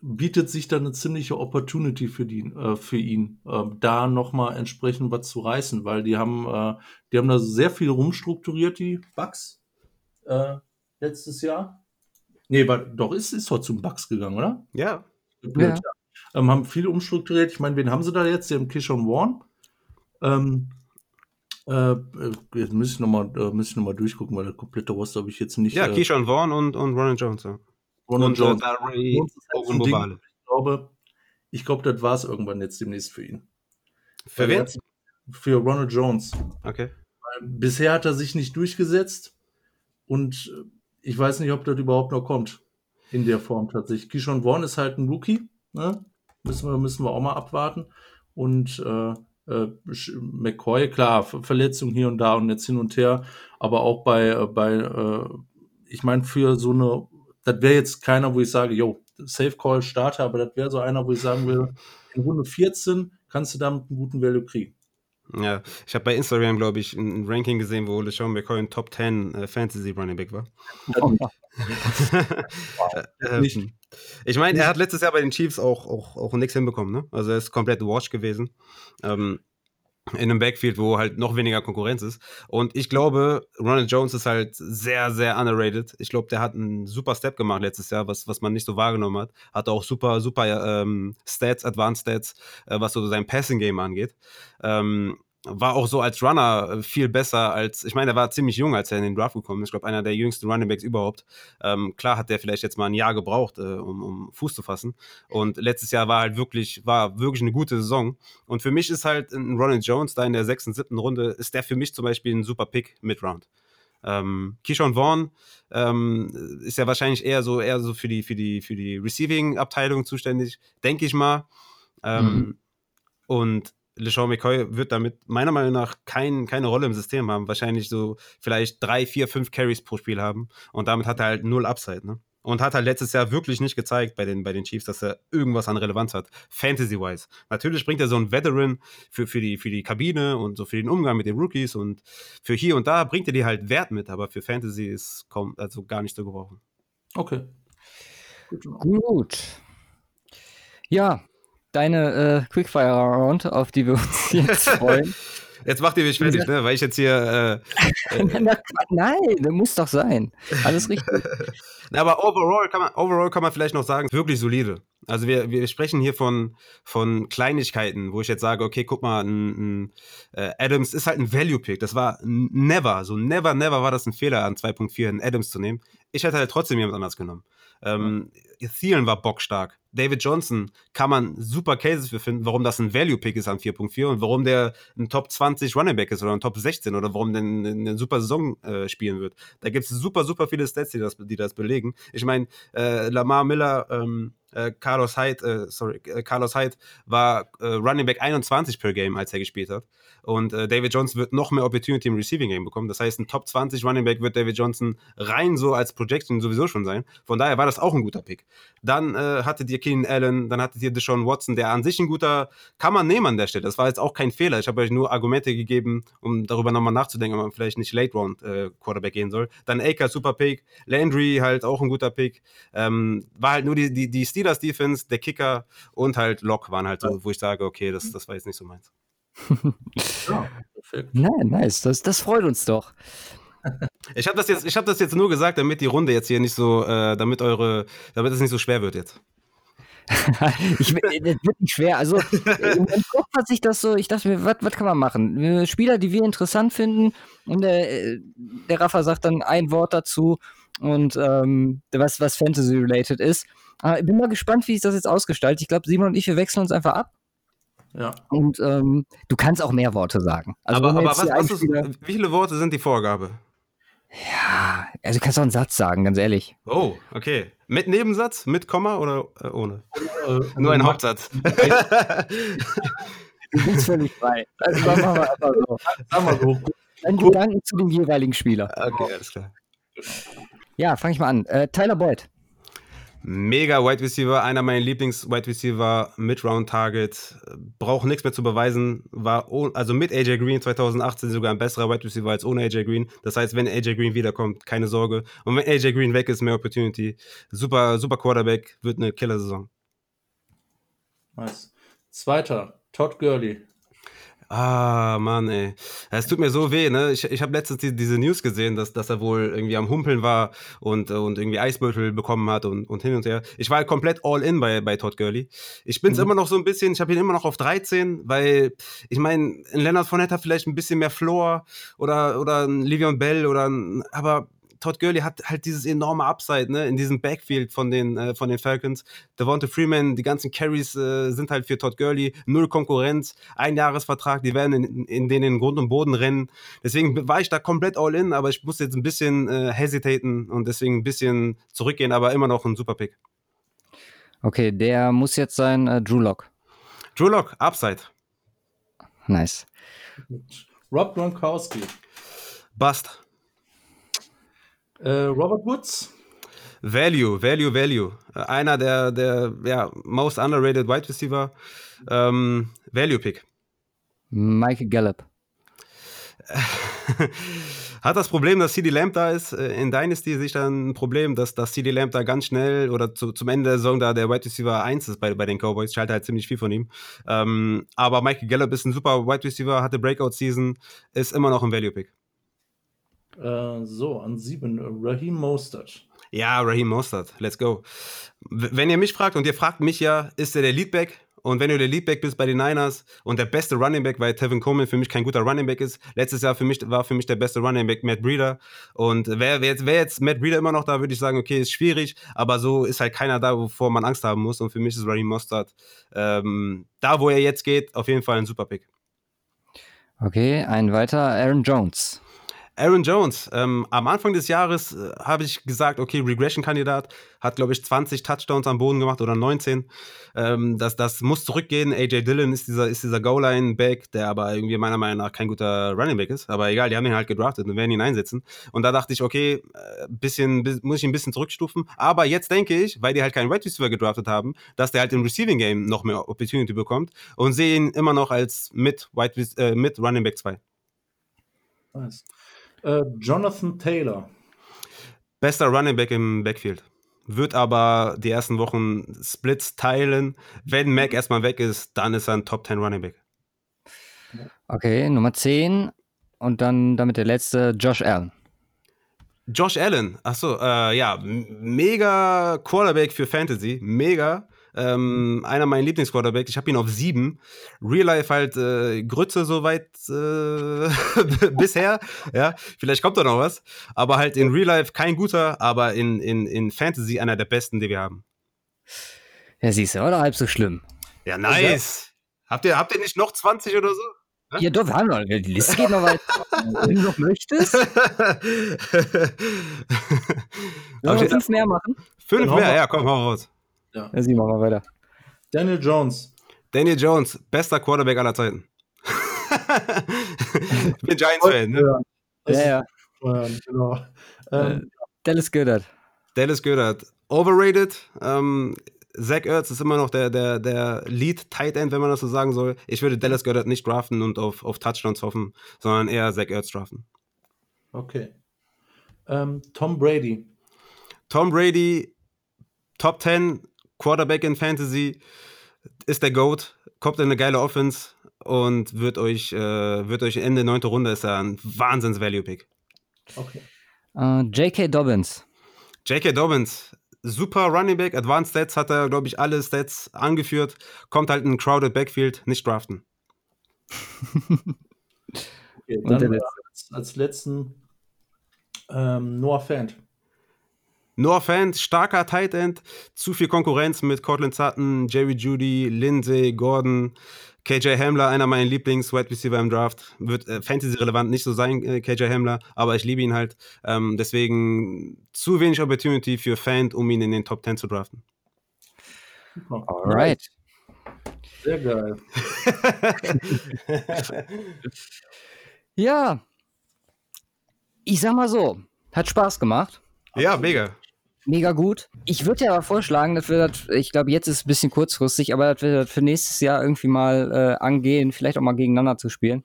bietet sich da eine ziemliche Opportunity für, die, äh, für ihn, äh, da nochmal entsprechend was zu reißen, weil die haben, äh, die haben da sehr viel rumstrukturiert, die Bugs, äh, letztes Jahr. Nee, war, doch, ist, ist doch zum Bugs gegangen, oder? Ja. Blöd, ja. ja. Ähm, haben viel umstrukturiert. Ich meine, wen haben sie da jetzt? Sie haben Kishon Warren. Ähm, äh, äh, jetzt müsste ich nochmal äh, noch durchgucken, weil der komplette Roster habe ich jetzt nicht. Ja, äh, Keyshawn Vaughn und, und Ronald Jones, ja. Ronald Jones. Ray, ich glaube, ich glaube, das war es irgendwann jetzt demnächst für ihn. Für wen? für Ronald Jones. Okay. Bisher hat er sich nicht durchgesetzt und äh, ich weiß nicht, ob das überhaupt noch kommt in der Form tatsächlich. Kishon Vaughn ist halt ein Rookie, ne? müssen, wir, müssen wir auch mal abwarten. Und äh, äh, McCoy, klar, Verletzung hier und da und jetzt hin und her, aber auch bei, äh, bei äh, ich meine, für so eine, das wäre jetzt keiner, wo ich sage, yo, Safe Call Starter, aber das wäre so einer, wo ich sagen will, in Runde 14 kannst du damit einen guten Value kriegen. Ja, ich habe bei Instagram, glaube ich, ein Ranking gesehen, wo LeSean McCoy ein Top 10 äh, Fantasy Running Back war. ähm, ich meine, er hat letztes Jahr bei den Chiefs auch, auch, auch nichts hinbekommen. Ne? Also er ist komplett washed gewesen. Ähm, in einem Backfield, wo halt noch weniger Konkurrenz ist. Und ich glaube, Ronald Jones ist halt sehr, sehr underrated. Ich glaube, der hat einen super Step gemacht letztes Jahr, was, was man nicht so wahrgenommen hat. Hatte auch super, super ähm, Stats, Advanced Stats, äh, was so sein Passing-Game angeht. Ähm, war auch so als Runner äh, viel besser als, ich meine, er war ziemlich jung, als er in den Draft gekommen ist. Ich glaube, einer der jüngsten Runningbacks überhaupt. Ähm, klar hat der vielleicht jetzt mal ein Jahr gebraucht, äh, um, um, Fuß zu fassen. Und letztes Jahr war halt wirklich, war wirklich eine gute Saison. Und für mich ist halt ein Ronald Jones da in der sechsten, siebten Runde, ist der für mich zum Beispiel ein super Pick mit Round. Ähm, Keyshawn Vaughn ähm, ist ja wahrscheinlich eher so, eher so für die, für die, für die Receiving-Abteilung zuständig, denke ich mal. Ähm, mhm. Und LeSean McCoy wird damit meiner Meinung nach kein, keine Rolle im System haben. Wahrscheinlich so vielleicht drei, vier, fünf Carries pro Spiel haben. Und damit hat er halt null Upside, ne? Und hat halt letztes Jahr wirklich nicht gezeigt bei den, bei den Chiefs, dass er irgendwas an Relevanz hat, fantasy-wise. Natürlich bringt er so einen Veteran für, für, die, für die Kabine und so für den Umgang mit den Rookies und für hier und da bringt er die halt Wert mit, aber für Fantasy ist kaum, also gar nicht zu gebrauchen. Okay. Gut. Gut. Ja, deine äh, Quickfire-Round, auf die wir uns jetzt freuen. Jetzt macht ihr mich fertig, ne? Weil ich jetzt hier. Äh, äh, Nein, das muss doch sein. Alles richtig. aber overall kann, man, overall kann man vielleicht noch sagen, wirklich solide. Also wir, wir sprechen hier von, von Kleinigkeiten, wo ich jetzt sage, okay, guck mal, ein, ein, äh, Adams ist halt ein Value-Pick. Das war never, so never, never war das ein Fehler an 2.4 einen Adams zu nehmen. Ich hätte halt trotzdem jemand anders genommen. Ähm, Thielen war bockstark. David Johnson kann man super Cases für finden, warum das ein Value-Pick ist an 4.4 und warum der ein Top 20 Running Back ist oder ein Top 16 oder warum der eine super Saison äh, spielen wird. Da gibt es super, super viele Stats, die das, die das belegen. Ich meine, äh, Lamar Miller, ähm, äh, Carlos Hyde, äh, sorry, äh, Carlos Hyde war äh, Running Back 21 per Game, als er gespielt hat. Und David Johnson wird noch mehr Opportunity im Receiving Game bekommen. Das heißt, ein Top 20 Running Back wird David Johnson rein so als Projection sowieso schon sein. Von daher war das auch ein guter Pick. Dann hattet ihr Keenan Allen, dann hattet ihr Deshaun Watson, der an sich ein guter, kann man nehmen an der Stelle. Das war jetzt auch kein Fehler. Ich habe euch nur Argumente gegeben, um darüber nochmal nachzudenken, ob man vielleicht nicht Late Round Quarterback gehen soll. Dann Aker, super Pick. Landry halt auch ein guter Pick. Ähm, war halt nur die, die, die Steelers Defense, der Kicker und halt Lock waren halt so, wo ich sage, okay, das, das war jetzt nicht so meins ja. Nein, nice. Das, das freut uns doch. Ich habe das, jetzt, hab das jetzt nur gesagt, damit die Runde jetzt hier nicht so, äh, damit eure, damit es nicht so schwer wird jetzt. ich, das wird nicht schwer. Also, im Kopf hat sich das so, ich dachte mir, was, kann man machen? Spieler, die wir interessant finden, und der, äh, der Rafa sagt dann ein Wort dazu und ähm, was, was Fantasy-related ist. Aber ich bin mal gespannt, wie sich das jetzt ausgestaltet. Ich glaube, Simon und ich, wir wechseln uns einfach ab. Ja. Und ähm, du kannst auch mehr Worte sagen. Also aber, aber was, was ist, wie viele Worte sind die Vorgabe? Ja, also du kannst auch einen Satz sagen, ganz ehrlich. Oh, okay. Mit Nebensatz, mit Komma oder äh, ohne? Äh, Nur ein Hauptsatz. du bist völlig frei. Also machen wir einfach so. Sag mal so. Ein Gedanken zu dem jeweiligen Spieler. Okay, alles klar. Ja, fange ich mal an. Äh, Tyler Boyd. Mega Wide Receiver, einer meiner Lieblings-Wide Receiver, Mid-Round-Target, braucht nichts mehr zu beweisen, war also mit AJ Green 2018 sogar ein besserer Wide Receiver als ohne AJ Green. Das heißt, wenn AJ Green wiederkommt, keine Sorge. Und wenn AJ Green weg ist, mehr Opportunity. Super, super Quarterback, wird eine Killer-Saison. Nice. Zweiter, Todd Gurley. Ah, Mann, ey. Es tut mir so weh, ne? Ich, ich habe letztens die, diese News gesehen, dass, dass er wohl irgendwie am Humpeln war und, und irgendwie Eisbeutel bekommen hat und, und hin und her. Ich war halt komplett all in bei, bei Todd Gurley. Ich bin's mhm. immer noch so ein bisschen, ich habe ihn immer noch auf 13, weil ich meine, Leonard Fournette hat vielleicht ein bisschen mehr Floor oder, oder ein Livion Bell oder ein, aber Todd Gurley hat halt dieses enorme Upside, ne, in diesem Backfield von den, äh, von den Falcons. Devonta Freeman, die ganzen Carries äh, sind halt für Todd Gurley, null Konkurrenz, ein Jahresvertrag, die werden in, in denen in Grund und Boden rennen. Deswegen war ich da komplett all in, aber ich muss jetzt ein bisschen äh, hesitaten und deswegen ein bisschen zurückgehen, aber immer noch ein super Pick. Okay, der muss jetzt sein äh, Drew Lock. Drew Lock, Upside. Nice. Rob Gronkowski. Bust. Äh, Robert Woods. Value, Value, Value. Äh, Einer der, der ja, most underrated Wide Receiver. Ähm, Value Pick. Mike Gallup. Hat das Problem, dass CD Lamb da ist. Äh, In Dynasty sehe ich dann ein Problem, dass, dass CD Lamb da ganz schnell oder zu, zum Ende der Saison da der Wide Receiver 1 ist bei, bei den Cowboys. Ich halte halt ziemlich viel von ihm. Ähm, aber Michael Gallup ist ein super Wide Receiver, hatte Breakout-Season, ist immer noch ein Value-Pick. Äh, so, an sieben. äh, Raheem Mostert. Ja, Raheem Mostert, let's go. Wenn ihr mich fragt, und ihr fragt mich ja, ist er der Leadback? Und wenn du der Leadback bist bei den Niners und der beste Running Back, weil Tevin Coleman für mich kein guter Running Back ist, letztes Jahr für mich, war für mich der beste Running Back Matt Breeder. Und wäre wär jetzt, wär jetzt Matt Breeder immer noch da, würde ich sagen, okay, ist schwierig, aber so ist halt keiner da, wovor man Angst haben muss. Und für mich ist Raheem Mostert ähm, da, wo er jetzt geht, auf jeden Fall ein super Pick. Okay, ein weiter. Aaron Jones. Aaron Jones, ähm, am Anfang des Jahres äh, habe ich gesagt, okay, Regression-Kandidat, hat, glaube ich, 20 Touchdowns am Boden gemacht oder 19. Ähm, das, das muss zurückgehen. AJ Dillon ist dieser, ist dieser Goal-Line-Back, der aber irgendwie meiner Meinung nach kein guter Running-Back ist. Aber egal, die haben ihn halt gedraftet und werden ihn einsetzen. Und da dachte ich, okay, äh, bisschen, bi- muss ich ihn ein bisschen zurückstufen. Aber jetzt denke ich, weil die halt keinen Wide Receiver gedraftet haben, dass der halt im Receiving-Game noch mehr Opportunity bekommt und sehe ihn immer noch als mit, äh, mit Running Back 2. Nice. Äh, Jonathan Taylor. Bester Running Back im Backfield. Wird aber die ersten Wochen Splits teilen. Wenn Mac erstmal weg ist, dann ist er ein Top 10 Running Back. Okay, Nummer 10. Und dann damit der letzte, Josh Allen. Josh Allen, achso, äh, ja, mega Quarterback für Fantasy, mega. Ähm, einer meiner Lieblingsquarterbacks. Ich habe ihn auf sieben. Real Life halt äh, Grütze soweit äh, bisher. Ja, vielleicht kommt da noch was. Aber halt in Real Life kein guter, aber in, in, in Fantasy einer der besten, die wir haben. Ja, siehst du, oder halb so schlimm. Ja, nice. Habt ihr, habt ihr nicht noch 20 oder so? Ja, doch, wir haben noch, die Liste geht noch weiter. Wenn du noch möchtest, Hab wollen wir fünf mehr machen. Fünf mehr, ja, komm, hau raus. Ja, sieh mal, mal weiter. Daniel Jones. Daniel Jones, bester Quarterback aller Zeiten. ich bin Giants-Fan, ne? Ja, ja. Genau. Ähm, Dallas Goddard. Dallas Goddard, overrated. Ähm, Zach Ertz ist immer noch der, der, der Lead Tight End, wenn man das so sagen soll. Ich würde Dallas Goddard nicht draften und auf, auf Touchdowns hoffen, sondern eher Zach Ertz draften. okay. Ähm, Tom Brady. Tom Brady, Top 10 Quarterback in Fantasy, ist der GOAT, kommt in eine geile Offense und wird euch, äh, wird euch Ende neunte Runde ist er ein Wahnsinns-Value-Pick. Okay. Äh, J.K. Dobbins. J.K. Dobbins, super Running Back, Advanced Stats hat er, glaube ich, alle Stats angeführt, kommt halt in ein crowded Backfield, nicht draften. okay. Und Dann als, als letzten ähm, Noah Fant. Noah Fant, starker Tight End, zu viel Konkurrenz mit Cortland Sutton, Jerry Judy, Lindsay, Gordon, KJ Hamler, einer meiner Lieblings-Wide Receiver im Draft. Wird äh, Fantasy-relevant nicht so sein, äh, KJ Hamler, aber ich liebe ihn halt. Ähm, deswegen zu wenig Opportunity für Fant, um ihn in den Top 10 zu draften. Alright. Sehr geil. Ja. Ich sag mal so, hat Spaß gemacht. ja, mega. Mega gut. Ich würde ja aber vorschlagen, dass wir das, ich glaube, jetzt ist es ein bisschen kurzfristig, aber dass wir das für nächstes Jahr irgendwie mal äh, angehen, vielleicht auch mal gegeneinander zu spielen.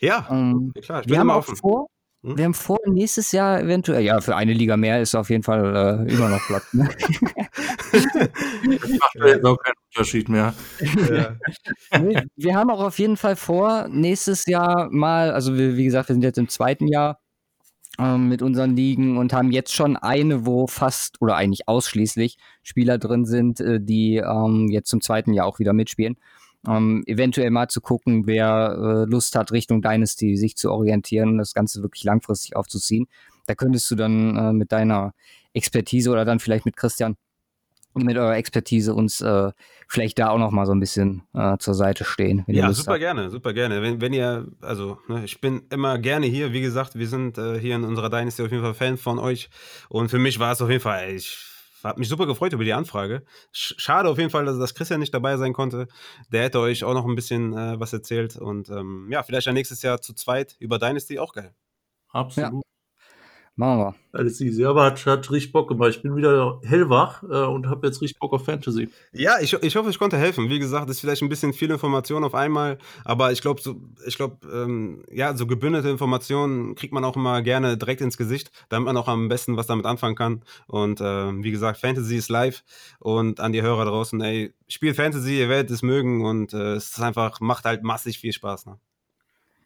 Ja, Ähm, klar, ich bin wir haben immer auch offen. vor, Hm? wir haben vor, nächstes Jahr eventuell, ja, für eine Liga mehr ist auf jeden Fall äh, immer noch Platz. Ne? Macht ja. jetzt auch keinen Unterschied mehr. Ja. Wir haben auch auf jeden Fall vor, nächstes Jahr mal, also wir, wie gesagt, wir sind jetzt im zweiten Jahr ähm, mit unseren Ligen und haben jetzt schon eine, wo fast oder eigentlich ausschließlich Spieler drin sind, äh, die ähm, jetzt zum zweiten Jahr auch wieder mitspielen. Ähm, eventuell mal zu gucken, wer äh, Lust hat, Richtung Dynasty sich zu orientieren und das Ganze wirklich langfristig aufzuziehen. Da könntest du dann äh, mit deiner Expertise oder dann vielleicht mit Christian mit eurer Expertise uns äh, vielleicht da auch noch mal so ein bisschen äh, zur Seite stehen. ja, super habt. gerne, super gerne. Wenn, wenn ihr, also ne, ich bin immer gerne hier. Wie gesagt, wir sind äh, hier in unserer Dynasty auf jeden Fall Fan von euch. Und für mich war es auf jeden Fall, ich habe mich super gefreut über die Anfrage. Schade auf jeden Fall, dass, dass Christian nicht dabei sein konnte. Der hätte euch auch noch ein bisschen äh, was erzählt. Und ähm, ja, vielleicht ja nächstes Jahr zu zweit über Dynasty auch geil. Absolut. Ja. Machen wir. Alles easy, aber hat, hat richtig Bock gemacht. Ich bin wieder hellwach äh, und habe jetzt richtig Bock auf Fantasy. Ja, ich, ich hoffe, ich konnte helfen. Wie gesagt, ist vielleicht ein bisschen viel Information auf einmal, aber ich glaube, so, ich glaube, ähm, ja, so gebündelte Informationen kriegt man auch immer gerne direkt ins Gesicht, damit man auch am besten was damit anfangen kann. Und äh, wie gesagt, Fantasy ist live und an die Hörer draußen, ey, spielt Fantasy, ihr werdet es mögen und äh, es ist einfach, macht halt massig viel Spaß. Ne?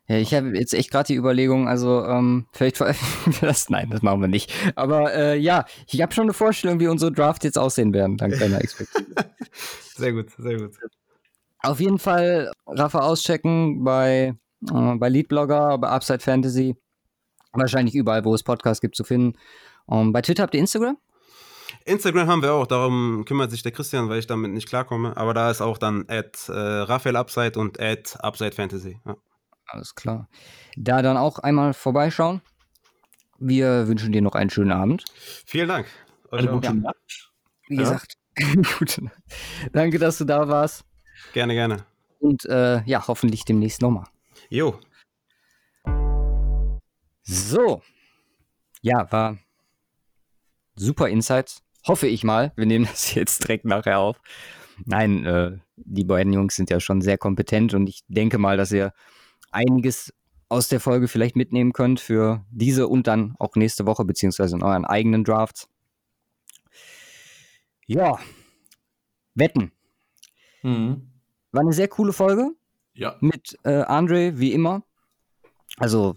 Ja, ich habe jetzt echt gerade die Überlegung, also ähm, vielleicht veröffentlichen wir das. Nein, das machen wir nicht. Aber äh, ja, ich habe schon eine Vorstellung, wie unsere Drafts jetzt aussehen werden, dank deiner Expertise. sehr gut, sehr gut. Auf jeden Fall Rafa auschecken bei, äh, bei Leadblogger, bei Upside Fantasy. Wahrscheinlich überall, wo es Podcasts gibt, zu finden. Um, bei Twitter habt ihr Instagram? Instagram haben wir auch, darum kümmert sich der Christian, weil ich damit nicht klarkomme. Aber da ist auch dann at äh, Raphael Upside und at Upside Fantasy. Ja. Alles klar. Da dann auch einmal vorbeischauen. Wir wünschen dir noch einen schönen Abend. Vielen Dank. Eine gute ja. Nacht. Wie ja. gesagt, gute Nacht. Danke, dass du da warst. Gerne, gerne. Und äh, ja, hoffentlich demnächst nochmal. Jo. So. Ja, war super Insights. Hoffe ich mal. Wir nehmen das jetzt direkt nachher auf. Nein, äh, die beiden Jungs sind ja schon sehr kompetent und ich denke mal, dass ihr einiges aus der Folge vielleicht mitnehmen könnt für diese und dann auch nächste Woche, beziehungsweise in euren eigenen Drafts. Ja, Wetten. Mhm. War eine sehr coole Folge. Ja. Mit äh, Andre, wie immer. Also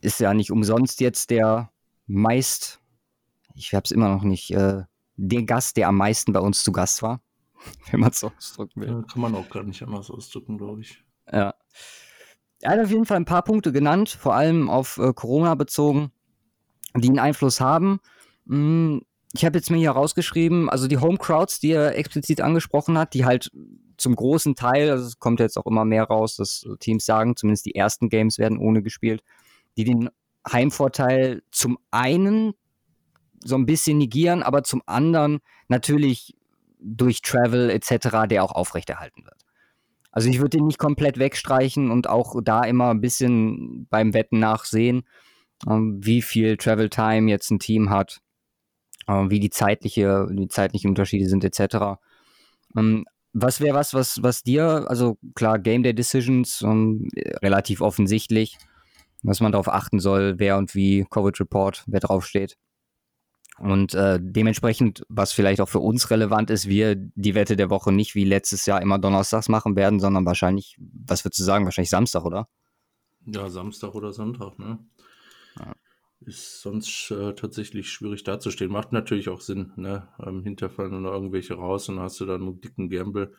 ist ja nicht umsonst jetzt der meist, ich habe es immer noch nicht, äh, der Gast, der am meisten bei uns zu Gast war, wenn man es so ausdrücken will. Ja, kann man auch gar nicht anders ausdrücken, glaube ich. Ja. Er hat auf jeden Fall ein paar Punkte genannt, vor allem auf äh, Corona bezogen, die einen Einfluss haben. Hm, ich habe jetzt mir hier rausgeschrieben, also die Home Crowds, die er explizit angesprochen hat, die halt zum großen Teil, also es kommt jetzt auch immer mehr raus, dass Teams sagen, zumindest die ersten Games werden ohne gespielt, die den Heimvorteil zum einen so ein bisschen negieren, aber zum anderen natürlich durch Travel etc., der auch aufrechterhalten wird. Also ich würde den nicht komplett wegstreichen und auch da immer ein bisschen beim Wetten nachsehen, ähm, wie viel Travel Time jetzt ein Team hat, äh, wie die zeitliche, die zeitlichen Unterschiede sind etc. Ähm, was wäre was, was, was dir, also klar, Game Day Decisions, ähm, relativ offensichtlich, dass man darauf achten soll, wer und wie Coverage Report, wer draufsteht. Und äh, dementsprechend, was vielleicht auch für uns relevant ist, wir die Wette der Woche nicht wie letztes Jahr immer donnerstags machen werden, sondern wahrscheinlich, was würdest du sagen, wahrscheinlich Samstag, oder? Ja, Samstag oder Sonntag, ne? Ja. Ist sonst äh, tatsächlich schwierig dazustehen. Macht natürlich auch Sinn, ne? Ähm, hinterfallen oder irgendwelche raus und hast du dann einen dicken Gamble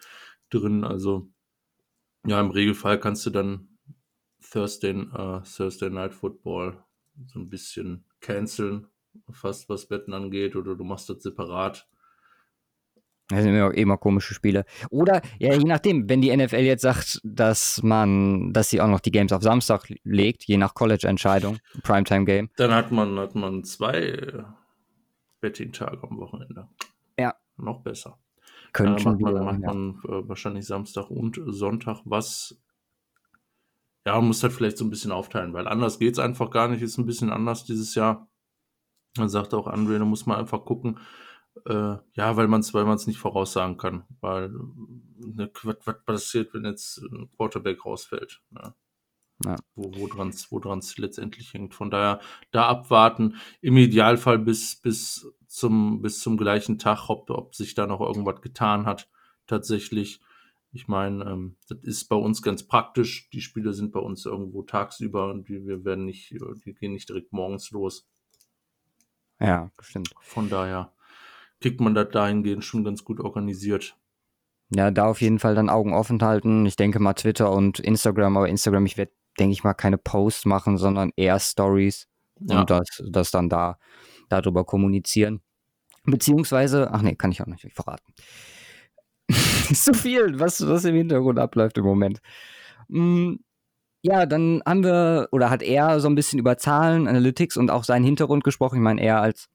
drin. Also, ja, im Regelfall kannst du dann Thursday, äh, Thursday Night Football so ein bisschen canceln fast was Betten angeht, oder du machst das separat. Das sind immer, immer komische Spiele. Oder, ja, je nachdem, wenn die NFL jetzt sagt, dass man, dass sie auch noch die Games auf Samstag legt, je nach College-Entscheidung, Primetime-Game. Dann hat man, hat man zwei Betting-Tage am Wochenende. Ja. Noch besser. Können äh, macht man, macht ja. man äh, wahrscheinlich Samstag und Sonntag, was ja, man muss halt vielleicht so ein bisschen aufteilen, weil anders geht es einfach gar nicht, ist ein bisschen anders dieses Jahr. Dann sagt auch Andre, da muss man einfach gucken, äh, ja, weil man es weil nicht voraussagen kann. Weil, ne, was, was passiert, wenn jetzt ein Quarterback rausfällt? Ne? Ja. Wo, wo dran es wo letztendlich hängt. Von daher da abwarten, im Idealfall bis, bis, zum, bis zum gleichen Tag, ob, ob sich da noch irgendwas getan hat, tatsächlich. Ich meine, ähm, das ist bei uns ganz praktisch. Die Spiele sind bei uns irgendwo tagsüber und wir, wir werden nicht, die gehen nicht direkt morgens los. Ja, bestimmt. Von daher kriegt man das dahingehend schon ganz gut organisiert. Ja, da auf jeden Fall dann Augen offen halten. Ich denke mal Twitter und Instagram, aber Instagram, ich werde, denke ich mal, keine Posts machen, sondern eher Stories, ja. und das, das dann da darüber kommunizieren. Beziehungsweise, ach nee, kann ich auch nicht verraten. ist zu viel, was, was im Hintergrund abläuft im Moment. Hm, ja, dann haben wir, oder hat er so ein bisschen über Zahlen, Analytics und auch seinen Hintergrund gesprochen. Ich meine, er als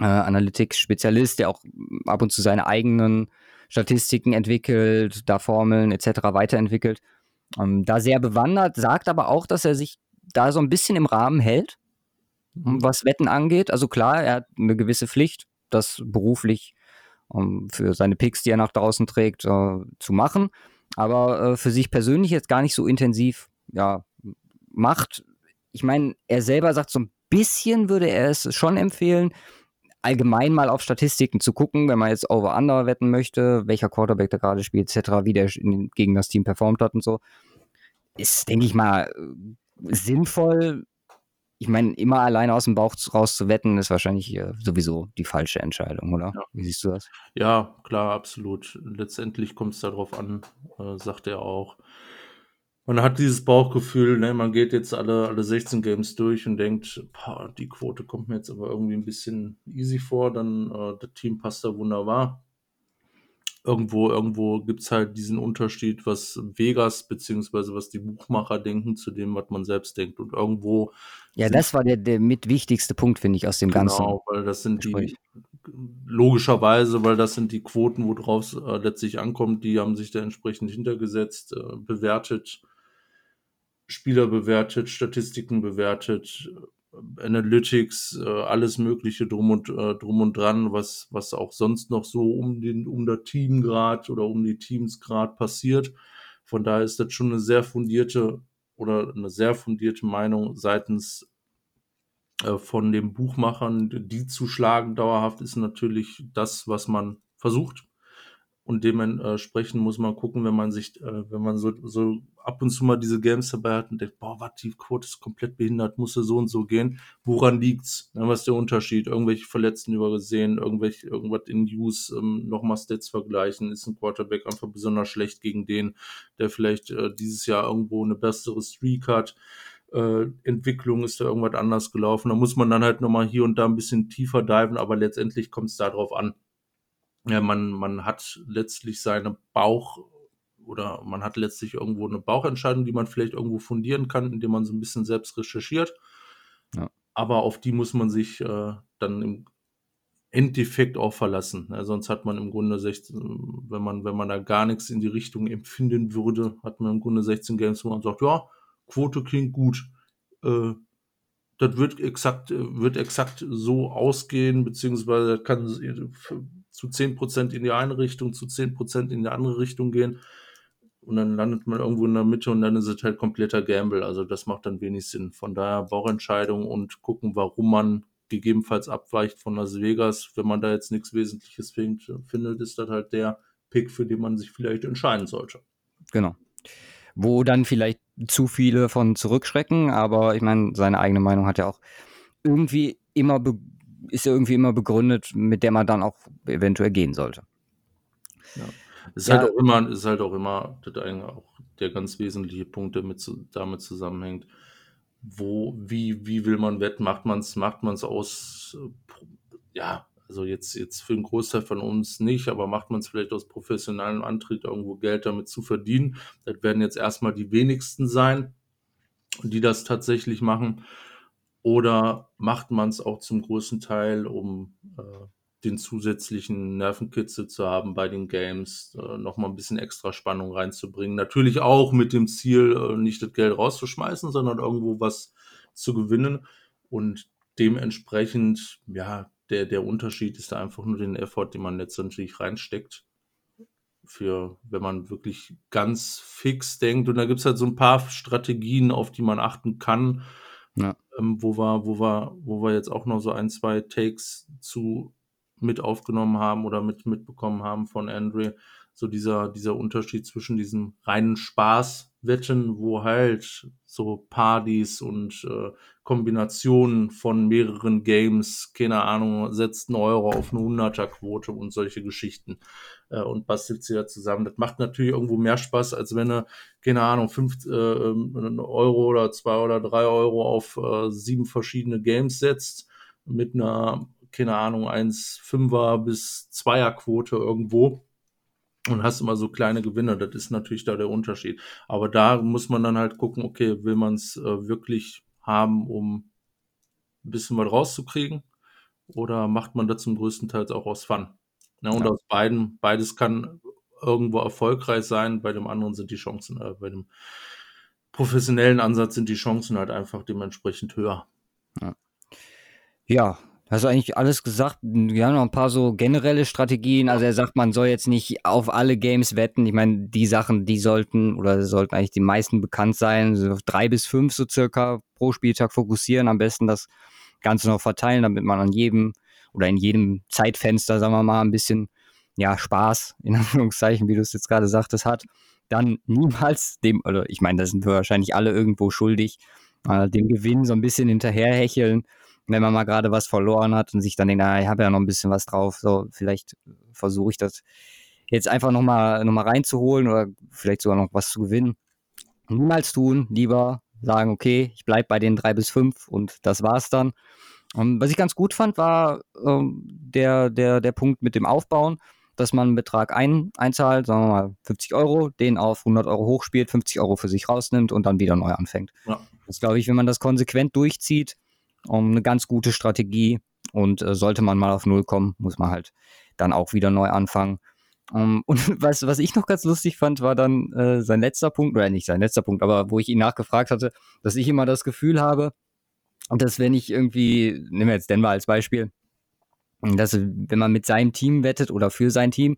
äh, Analytics-Spezialist, der auch ab und zu seine eigenen Statistiken entwickelt, da Formeln etc. weiterentwickelt. Ähm, da sehr bewandert, sagt aber auch, dass er sich da so ein bisschen im Rahmen hält, mhm. was Wetten angeht. Also klar, er hat eine gewisse Pflicht, das beruflich um, ähm, für seine Picks, die er nach draußen trägt, uh, zu machen. Aber uh, für sich persönlich jetzt gar nicht so intensiv ja, macht. Ich meine, er selber sagt, so ein bisschen würde er es schon empfehlen, allgemein mal auf Statistiken zu gucken, wenn man jetzt Over-Under wetten möchte, welcher Quarterback da gerade spielt, etc., wie der gegen das Team performt hat und so, ist, denke ich mal, sinnvoll. Ich meine, immer alleine aus dem Bauch raus zu wetten, ist wahrscheinlich äh, sowieso die falsche Entscheidung, oder? Ja. Wie siehst du das? Ja, klar, absolut. Letztendlich kommt es darauf an, äh, sagt er auch man hat dieses Bauchgefühl, ne, man geht jetzt alle, alle 16 Games durch und denkt, boah, die Quote kommt mir jetzt aber irgendwie ein bisschen easy vor, dann äh, das Team passt da wunderbar. Irgendwo, irgendwo gibt es halt diesen Unterschied, was Vegas beziehungsweise was die Buchmacher denken zu dem, was man selbst denkt. Und irgendwo. Ja, das war der, der mit wichtigste Punkt, finde ich, aus dem genau, Ganzen. Genau, weil das sind die, logischerweise, weil das sind die Quoten, worauf es äh, letztlich ankommt, die haben sich da entsprechend hintergesetzt, äh, bewertet Spieler bewertet, Statistiken bewertet, Analytics, äh, alles Mögliche drum und, äh, drum und dran, was, was auch sonst noch so um den, um der Teamgrad oder um die Teams grad passiert. Von daher ist das schon eine sehr fundierte oder eine sehr fundierte Meinung seitens äh, von den Buchmachern. Die zu schlagen dauerhaft ist natürlich das, was man versucht. Und dementsprechend muss man gucken, wenn man sich, äh, wenn man so, so ab und zu mal diese Games dabei hat und denkt, boah, was, die Quote ist komplett behindert, muss so und so gehen. Woran liegt's? Ja, was ist der Unterschied? Irgendwelche Verletzten übergesehen, irgendwelche, irgendwas in News, ähm, nochmal Stats vergleichen. Ist ein Quarterback einfach besonders schlecht gegen den, der vielleicht äh, dieses Jahr irgendwo eine bessere Streak hat? Äh, Entwicklung ist da irgendwas anders gelaufen. Da muss man dann halt nochmal hier und da ein bisschen tiefer diven, aber letztendlich kommt es darauf an ja, man, man hat letztlich seine Bauch oder man hat letztlich irgendwo eine Bauchentscheidung, die man vielleicht irgendwo fundieren kann, indem man so ein bisschen selbst recherchiert. Ja. Aber auf die muss man sich äh, dann im Endeffekt auch verlassen. Ja, sonst hat man im Grunde 16, wenn man, wenn man da gar nichts in die Richtung empfinden würde, hat man im Grunde 16 Games, wo man sagt, ja, Quote klingt gut. Äh, das wird exakt, wird exakt so ausgehen, beziehungsweise kann zu 10% in die eine Richtung, zu 10% in die andere Richtung gehen. Und dann landet man irgendwo in der Mitte und dann ist es halt kompletter Gamble. Also das macht dann wenig Sinn. Von daher Bauchentscheidung und gucken, warum man gegebenenfalls abweicht von Las Vegas. Wenn man da jetzt nichts Wesentliches findet, ist das halt der Pick, für den man sich vielleicht entscheiden sollte. Genau. Wo dann vielleicht zu viele von zurückschrecken, aber ich meine, seine eigene Meinung hat ja auch irgendwie immer ist ja irgendwie immer begründet, mit der man dann auch eventuell gehen sollte. Ja. Es ist, halt ja. halt auch immer, ist halt auch immer auch der ganz wesentliche Punkt, der mit, damit zusammenhängt. Wo, wie, wie will man wetten? Macht man es macht man's aus, ja, also jetzt, jetzt für einen Großteil von uns nicht, aber macht man es vielleicht aus professionellem Antritt, irgendwo Geld damit zu verdienen? Das werden jetzt erstmal die wenigsten sein, die das tatsächlich machen. Oder macht man es auch zum großen Teil, um äh, den zusätzlichen Nervenkitzel zu haben bei den Games, äh, nochmal ein bisschen extra Spannung reinzubringen. Natürlich auch mit dem Ziel, äh, nicht das Geld rauszuschmeißen, sondern irgendwo was zu gewinnen. Und dementsprechend, ja, der, der Unterschied ist da einfach nur den Effort, den man letztendlich reinsteckt. Für, wenn man wirklich ganz fix denkt. Und da gibt es halt so ein paar Strategien, auf die man achten kann. Ähm, wo wir, wo wir, wo wir jetzt auch noch so ein, zwei Takes zu mit aufgenommen haben oder mit mitbekommen haben von Andre. So dieser, dieser Unterschied zwischen diesem reinen Spaß Wetten, wo halt so Partys und äh, Kombinationen von mehreren Games, keine Ahnung, setzt einen Euro auf eine 100er-Quote und solche Geschichten äh, und bastelt sie da zusammen. Das macht natürlich irgendwo mehr Spaß, als wenn du, keine Ahnung, fünf äh, ähm, Euro oder zwei oder drei Euro auf äh, sieben verschiedene Games setzt mit einer, keine Ahnung, 1,5er bis 2er Quote irgendwo und hast immer so kleine Gewinne. Das ist natürlich da der Unterschied. Aber da muss man dann halt gucken, okay, will man es äh, wirklich haben, um ein bisschen was rauszukriegen? Oder macht man das zum größten Teil auch aus Fun? Ja, und ja. aus beiden, beides kann irgendwo erfolgreich sein. Bei dem anderen sind die Chancen, äh, bei dem professionellen Ansatz sind die Chancen halt einfach dementsprechend höher. Ja, ja Hast du eigentlich alles gesagt? Wir haben noch ein paar so generelle Strategien. Also er sagt, man soll jetzt nicht auf alle Games wetten. Ich meine, die Sachen, die sollten oder sollten eigentlich die meisten bekannt sein. So drei bis fünf so circa pro Spieltag fokussieren. Am besten das Ganze noch verteilen, damit man an jedem oder in jedem Zeitfenster, sagen wir mal, ein bisschen ja, Spaß, in Anführungszeichen, wie du es jetzt gerade sagtest, hat. Dann niemals dem, oder ich meine, da sind wir wahrscheinlich alle irgendwo schuldig, äh, dem Gewinn so ein bisschen hinterherhecheln wenn man mal gerade was verloren hat und sich dann denkt, ah, ich habe ja noch ein bisschen was drauf, so vielleicht versuche ich das jetzt einfach nochmal noch mal reinzuholen oder vielleicht sogar noch was zu gewinnen. Niemals tun, lieber sagen, okay, ich bleibe bei den drei bis fünf und das war's dann. Und ähm, was ich ganz gut fand, war ähm, der, der, der Punkt mit dem Aufbauen, dass man einen Betrag ein, einzahlt, sagen wir mal 50 Euro, den auf 100 Euro hochspielt, 50 Euro für sich rausnimmt und dann wieder neu anfängt. Ja. Das glaube ich, wenn man das konsequent durchzieht, um, eine ganz gute Strategie. Und äh, sollte man mal auf Null kommen, muss man halt dann auch wieder neu anfangen. Um, und was, was ich noch ganz lustig fand, war dann äh, sein letzter Punkt, oder nicht sein letzter Punkt, aber wo ich ihn nachgefragt hatte, dass ich immer das Gefühl habe, dass wenn ich irgendwie, nehmen wir jetzt Denver als Beispiel, dass wenn man mit seinem Team wettet oder für sein Team,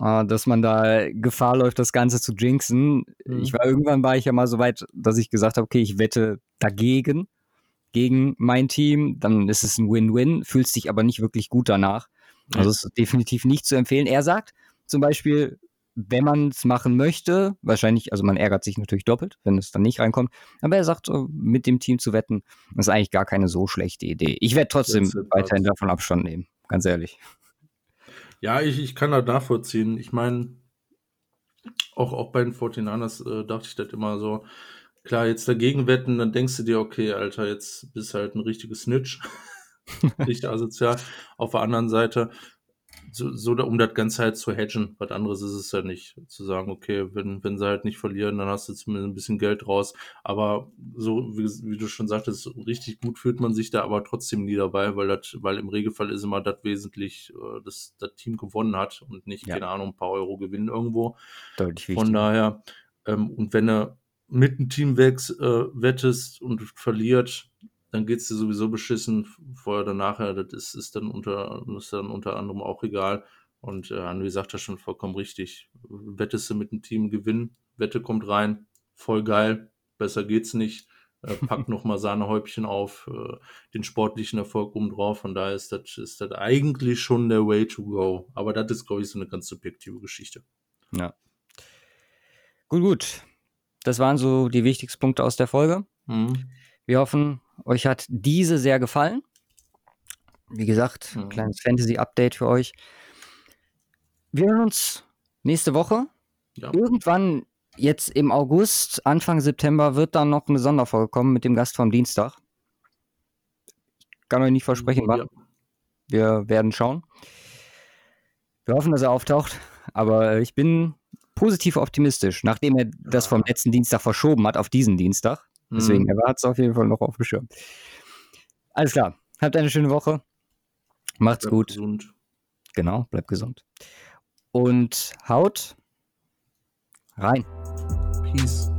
äh, dass man da Gefahr läuft, das Ganze zu jinxen. Mhm. Ich war irgendwann war ich ja mal so weit, dass ich gesagt habe, okay, ich wette dagegen gegen mein Team, dann ist es ein Win-Win, fühlt sich aber nicht wirklich gut danach. Also es ist definitiv nicht zu empfehlen. Er sagt zum Beispiel, wenn man es machen möchte, wahrscheinlich, also man ärgert sich natürlich doppelt, wenn es dann nicht reinkommt, aber er sagt, mit dem Team zu wetten, ist eigentlich gar keine so schlechte Idee. Ich werde trotzdem weiterhin davon Abstand nehmen, ganz ehrlich. Ja, ich, ich kann das nachvollziehen. Ich meine, auch, auch bei den 49ers äh, dachte ich das immer so, Klar, jetzt dagegen wetten, dann denkst du dir, okay, Alter, jetzt bist du halt ein richtiges Snitch. Richtig asozial. Auf der anderen Seite, so, so um das Ganze halt zu hedgen. Was anderes ist es ja nicht. Zu sagen, okay, wenn, wenn sie halt nicht verlieren, dann hast du zumindest ein bisschen Geld raus. Aber so, wie, wie du schon sagtest, richtig gut fühlt man sich da aber trotzdem nie dabei, weil das, weil im Regelfall ist immer das wesentlich, äh, dass das Team gewonnen hat und nicht, ja. keine Ahnung, ein paar Euro gewinnen irgendwo. Deutlich Von daher, ähm, und wenn er mit dem Team wächst, äh, wettest und verliert, dann geht es dir sowieso beschissen. Vorher oder nachher, das ist, ist, dann unter, ist dann unter anderem auch egal. Und äh, André sagt das schon vollkommen richtig. Wettest du mit dem Team gewinnen, Wette kommt rein, voll geil, besser geht's nicht. Äh, pack nochmal Sahnehäubchen auf, äh, den sportlichen Erfolg oben drauf. Von daher ist das, ist das eigentlich schon der Way to go. Aber das ist, glaube ich, so eine ganz subjektive Geschichte. Ja. Gut, gut. Das waren so die wichtigsten Punkte aus der Folge. Mhm. Wir hoffen, euch hat diese sehr gefallen. Wie gesagt, mhm. kleines Fantasy-Update für euch. Wir hören uns nächste Woche. Ja. Irgendwann jetzt im August, Anfang September, wird dann noch eine Sonderfolge kommen mit dem Gast vom Dienstag. Ich kann euch nicht versprechen, wann. Ja. Wir werden schauen. Wir hoffen, dass er auftaucht. Aber ich bin positiv optimistisch, nachdem er das vom letzten Dienstag verschoben hat auf diesen Dienstag. Deswegen, mhm. er hat es auf jeden Fall noch auf dem Schirm. Alles klar. Habt eine schöne Woche. Macht's bleibt gut. Gesund. Genau, bleibt gesund. Und haut rein. Peace.